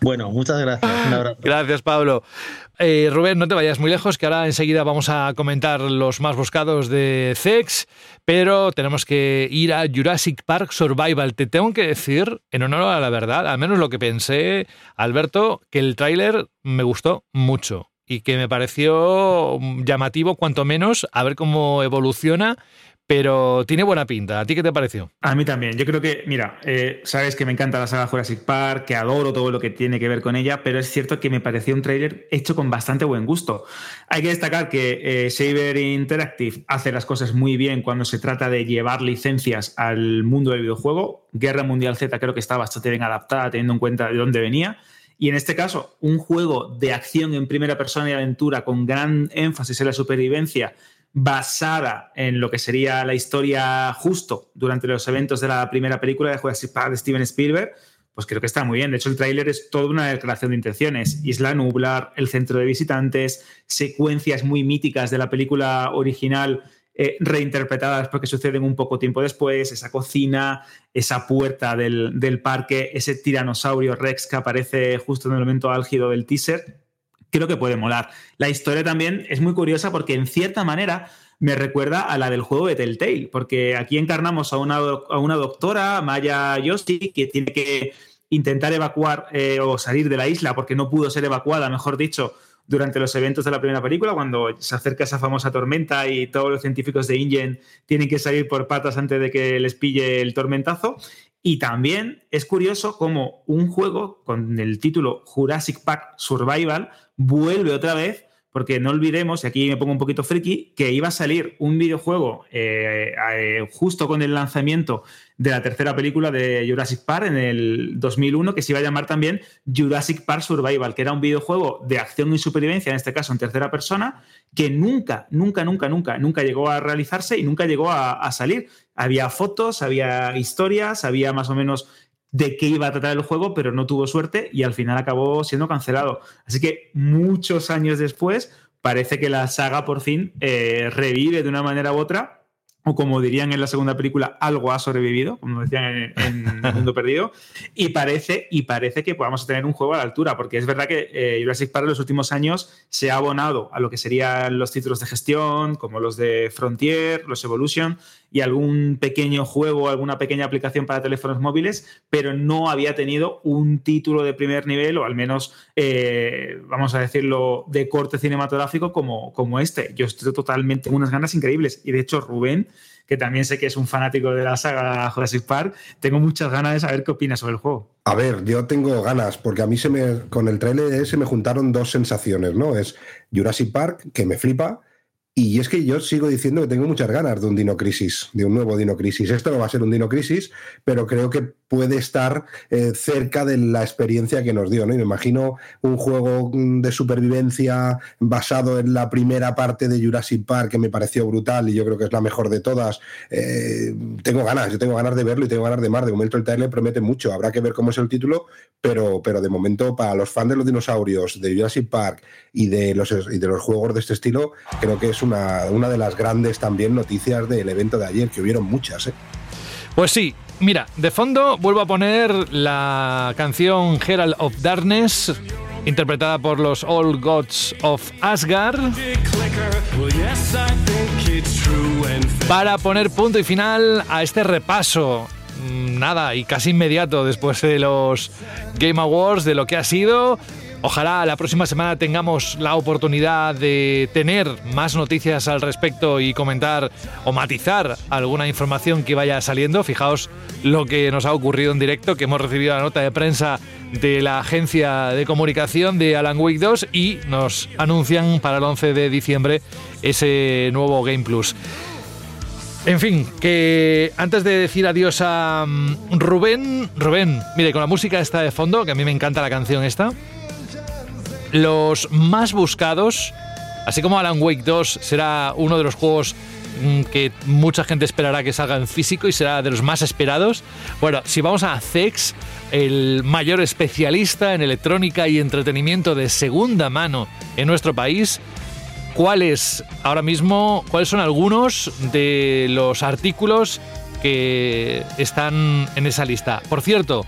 bueno, muchas gracias. Un abrazo. Gracias, Pablo. Eh, Rubén, no te vayas muy lejos, que ahora enseguida vamos a comentar los más buscados de CEX, pero tenemos que ir a Jurassic Park Survival. Te tengo que decir, en honor a la verdad, al menos lo que pensé, Alberto, que el tráiler me gustó mucho y que me pareció llamativo, cuanto menos, a ver cómo evoluciona. Pero tiene buena pinta. ¿A ti qué te pareció? A mí también. Yo creo que, mira, eh, sabes que me encanta la saga Jurassic Park, que adoro todo lo que tiene que ver con ella, pero es cierto que me pareció un tráiler hecho con bastante buen gusto. Hay que destacar que eh, Saber Interactive hace las cosas muy bien cuando se trata de llevar licencias al mundo del videojuego. Guerra Mundial Z creo que está bastante bien adaptada teniendo en cuenta de dónde venía. Y en este caso, un juego de acción en primera persona y aventura con gran énfasis en la supervivencia basada en lo que sería la historia justo durante los eventos de la primera película de Jurassic Park de Steven Spielberg, pues creo que está muy bien. De hecho, el tráiler es toda una declaración de intenciones. Isla Nublar, el centro de visitantes, secuencias muy míticas de la película original eh, reinterpretadas porque suceden un poco tiempo después, esa cocina, esa puerta del, del parque, ese tiranosaurio Rex que aparece justo en el momento álgido del teaser creo que puede molar. La historia también es muy curiosa porque en cierta manera me recuerda a la del juego de Telltale, porque aquí encarnamos a una, a una doctora, Maya Yoshi, que tiene que intentar evacuar eh, o salir de la isla porque no pudo ser evacuada, mejor dicho, durante los eventos de la primera película, cuando se acerca esa famosa tormenta y todos los científicos de InGen tienen que salir por patas antes de que les pille el tormentazo. Y también es curioso cómo un juego con el título Jurassic Park Survival vuelve otra vez porque no olvidemos, y aquí me pongo un poquito friki, que iba a salir un videojuego eh, eh, justo con el lanzamiento de la tercera película de Jurassic Park en el 2001, que se iba a llamar también Jurassic Park Survival, que era un videojuego de acción y supervivencia, en este caso en tercera persona, que nunca, nunca, nunca, nunca, nunca llegó a realizarse y nunca llegó a, a salir. Había fotos, había historias, había más o menos de qué iba a tratar el juego, pero no tuvo suerte y al final acabó siendo cancelado. Así que muchos años después parece que la saga por fin eh, revive de una manera u otra. O como dirían en la segunda película, algo ha sobrevivido, como decían en, en El Mundo Perdido. Y parece, y parece que podamos tener un juego a la altura, porque es verdad que eh, Jurassic Park en los últimos años se ha abonado a lo que serían los títulos de gestión, como los de Frontier, los Evolution, y algún pequeño juego, alguna pequeña aplicación para teléfonos móviles, pero no había tenido un título de primer nivel o al menos, eh, vamos a decirlo, de corte cinematográfico como, como este. Yo estoy totalmente con unas ganas increíbles y de hecho Rubén, que también sé que es un fanático de la saga Jurassic Park, tengo muchas ganas de saber qué opina sobre el juego. A ver, yo tengo ganas, porque a mí se me, con el trailer se me juntaron dos sensaciones, ¿no? Es Jurassic Park, que me flipa, y es que yo sigo diciendo que tengo muchas ganas de un Dino Crisis, de un nuevo Dino Crisis. Esto no va a ser un Dino Crisis, pero creo que puede estar eh, cerca de la experiencia que nos dio. ¿no? Y me imagino un juego mm, de supervivencia basado en la primera parte de Jurassic Park que me pareció brutal y yo creo que es la mejor de todas. Eh, tengo ganas, yo tengo ganas de verlo y tengo ganas de más. De momento el trailer promete mucho. Habrá que ver cómo es el título, pero, pero de momento para los fans de los dinosaurios, de Jurassic Park y de los, y de los juegos de este estilo, creo que es una, una de las grandes también noticias del evento de ayer, que hubieron muchas. ¿eh? Pues sí, mira, de fondo vuelvo a poner la canción Herald of Darkness, interpretada por los All Gods of Asgard, para poner punto y final a este repaso. mm, Nada, y casi inmediato después de los Game Awards, de lo que ha sido. Ojalá la próxima semana tengamos la oportunidad de tener más noticias al respecto y comentar o matizar alguna información que vaya saliendo. Fijaos lo que nos ha ocurrido en directo, que hemos recibido la nota de prensa de la agencia de comunicación de Alan Wake 2 y nos anuncian para el 11 de diciembre ese nuevo Game Plus. En fin, que antes de decir adiós a mm, Rubén, Rubén, mire, con la música esta de fondo, que a mí me encanta la canción esta, los más buscados, así como Alan Wake 2 será uno de los juegos mm, que mucha gente esperará que salga en físico y será de los más esperados. Bueno, si vamos a CEX, el mayor especialista en electrónica y entretenimiento de segunda mano en nuestro país, ¿cuáles ahora mismo, cuáles son algunos de los artículos que están en esa lista? Por cierto,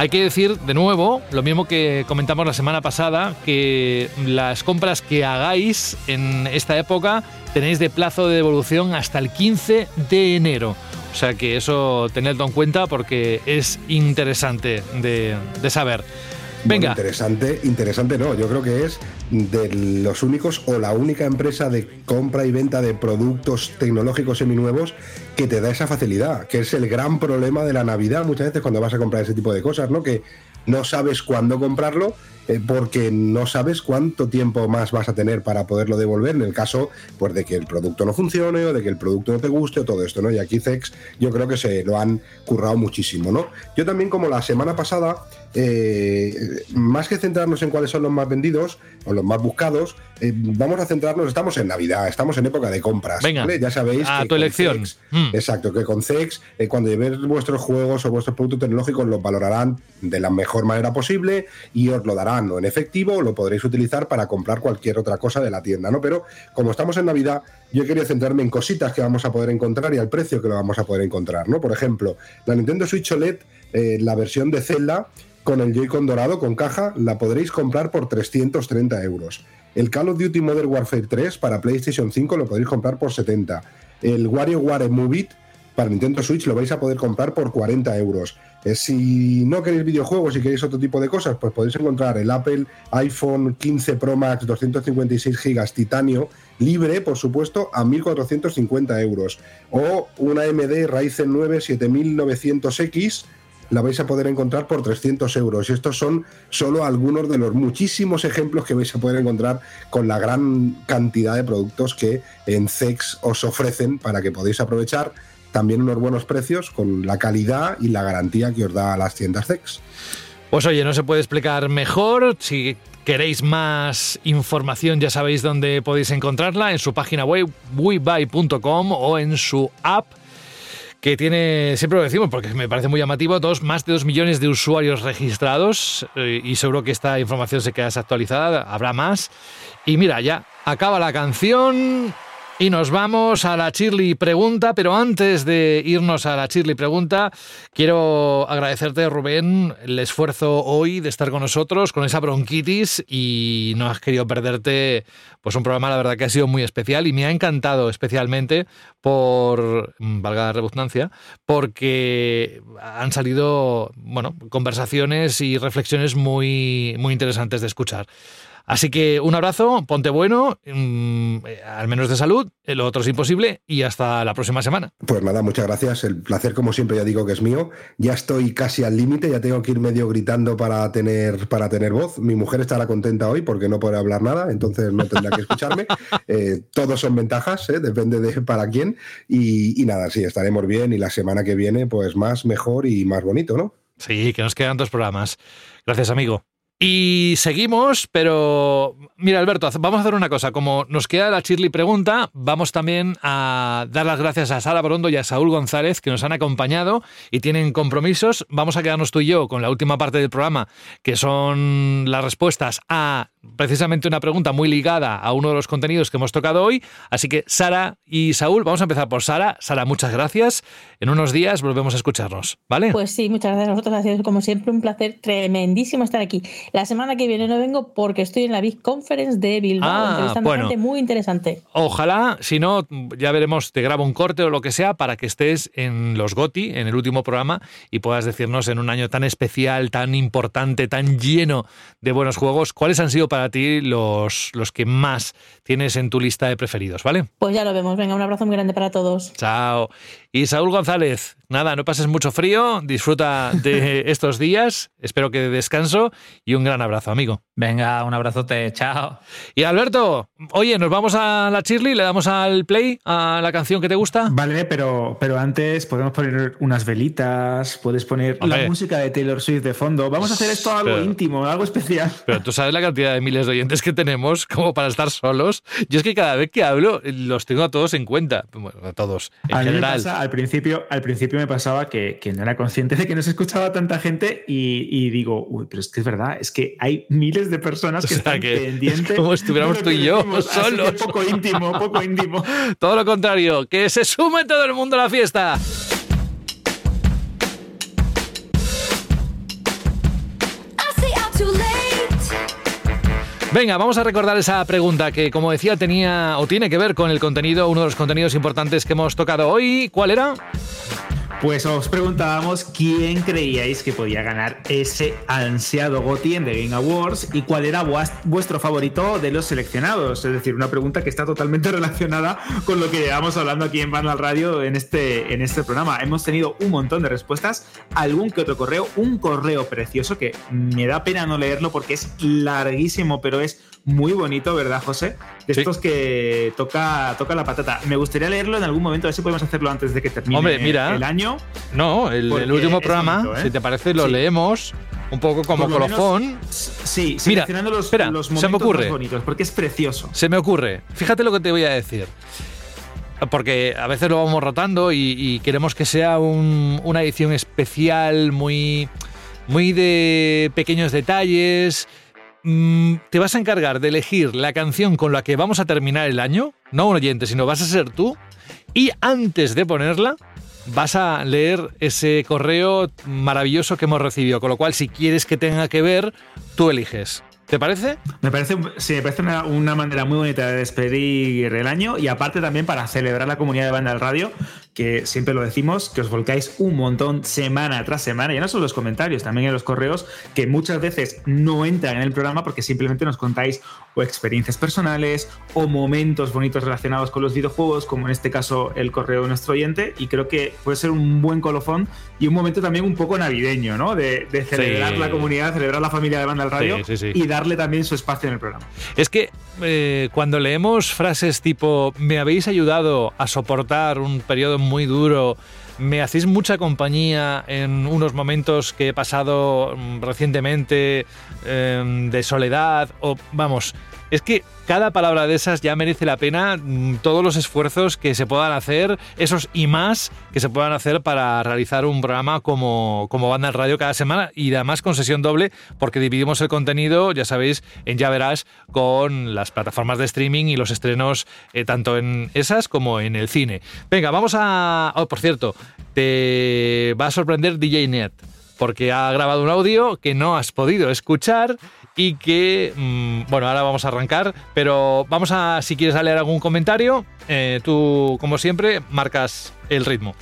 hay que decir de nuevo, lo mismo que comentamos la semana pasada, que las compras que hagáis en esta época tenéis de plazo de devolución hasta el 15 de enero. O sea que eso tenedlo en cuenta porque es interesante de, de saber. Venga. Bueno, interesante, interesante no. Yo creo que es de los únicos o la única empresa de compra y venta de productos tecnológicos seminuevos que te da esa facilidad, que es el gran problema de la Navidad muchas veces cuando vas a comprar ese tipo de cosas, ¿no? Que no sabes cuándo comprarlo eh, porque no sabes cuánto tiempo más vas a tener para poderlo devolver en el caso pues de que el producto no funcione o de que el producto no te guste o todo esto, ¿no? Y aquí Cex yo creo que se lo han currado muchísimo, ¿no? Yo también como la semana pasada eh, más que centrarnos en cuáles son los más vendidos o los más buscados, eh, vamos a centrarnos, estamos en Navidad, estamos en época de compras. Venga, ¿vale? Ya sabéis a que tu elección. Cex- Mm. Exacto, que con eh, cuando llevéis vuestros juegos o vuestros productos tecnológicos, los valorarán de la mejor manera posible y os lo darán o en efectivo lo podréis utilizar para comprar cualquier otra cosa de la tienda, ¿no? Pero como estamos en Navidad, yo quería centrarme en cositas que vamos a poder encontrar y al precio que lo vamos a poder encontrar, ¿no? Por ejemplo, la Nintendo Switch OLED, eh, la versión de Zelda con el Joy-Con dorado con caja, la podréis comprar por 330 euros. El Call of Duty Modern Warfare 3 para PlayStation 5 lo podréis comprar por 70. El WarioWare Move It para Nintendo Switch lo vais a poder comprar por 40 euros. Eh, si no queréis videojuegos y queréis otro tipo de cosas, pues podéis encontrar el Apple iPhone 15 Pro Max 256 GB titanio libre, por supuesto, a 1.450 euros. O una AMD Ryzen 9 7900X la vais a poder encontrar por 300 euros. Y estos son solo algunos de los muchísimos ejemplos que vais a poder encontrar con la gran cantidad de productos que en CEX os ofrecen para que podáis aprovechar también unos buenos precios con la calidad y la garantía que os da las tiendas CEX. Pues oye, no se puede explicar mejor. Si queréis más información, ya sabéis dónde podéis encontrarla, en su página web webuy.com o en su app que tiene, siempre lo decimos porque me parece muy llamativo, dos, más de dos millones de usuarios registrados eh, y seguro que esta información se queda desactualizada, habrá más. Y mira, ya acaba la canción y nos vamos a la Shirley Pregunta, pero antes de irnos a la Shirley Pregunta, quiero agradecerte, Rubén, el esfuerzo hoy de estar con nosotros con esa bronquitis y no has querido perderte pues un programa, la verdad que ha sido muy especial y me ha encantado especialmente por, mm, valga la redundancia, porque han salido, bueno, conversaciones y reflexiones muy, muy interesantes de escuchar. Así que un abrazo, ponte bueno, mm, eh, al menos de salud, eh, lo otro es imposible y hasta la próxima semana. Pues nada, muchas gracias. El placer, como siempre, ya digo que es mío. Ya estoy casi al límite, ya tengo que ir medio gritando para tener, para tener voz. Mi mujer estará contenta hoy porque no podrá hablar nada, entonces no tendrá que escucharme. Eh, todos son ventajas, ¿eh? depende de para quién. Y, y nada, sí, estaremos bien y la semana que viene, pues más, mejor y más bonito, ¿no? Sí, que nos quedan dos programas. Gracias, amigo. Y seguimos, pero mira, Alberto, vamos a hacer una cosa. Como nos queda la Shirley pregunta, vamos también a dar las gracias a Sara Brondo y a Saúl González que nos han acompañado y tienen compromisos. Vamos a quedarnos tú y yo con la última parte del programa, que son las respuestas a precisamente una pregunta muy ligada a uno de los contenidos que hemos tocado hoy. Así que Sara y Saúl, vamos a empezar por Sara. Sara, muchas gracias. En unos días volvemos a escucharnos, ¿vale? Pues sí, muchas gracias a vosotros. Ha sido como siempre un placer tremendísimo estar aquí. La semana que viene no vengo porque estoy en la Big Conference de Bilbao, Ah, entrevistando a bueno. gente muy interesante. Ojalá, si no, ya veremos, te grabo un corte o lo que sea para que estés en los GOTI, en el último programa, y puedas decirnos en un año tan especial, tan importante, tan lleno de buenos juegos, cuáles han sido para ti los, los que más tienes en tu lista de preferidos, ¿vale? Pues ya lo vemos. Venga, un abrazo muy grande para todos. Chao. Y Saúl González, nada, no pases mucho frío, disfruta de estos días, espero que de descanso y un gran abrazo, amigo. Venga, un abrazote, chao. Y Alberto, oye, nos vamos a la Shirley, le damos al play a la canción que te gusta. Vale, pero, pero antes podemos poner unas velitas, puedes poner la música de Taylor Swift de fondo. Vamos a hacer esto algo Pero- íntimo, algo especial. Pero tú sabes la cantidad de miles de oyentes que tenemos como para estar solos. Yo es que cada vez que hablo los tengo a todos en cuenta. Bueno, a todos, en a general. pasa, al principio, al principio me pasaba que, que no era consciente de que no se escuchaba tanta gente y, y digo, uy, pero es que es verdad, es que hay miles de personas que O sea, están que pendientes. como estuviéramos tú y yo decimos, solos. poco íntimo, poco íntimo. Todo lo contrario, que se sume todo el mundo a la fiesta. Venga, vamos a recordar esa pregunta que, como decía, tenía o tiene que ver con el contenido, uno de los contenidos importantes que hemos tocado hoy. ¿Cuál era? Pues os preguntábamos quién creíais que podía ganar ese ansiado GOTY en The Game Awards y cuál era vuestro favorito de los seleccionados. Es decir, una pregunta que está totalmente relacionada con lo que llevamos hablando aquí en Vandal Radio en este, en este programa. Hemos tenido un montón de respuestas, algún que otro correo, un correo precioso que me da pena no leerlo porque es larguísimo, pero es muy bonito, ¿verdad, José? De estos que toca, toca la patata. Me gustaría leerlo en algún momento, a ver si podemos hacerlo antes de que termine Hombre, mira. el año. No, el, último programa, bonito, ¿eh? si te parece, lo Sí. leemos un poco como lo menos, colofón. Sí, Mira, los, espera, los se me ocurre. más bonitos, porque es precioso. Se me ocurre. Fíjate lo que te voy a decir. Porque a veces lo vamos rotando y, y queremos que sea un- una edición especial, muy, muy de pequeños detalles. Mm, te vas a encargar de elegir la canción con la que vamos a terminar el año, no un oyente, sino vas a ser tú. Y antes de ponerla, vas a leer ese correo maravilloso que hemos recibido. Con lo cual, si quieres que tenga que ver, tú eliges. ¿Te parece? Me parece, sí, me parece una, manera muy bonita de despedir el año y aparte también para celebrar la comunidad de banda del radio, que siempre lo decimos, que os volcáis un montón semana tras semana, ya no solo en los comentarios, también en los correos, que muchas veces no entran en el programa porque simplemente nos contáis o experiencias personales o momentos bonitos relacionados con los videojuegos, como en este caso el correo de nuestro oyente, y creo que puede ser un buen colofón y un momento también un poco navideño, ¿no? De, de celebrar Sí. la comunidad, celebrar la familia de Banda al Radio Sí, sí, sí. y darle también su espacio en el programa. Es que eh, cuando leemos frases tipo me habéis ayudado a soportar un periodo muy duro, me hacéis mucha compañía en unos momentos que he pasado mm, recientemente eh, de soledad, o vamos, es que cada palabra de esas ya merece la pena mm, todos los esfuerzos que se puedan hacer, esos y más que se puedan hacer para realizar un programa como, como Banda en Radio cada semana y además con sesión doble porque dividimos el contenido, ya sabéis, en Ya Verás con las plataformas de streaming y los estrenos eh, tanto en esas como en el cine. Venga, vamos a... Oh, por cierto, te va a sorprender DJ Net porque ha grabado un audio que no has podido escuchar y que, mm, bueno, ahora vamos a arrancar, pero vamos a, si quieres leer algún comentario, eh, tú, como siempre, marcas el ritmo.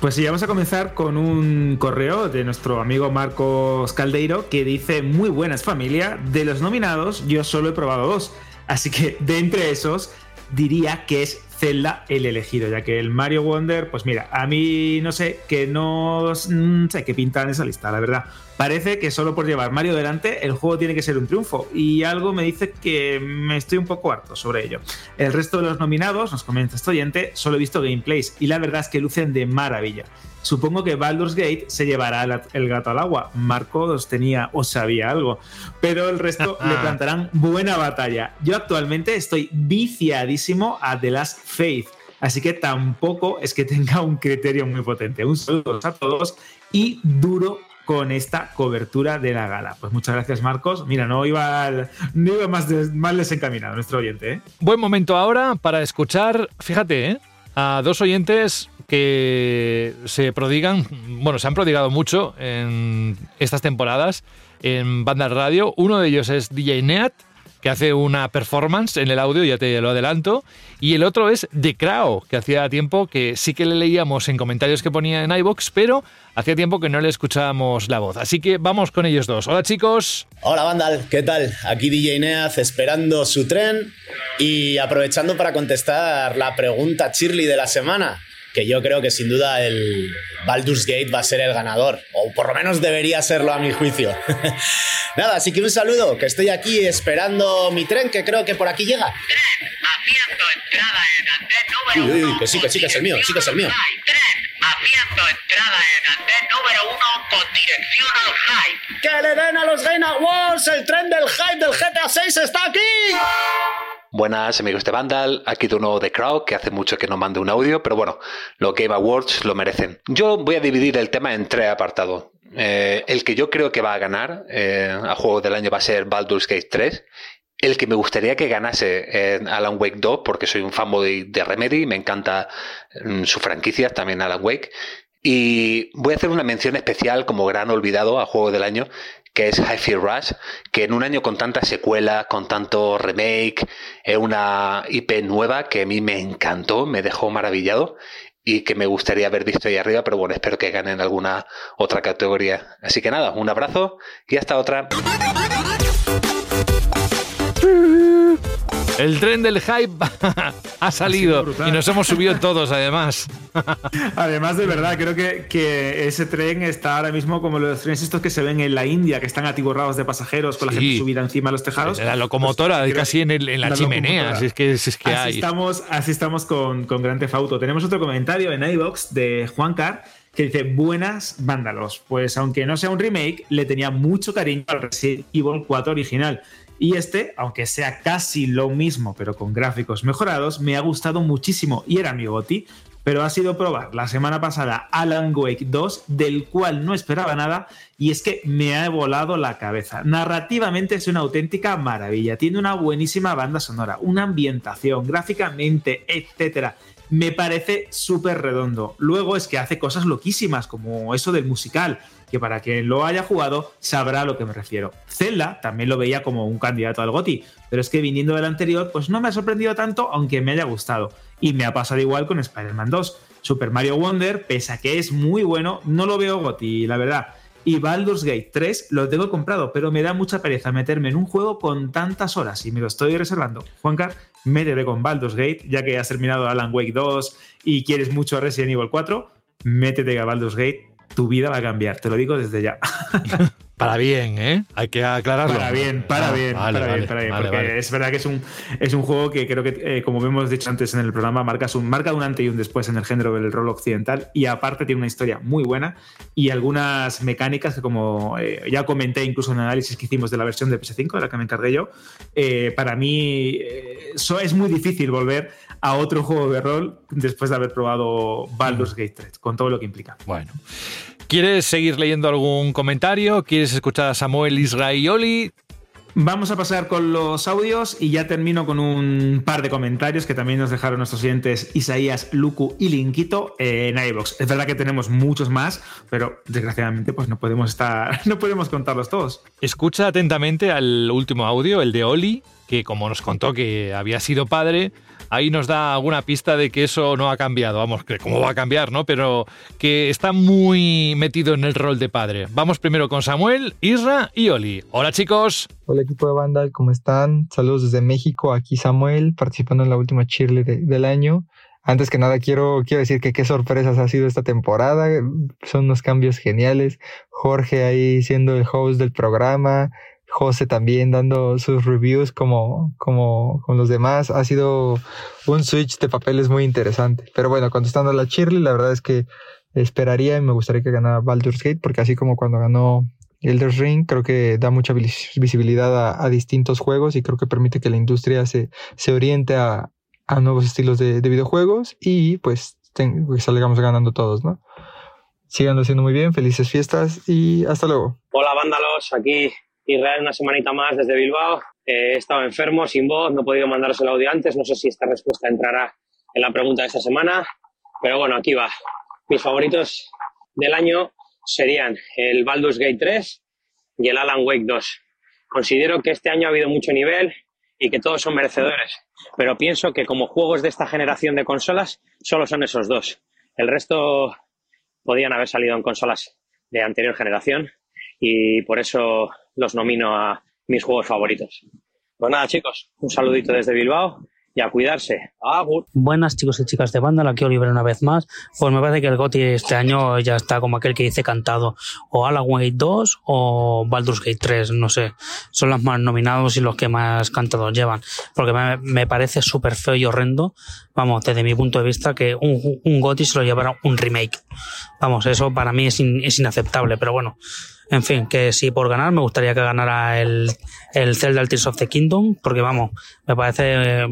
Pues sí, vamos a comenzar con un correo de nuestro amigo Marcos Caldeiro que dice, muy buenas familia, de los nominados yo solo he probado dos, así que de entre esos diría que es Zelda el elegido, ya que el Mario Wonder, pues mira, a mí no sé, que no mm, sé qué pinta en esa lista, la verdad. Parece que solo por llevar Mario delante el juego tiene que ser un triunfo y algo me dice que me estoy un poco harto sobre ello. El resto de los nominados, nos comenta este oyente, solo he visto gameplays y la verdad es que lucen de maravilla. Supongo que Baldur's Gate se llevará el, gato al agua. Marcos tenía o sabía algo, pero el resto le plantarán buena batalla. Yo actualmente estoy viciadísimo a The Last Faith, así que tampoco es que tenga un criterio muy potente. Un saludo a todos y duro con esta cobertura de la gala. Pues muchas gracias, Marcos. Mira, no iba, no iba más, des- más desencaminado nuestro oyente, ¿eh? Buen momento ahora para escuchar, fíjate, ¿eh? a dos oyentes que se prodigan, bueno, se han prodigado mucho en estas temporadas en Banda Radio. Uno de ellos es DJ Neat, que hace una performance en el audio, ya te lo adelanto. Y el otro es The Crow, que hacía tiempo que sí que le leíamos en comentarios que ponía en iBox, pero hacía tiempo que no le escuchábamos la voz. Así que vamos con ellos dos. Hola chicos. Hola Vandal, ¿qué tal? Aquí DJ Neaz esperando su tren y aprovechando para contestar la pregunta Shirley de la semana, que yo creo que sin duda el Baldur's Gate va a ser el ganador, o por lo menos debería serlo a mi juicio. Nada, así que un saludo, que estoy aquí esperando mi tren, que creo que por aquí llega. Uy, uy, uy, que sí, que sí, que es el mío, sí que es el mío. ¡Que le den a los Game Awards! ¡El tren del hype del GTA 6 está aquí! Buenas amigos de Vandal, aquí de nuevo The Crowd, que hace mucho que no mande un audio, pero bueno, los Game Awards lo merecen. Yo voy a dividir el tema en tres apartados. Eh, el que yo creo que va a ganar eh, a juego del año va a ser Baldur's Gate 3. El que me gustaría que ganase Alan Wake 2, porque soy un fanboy de Remedy, me encanta mm, su franquicia, también Alan Wake. Y voy a hacer una mención especial como gran olvidado a juego del año, que es Hi-Fi Rush, que en un año con tantas secuelas, con tanto remake, es una IP nueva que a mí me encantó, me dejó maravillado y que me gustaría haber visto ahí arriba, pero bueno, espero que gane en alguna otra categoría. Así que nada, un abrazo y hasta otra. El tren del hype ha salido y nos hemos subido todos además. Además, de verdad, creo que, que ese tren está ahora mismo como los trenes estos que se ven en la India, que están atiborrados de pasajeros con la gente subida encima de los tejados. La locomotora Pues, casi en, el- en la, la chimenea, si es que, si es que así hay. Estamos, así estamos con, con Gran Theft Auto. Tenemos otro comentario en iBox de Juan Car que dice: Buenas vándalos. Pues aunque no sea un remake, le tenía mucho cariño al Resident Evil 4 original. Y este, aunque sea casi lo mismo, pero con gráficos mejorados, me ha gustado muchísimo y era mi goti. Pero ha sido probar la semana pasada Alan Wake 2, del cual no esperaba nada, y es que me ha volado la cabeza. Narrativamente es una auténtica maravilla. Tiene una buenísima banda sonora, una ambientación, gráficamente, etcétera. Me parece súper redondo. Luego es que hace cosas loquísimas, como eso del musical, que para quien lo haya jugado sabrá a lo que me refiero. Zelda también lo veía como un candidato al GOTI, pero es que viniendo del anterior, pues no me ha sorprendido tanto, aunque me haya gustado. Y me ha pasado igual con Spider-Man 2. Super Mario Wonder, pese a que es muy bueno, no lo veo GOTI, la verdad. Y Baldur's Gate 3 lo tengo comprado, pero me da mucha pereza meterme en un juego con tantas horas y me lo estoy reservando. Juancar, métete con Baldur's Gate, ya que has terminado Alan Wake 2 y quieres mucho Resident Evil 4, métete a Baldur's Gate, tu vida va a cambiar, te lo digo desde ya. Para bien, ¿eh? Hay que aclararlo. Para bien, para Ah, bien, vale, para vale, bien, para bien. porque es verdad que es un, es un juego que creo que, eh, como hemos dicho antes en el programa, marca un, marca un antes y un después en el género del rol occidental y aparte tiene una historia muy buena y algunas mecánicas que como eh, ya comenté incluso en el análisis que hicimos de la versión de PS5, de la que me encargué yo, eh, para mí eh, so- es muy difícil volver a otro juego de rol después de haber probado Baldur's Gate 3, con todo lo que implica. Bueno. ¿Quieres seguir leyendo algún comentario? ¿Quieres escuchar a Samuel Israioli? Vamos a pasar con los audios y ya termino con un par de comentarios que también nos dejaron nuestros oyentes Isaías, Luku y Linquito eh, en iVoox. Es verdad que tenemos muchos más, pero desgraciadamente pues no podemos estar, no podemos contarlos todos. Escucha atentamente al último audio, el de Oli, que como nos contó que había sido padre, ahí nos da alguna pista de que eso no ha cambiado. Vamos, que cómo va a cambiar, ¿no? Pero que está muy metido en el rol de padre. Vamos primero con Samuel, Isra y Oli. Hola chicos. Hola equipo de Vandal, ¿cómo están? Saludos desde México, aquí Samuel, participando en la última cheerlead de- del año. Antes que nada quiero, quiero decir que qué sorpresas ha sido esta temporada, son unos cambios geniales. Jorge ahí siendo el host del programa, José también dando sus reviews como, como con los demás. Ha sido un switch de papeles muy interesante. Pero bueno, contestando a la cheerlead, la verdad es que esperaría y me gustaría que ganara Baldur's Gate, porque así como cuando ganó Elder Ring creo que da mucha vis- visibilidad a, distintos juegos y creo que permite que la industria se, se oriente a, a nuevos estilos de, de videojuegos y pues que salgamos ganando todos, ¿no? Sigan haciendo muy bien, felices fiestas y hasta luego. Hola, vándalos. Aquí Israel, una semanita más desde Bilbao. Eh, he estado enfermo, sin voz, no he podido mandaros el audio antes. No sé si esta respuesta entrará en la pregunta de esta semana. Pero bueno, aquí va. Mis favoritos del año serían el Baldur's Gate 3 y el Alan Wake 2. Considero que este año ha habido mucho nivel y que todos son merecedores. Pero pienso que como juegos de esta generación de consolas, solo son esos dos. El resto podían haber salido en consolas de anterior generación y por eso los nomino a mis juegos favoritos. Pues nada, chicos, un saludito desde Bilbao y a cuidarse. Agur. Buenas chicos y chicas de banda, aquí Oliver una vez más. Pues me parece que el GOTY este año ya está como aquel que dice cantado. O Alan Wake 2 o Baldur's Gate 3, no sé. Son los más nominados y los que más cantados llevan. Porque me, parece súper feo y horrendo, vamos, desde mi punto de vista, que un, un GOTY se lo llevara un remake. Vamos, eso para mí es inaceptable, pero bueno. En fin, que si por ganar me gustaría que ganara el, el Zelda el Tears of the Kingdom, porque vamos, me parece, eh,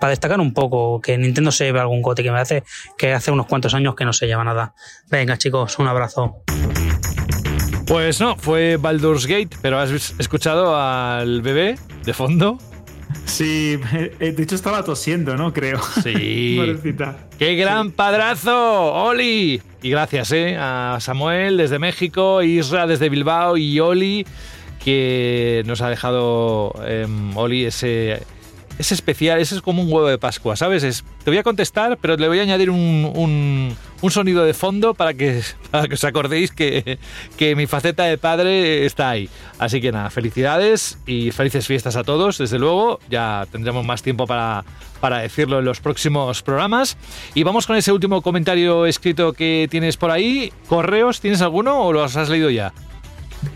para destacar un poco, que Nintendo se lleve algún cote, que me parece que hace unos cuantos años que no se lleva nada. Venga chicos, un abrazo. Pues no, fue Baldur's Gate, pero has escuchado al bebé de fondo. Sí, eh, de hecho estaba tosiendo, ¿no? Creo. Sí. ¡Qué gran padrazo! ¡Oli! Y gracias, ¿eh? A Samuel desde México, Isra desde Bilbao y Oli, que nos ha dejado, em, Oli, ese, ese especial, es como un huevo de Pascua, ¿sabes? Es, te voy a contestar, pero le voy a añadir un, un- un sonido de fondo para que, para que os acordéis que, que mi faceta de padre está ahí. Así que nada, felicidades y felices fiestas a todos, desde luego. Ya tendremos más tiempo para, para decirlo en los próximos programas. Y vamos con ese último comentario escrito que tienes por ahí. ¿Correos tienes alguno o los has leído ya?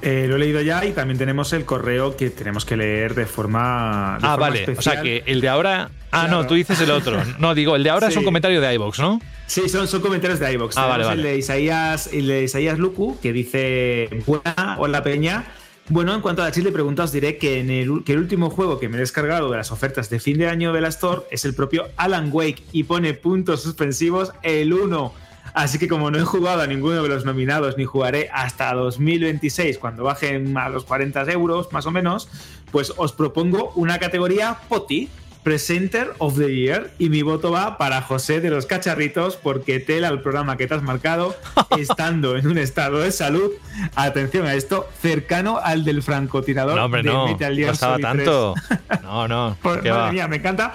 Eh, lo he leído ya y también tenemos el correo que tenemos que leer de forma. de Ah, forma vale. O sea que el de ahora. Ah, Claro. no, tú dices el otro. No, digo, el de ahora es un comentario de iBox, ¿no? Sí, son, son comentarios de iVoox. Ah, vale, vale. El de Isaías, el de Isaías Luku, que dice: Buena, hola Peña. Bueno, en cuanto a la Chile pregunta, os diré que, en el, que el último juego que me he descargado de las ofertas de fin de año de la Store es el propio Alan Wake y pone puntos suspensivos el 1. Así que como no he jugado a ninguno de los nominados ni jugaré hasta 2026 cuando bajen a los 40 euros más o menos, pues os propongo una categoría POTI, Presenter of the Year, y mi voto va para José de los Cacharritos porque tela el programa que te has marcado estando en un estado de salud, atención a esto, cercano al del francotirador No, hombre, de no. Metal No Gear estaba Solid 3. tanto. No, no. Pues, ¿qué madre va? mía, me encanta.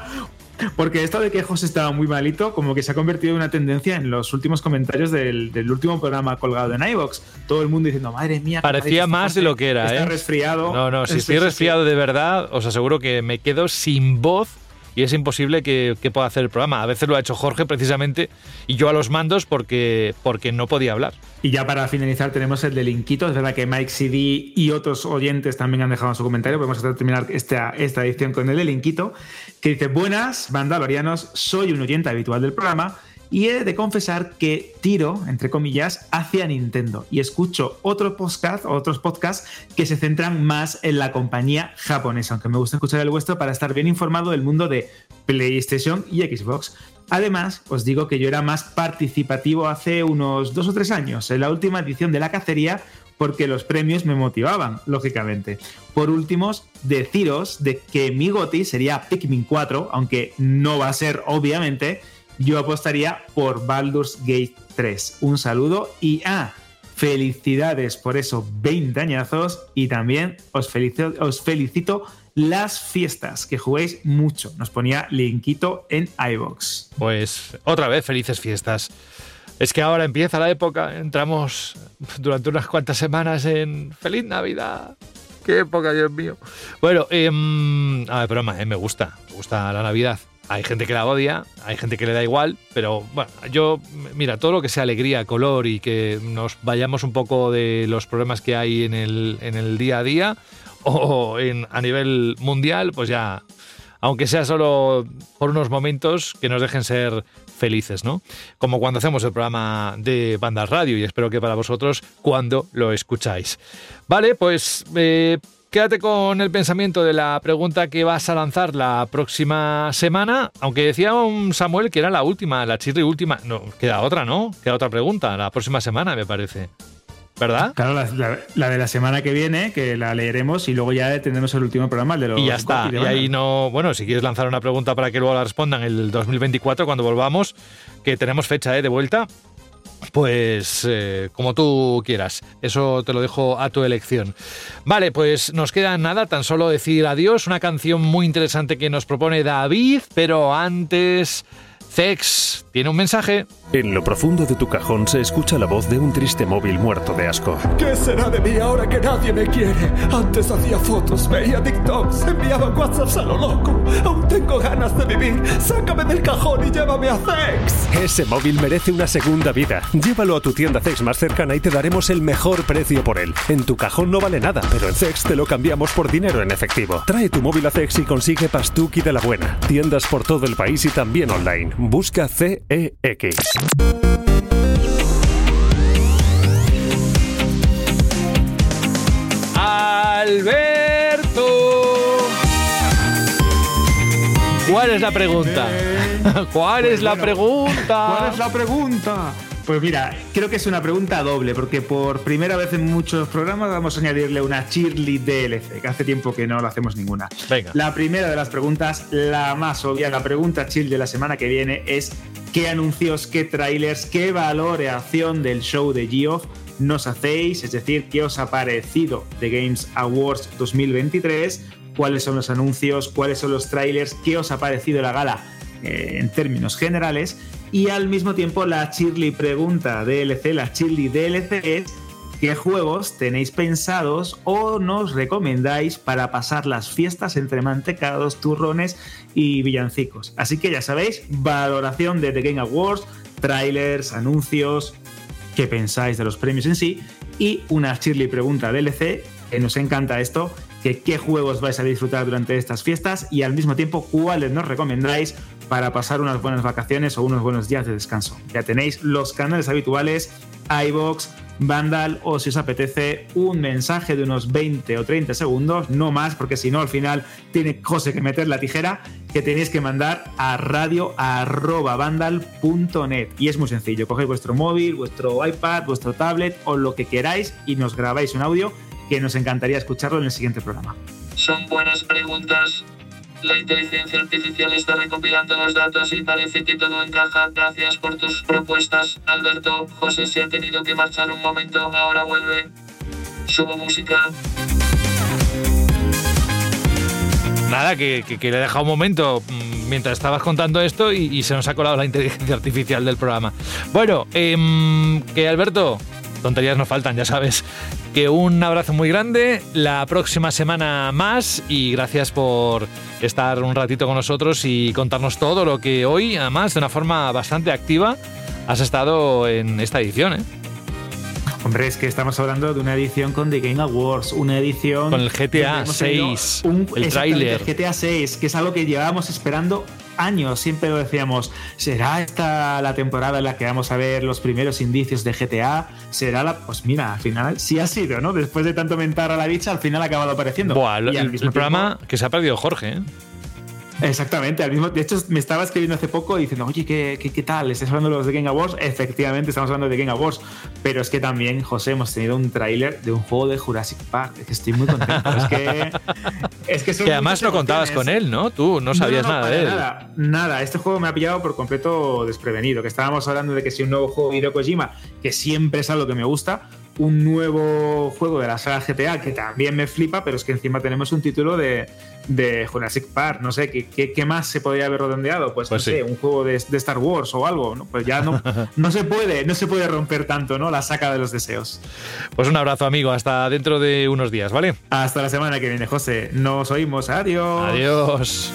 Porque esto de que José estaba muy malito, como que se ha convertido en una tendencia en los últimos comentarios del, del último programa colgado en iVox. Todo el mundo diciendo, madre mía. Parecía más de lo que era, Está ¿eh? resfriado. No, no, si estoy resfriado de verdad, os aseguro que me quedo sin voz y es imposible que, que pueda hacer el programa. A veces lo ha hecho Jorge precisamente y yo a los mandos porque, porque no podía hablar. Y ya para finalizar tenemos el de Linkito. Es verdad que Mike CD y otros oyentes también han dejado su comentario. Podemos terminar esta, esta edición con el de Linkito, que dice, buenas, mandalorianos, soy un oyente habitual del programa y he de confesar que tiro, entre comillas, hacia Nintendo y escucho otro podcast, otros podcasts que se centran más en la compañía japonesa, aunque me gusta escuchar el vuestro para estar bien informado del mundo de PlayStation y Xbox. Además, os digo que yo era más participativo hace unos dos o tres años, en la última edición de la cacería, porque los premios me motivaban, lógicamente. Por último, deciros de que mi goti sería Pikmin 4, aunque no va a ser, obviamente, yo apostaría por Baldur's Gate 3. Un saludo y ah, felicidades por esos 20 añazos y también os felicito, os felicito las fiestas, que juguéis mucho. Nos ponía Linkito en iVox. Pues otra vez, felices fiestas. Es que ahora empieza la época, entramos durante unas cuantas semanas en Feliz Navidad. Qué época, Dios mío. Bueno, eh, a ver, broma, eh, me gusta, me gusta la Navidad. Hay gente que la odia, hay gente que le da igual, pero bueno, yo, mira, todo lo que sea alegría, color y que nos vayamos un poco de los problemas que hay en el, en el día a día o en, a nivel mundial, pues ya, aunque sea solo por unos momentos, que nos dejen ser felices, ¿no? Como cuando hacemos el programa de Bandas Radio y espero que para vosotros cuando lo escucháis. Vale, pues eh, quédate con el pensamiento de la pregunta que vas a lanzar la próxima semana, aunque decía un Samuel que era la última, la chirri última. No, queda otra, ¿no? Queda otra pregunta, la próxima semana me parece. ¿Verdad? Claro, la, la- la de la semana que viene, que la leeremos y luego ya tendremos el último programa, el de los Y ya está. Y ahí no. Bueno, si quieres lanzar una pregunta para que luego la respondan el 2024, cuando volvamos, que tenemos fecha ¿eh? de vuelta, pues eh, como tú quieras. Eso te lo dejo a tu elección. Vale, pues nos queda nada, tan solo decir adiós. Una canción muy interesante que nos propone David, pero antes. Zex tiene un mensaje. En lo profundo de tu cajón se escucha la voz de un triste móvil muerto de asco. ¿Qué será de mí ahora que nadie me quiere? Antes hacía fotos, veía TikToks, enviaba WhatsApps a lo loco. Aún tengo ganas de vivir. Sácame del cajón y llévame a Zex. Ese móvil merece una segunda vida. Llévalo a tu tienda Zex más cercana y te daremos el mejor precio por él. En tu cajón no vale nada, pero en Zex te lo cambiamos por dinero en efectivo. Trae tu móvil a Zex y consigue Pastuki de la buena. Tiendas por todo el país y también online. Busca CEX. Alberto. ¿Cuál es la pregunta? ¿Cuál es la pregunta? ¿Cuál es la pregunta? Pues mira, creo que es una pregunta doble, porque por primera vez en muchos programas vamos a añadirle una Cheerly DLC, que hace tiempo que no lo hacemos ninguna. Venga. La primera de las preguntas, la más obvia, la pregunta chill de la semana que viene es ¿qué anuncios, qué trailers, qué valoración del show de Geoff nos hacéis? Es decir, ¿qué os ha parecido de Games Awards 2023? ¿Cuáles son los anuncios? ¿Cuáles son los trailers? ¿Qué os ha parecido la gala eh, en términos generales? Y al mismo tiempo la Shirley pregunta DLC, la Shirley DLC es ¿qué juegos tenéis pensados o nos recomendáis para pasar las fiestas entre mantecados, turrones y villancicos? Así que ya sabéis, valoración de The Game Awards, trailers, anuncios, qué pensáis de los premios en sí y una Shirley pregunta DLC, que nos encanta esto, que qué juegos vais a disfrutar durante estas fiestas y al mismo tiempo cuáles nos recomendáis para pasar unas buenas vacaciones o unos buenos días de descanso. Ya tenéis los canales habituales, iBox, Vandal o si os apetece un mensaje de unos 20 o 30 segundos, no más, porque si no al final tiene José que meter la tijera, que tenéis que mandar a radio.vandal.net. Y es muy sencillo, cogéis vuestro móvil, vuestro iPad, vuestro tablet o lo que queráis y nos grabáis un audio que nos encantaría escucharlo en el siguiente programa. Son buenas preguntas. La inteligencia artificial está recopilando los datos y parece que todo encaja. Gracias por tus propuestas, Alberto. José se ha tenido que marchar un momento, ahora vuelve. Subo música. Nada, que, le he dejado un momento. Mm, mientras estabas contando esto y, se nos ha colado la inteligencia artificial del programa. Bueno, em, que Alberto, tonterías no faltan, ya sabes. Que un abrazo muy grande, la próxima semana más y gracias por estar un ratito con nosotros y contarnos todo lo que hoy, además, de una forma bastante activa, has estado en esta edición. ¿eh? Hombre, es que estamos hablando de una edición con The Game Awards, una edición. Con el GTA donde hemos tenido 6, un- el tráiler. GTA 6, que es algo que llevábamos esperando años. Siempre lo decíamos, ¿será esta la temporada en la que vamos a ver los primeros indicios de GTA? ¿Será la.? Pues mira, al final sí ha sido, ¿no? Después de tanto mentar a la bicha, al final ha acabado apareciendo. Buah, el, Y el programa que se ha perdido Jorge. ¿eh? Exactamente, al mismo, de hecho me estaba escribiendo hace poco diciendo, oye, ¿qué, qué, qué tal? ¿Estás hablando de los de Game Awards? Efectivamente, estamos hablando de Game Awards, pero es que también, José, hemos tenido un tráiler de un juego de Jurassic Park, es que estoy muy contento, es que... Es que, son Que además no contabas con él, ¿no? Tú no sabías No, no, nada de él. Nada, nada, este juego me ha pillado por completo desprevenido, que estábamos hablando de que si un nuevo juego de Hideo Kojima, que siempre es algo que me gusta, un nuevo juego de la saga GTA que también me flipa, pero es que encima tenemos un título de, de Jurassic Park, no sé, ¿qué, qué, qué más se podría haber redondeado? Pues, Pues no sí. sé, un juego de, de Star Wars o algo, ¿no? Pues ya no, no se puede, no se puede romper tanto, ¿no? La saca de los deseos. Pues un abrazo, amigo. Hasta dentro de unos días, ¿vale? Hasta la semana que viene, José. Nos oímos. Adiós. Adiós.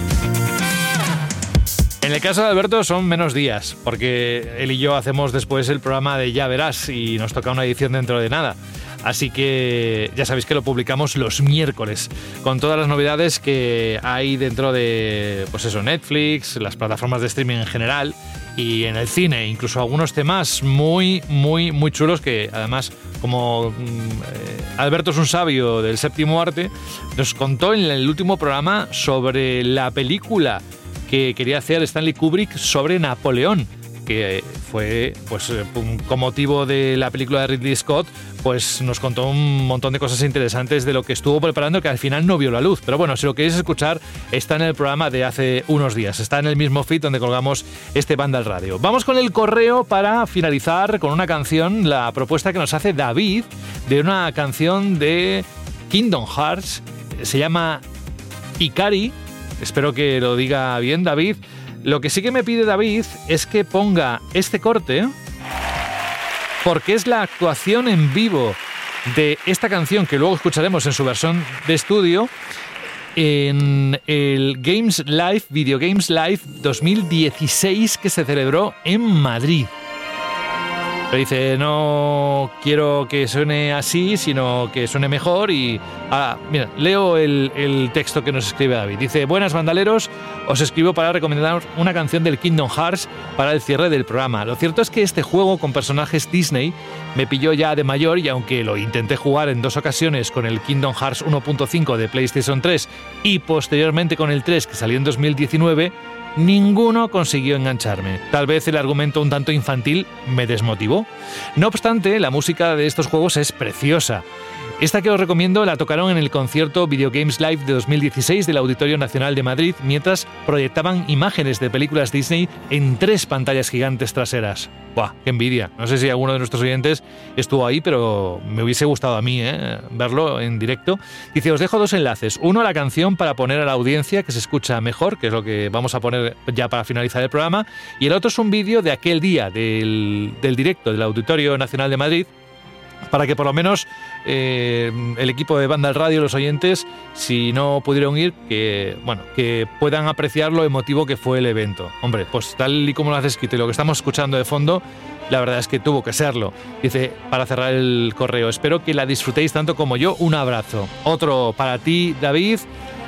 En el caso de Alberto son menos días, porque él y yo hacemos después el programa de Ya Verás y nos toca una edición dentro de nada. Así que ya sabéis que lo publicamos los miércoles, con todas las novedades que hay dentro de, pues eso, Netflix, las plataformas de streaming en general y en el cine, incluso algunos temas muy, muy, muy chulos que además, como mm, eh, Alberto es un sabio del séptimo arte, nos contó en el último programa sobre la película que quería hacer Stanley Kubrick sobre Napoleón que fue pues eh, con motivo de la película de Ridley Scott pues nos contó un montón de cosas interesantes de lo que estuvo preparando que al final no vio la luz. Pero bueno si lo queréis escuchar está en el programa de hace unos días. Está en el mismo feed donde colgamos este banda al radio. Vamos con el correo para finalizar con una canción la propuesta que nos hace David de una canción de Kingdom Hearts. Se llama Ikari. Espero que lo diga bien David. Lo que sí que me pide David es que ponga este corte porque es la actuación en vivo de esta canción que luego escucharemos en su versión de estudio en el Games Live, Video Games Live 2016 que se celebró en Madrid. Pero dice, no quiero que suene así, sino que suene mejor. Y ah, mira, leo el, el texto que nos escribe David. Dice, buenas bandaleros, os escribo para recomendar una canción del Kingdom Hearts para el cierre del programa. Lo cierto es que este juego con personajes Disney me pilló ya de mayor y aunque lo intenté jugar en dos ocasiones con el Kingdom Hearts 1.5 de PlayStation 3 y posteriormente con el 3 que salió en 2019, ninguno consiguió engancharme. Tal vez el argumento un tanto infantil me desmotivó. No obstante, la música de estos juegos es preciosa. Esta que os recomiendo la tocaron en el concierto Video Games Live de 2016 del Auditorio Nacional de Madrid mientras proyectaban imágenes de películas Disney en tres pantallas gigantes traseras. ¡Buah! ¡Qué envidia! No sé si alguno de nuestros oyentes estuvo ahí, pero me hubiese gustado a mí ¿eh? verlo en directo. Dice, os dejo dos enlaces. Uno, la canción para poner a la audiencia que se escucha mejor, que es lo que vamos a poner ya para finalizar el programa. Y el otro es un vídeo de aquel día del, del directo del Auditorio Nacional de Madrid para que por lo menos eh, el equipo de Banda al Radio, los oyentes, si no pudieron ir, que bueno, que puedan apreciar lo emotivo que fue el evento. Hombre, pues tal y como lo has escrito y lo que estamos escuchando de fondo, la verdad es que tuvo que serlo. Dice, para cerrar el correo, espero que la disfrutéis tanto como yo. Un abrazo. Otro para ti, David.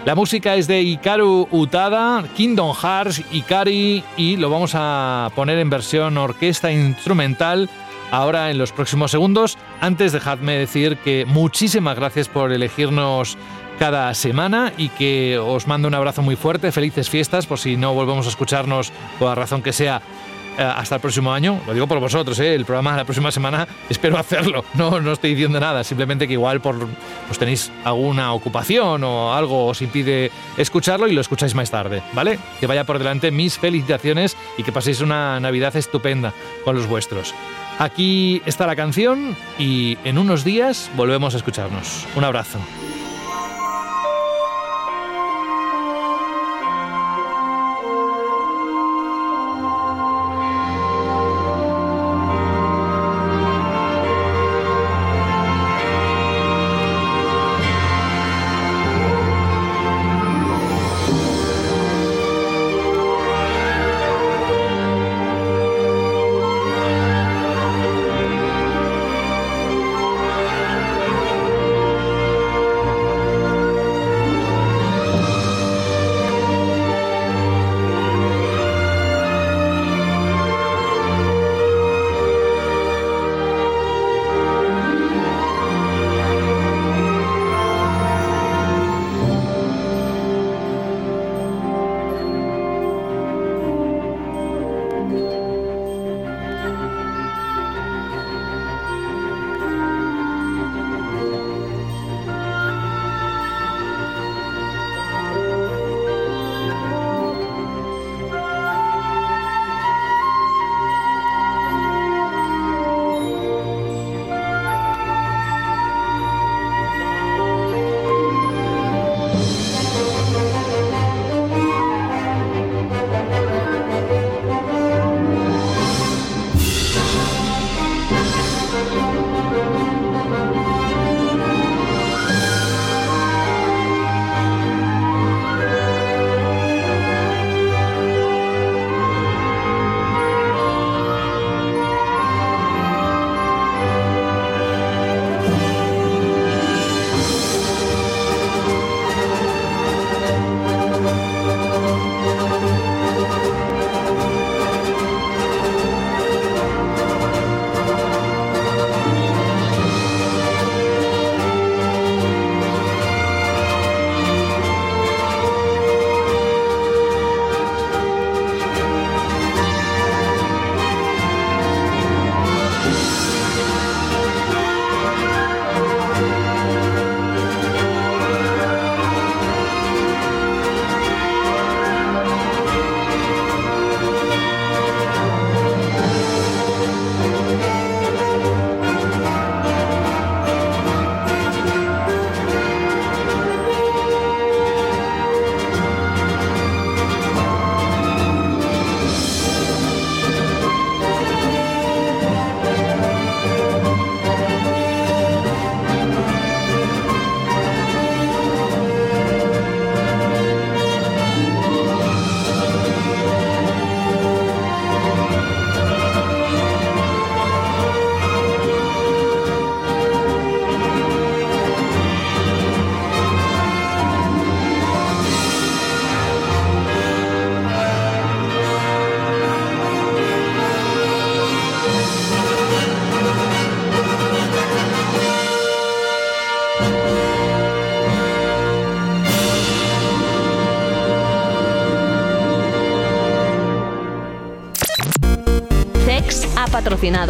La música es de Hikaru Utada, Kingdom Hearts, Ikari, y lo vamos a poner en versión orquesta instrumental ahora en los próximos segundos. Antes dejadme decir que muchísimas gracias por elegirnos cada semana y que os mando un abrazo muy fuerte, felices fiestas, por si no volvemos a escucharnos por la razón que sea hasta el próximo año. Lo digo por vosotros, ¿eh? el programa la próxima semana espero hacerlo. No, no estoy diciendo nada, simplemente que igual por, pues tenéis alguna ocupación o algo os impide escucharlo y lo escucháis más tarde, ¿vale? Que vaya por delante mis felicitaciones y que paséis una Navidad estupenda con los vuestros. Aquí está la canción y en unos días volvemos a escucharnos. Un abrazo.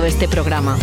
Este programa.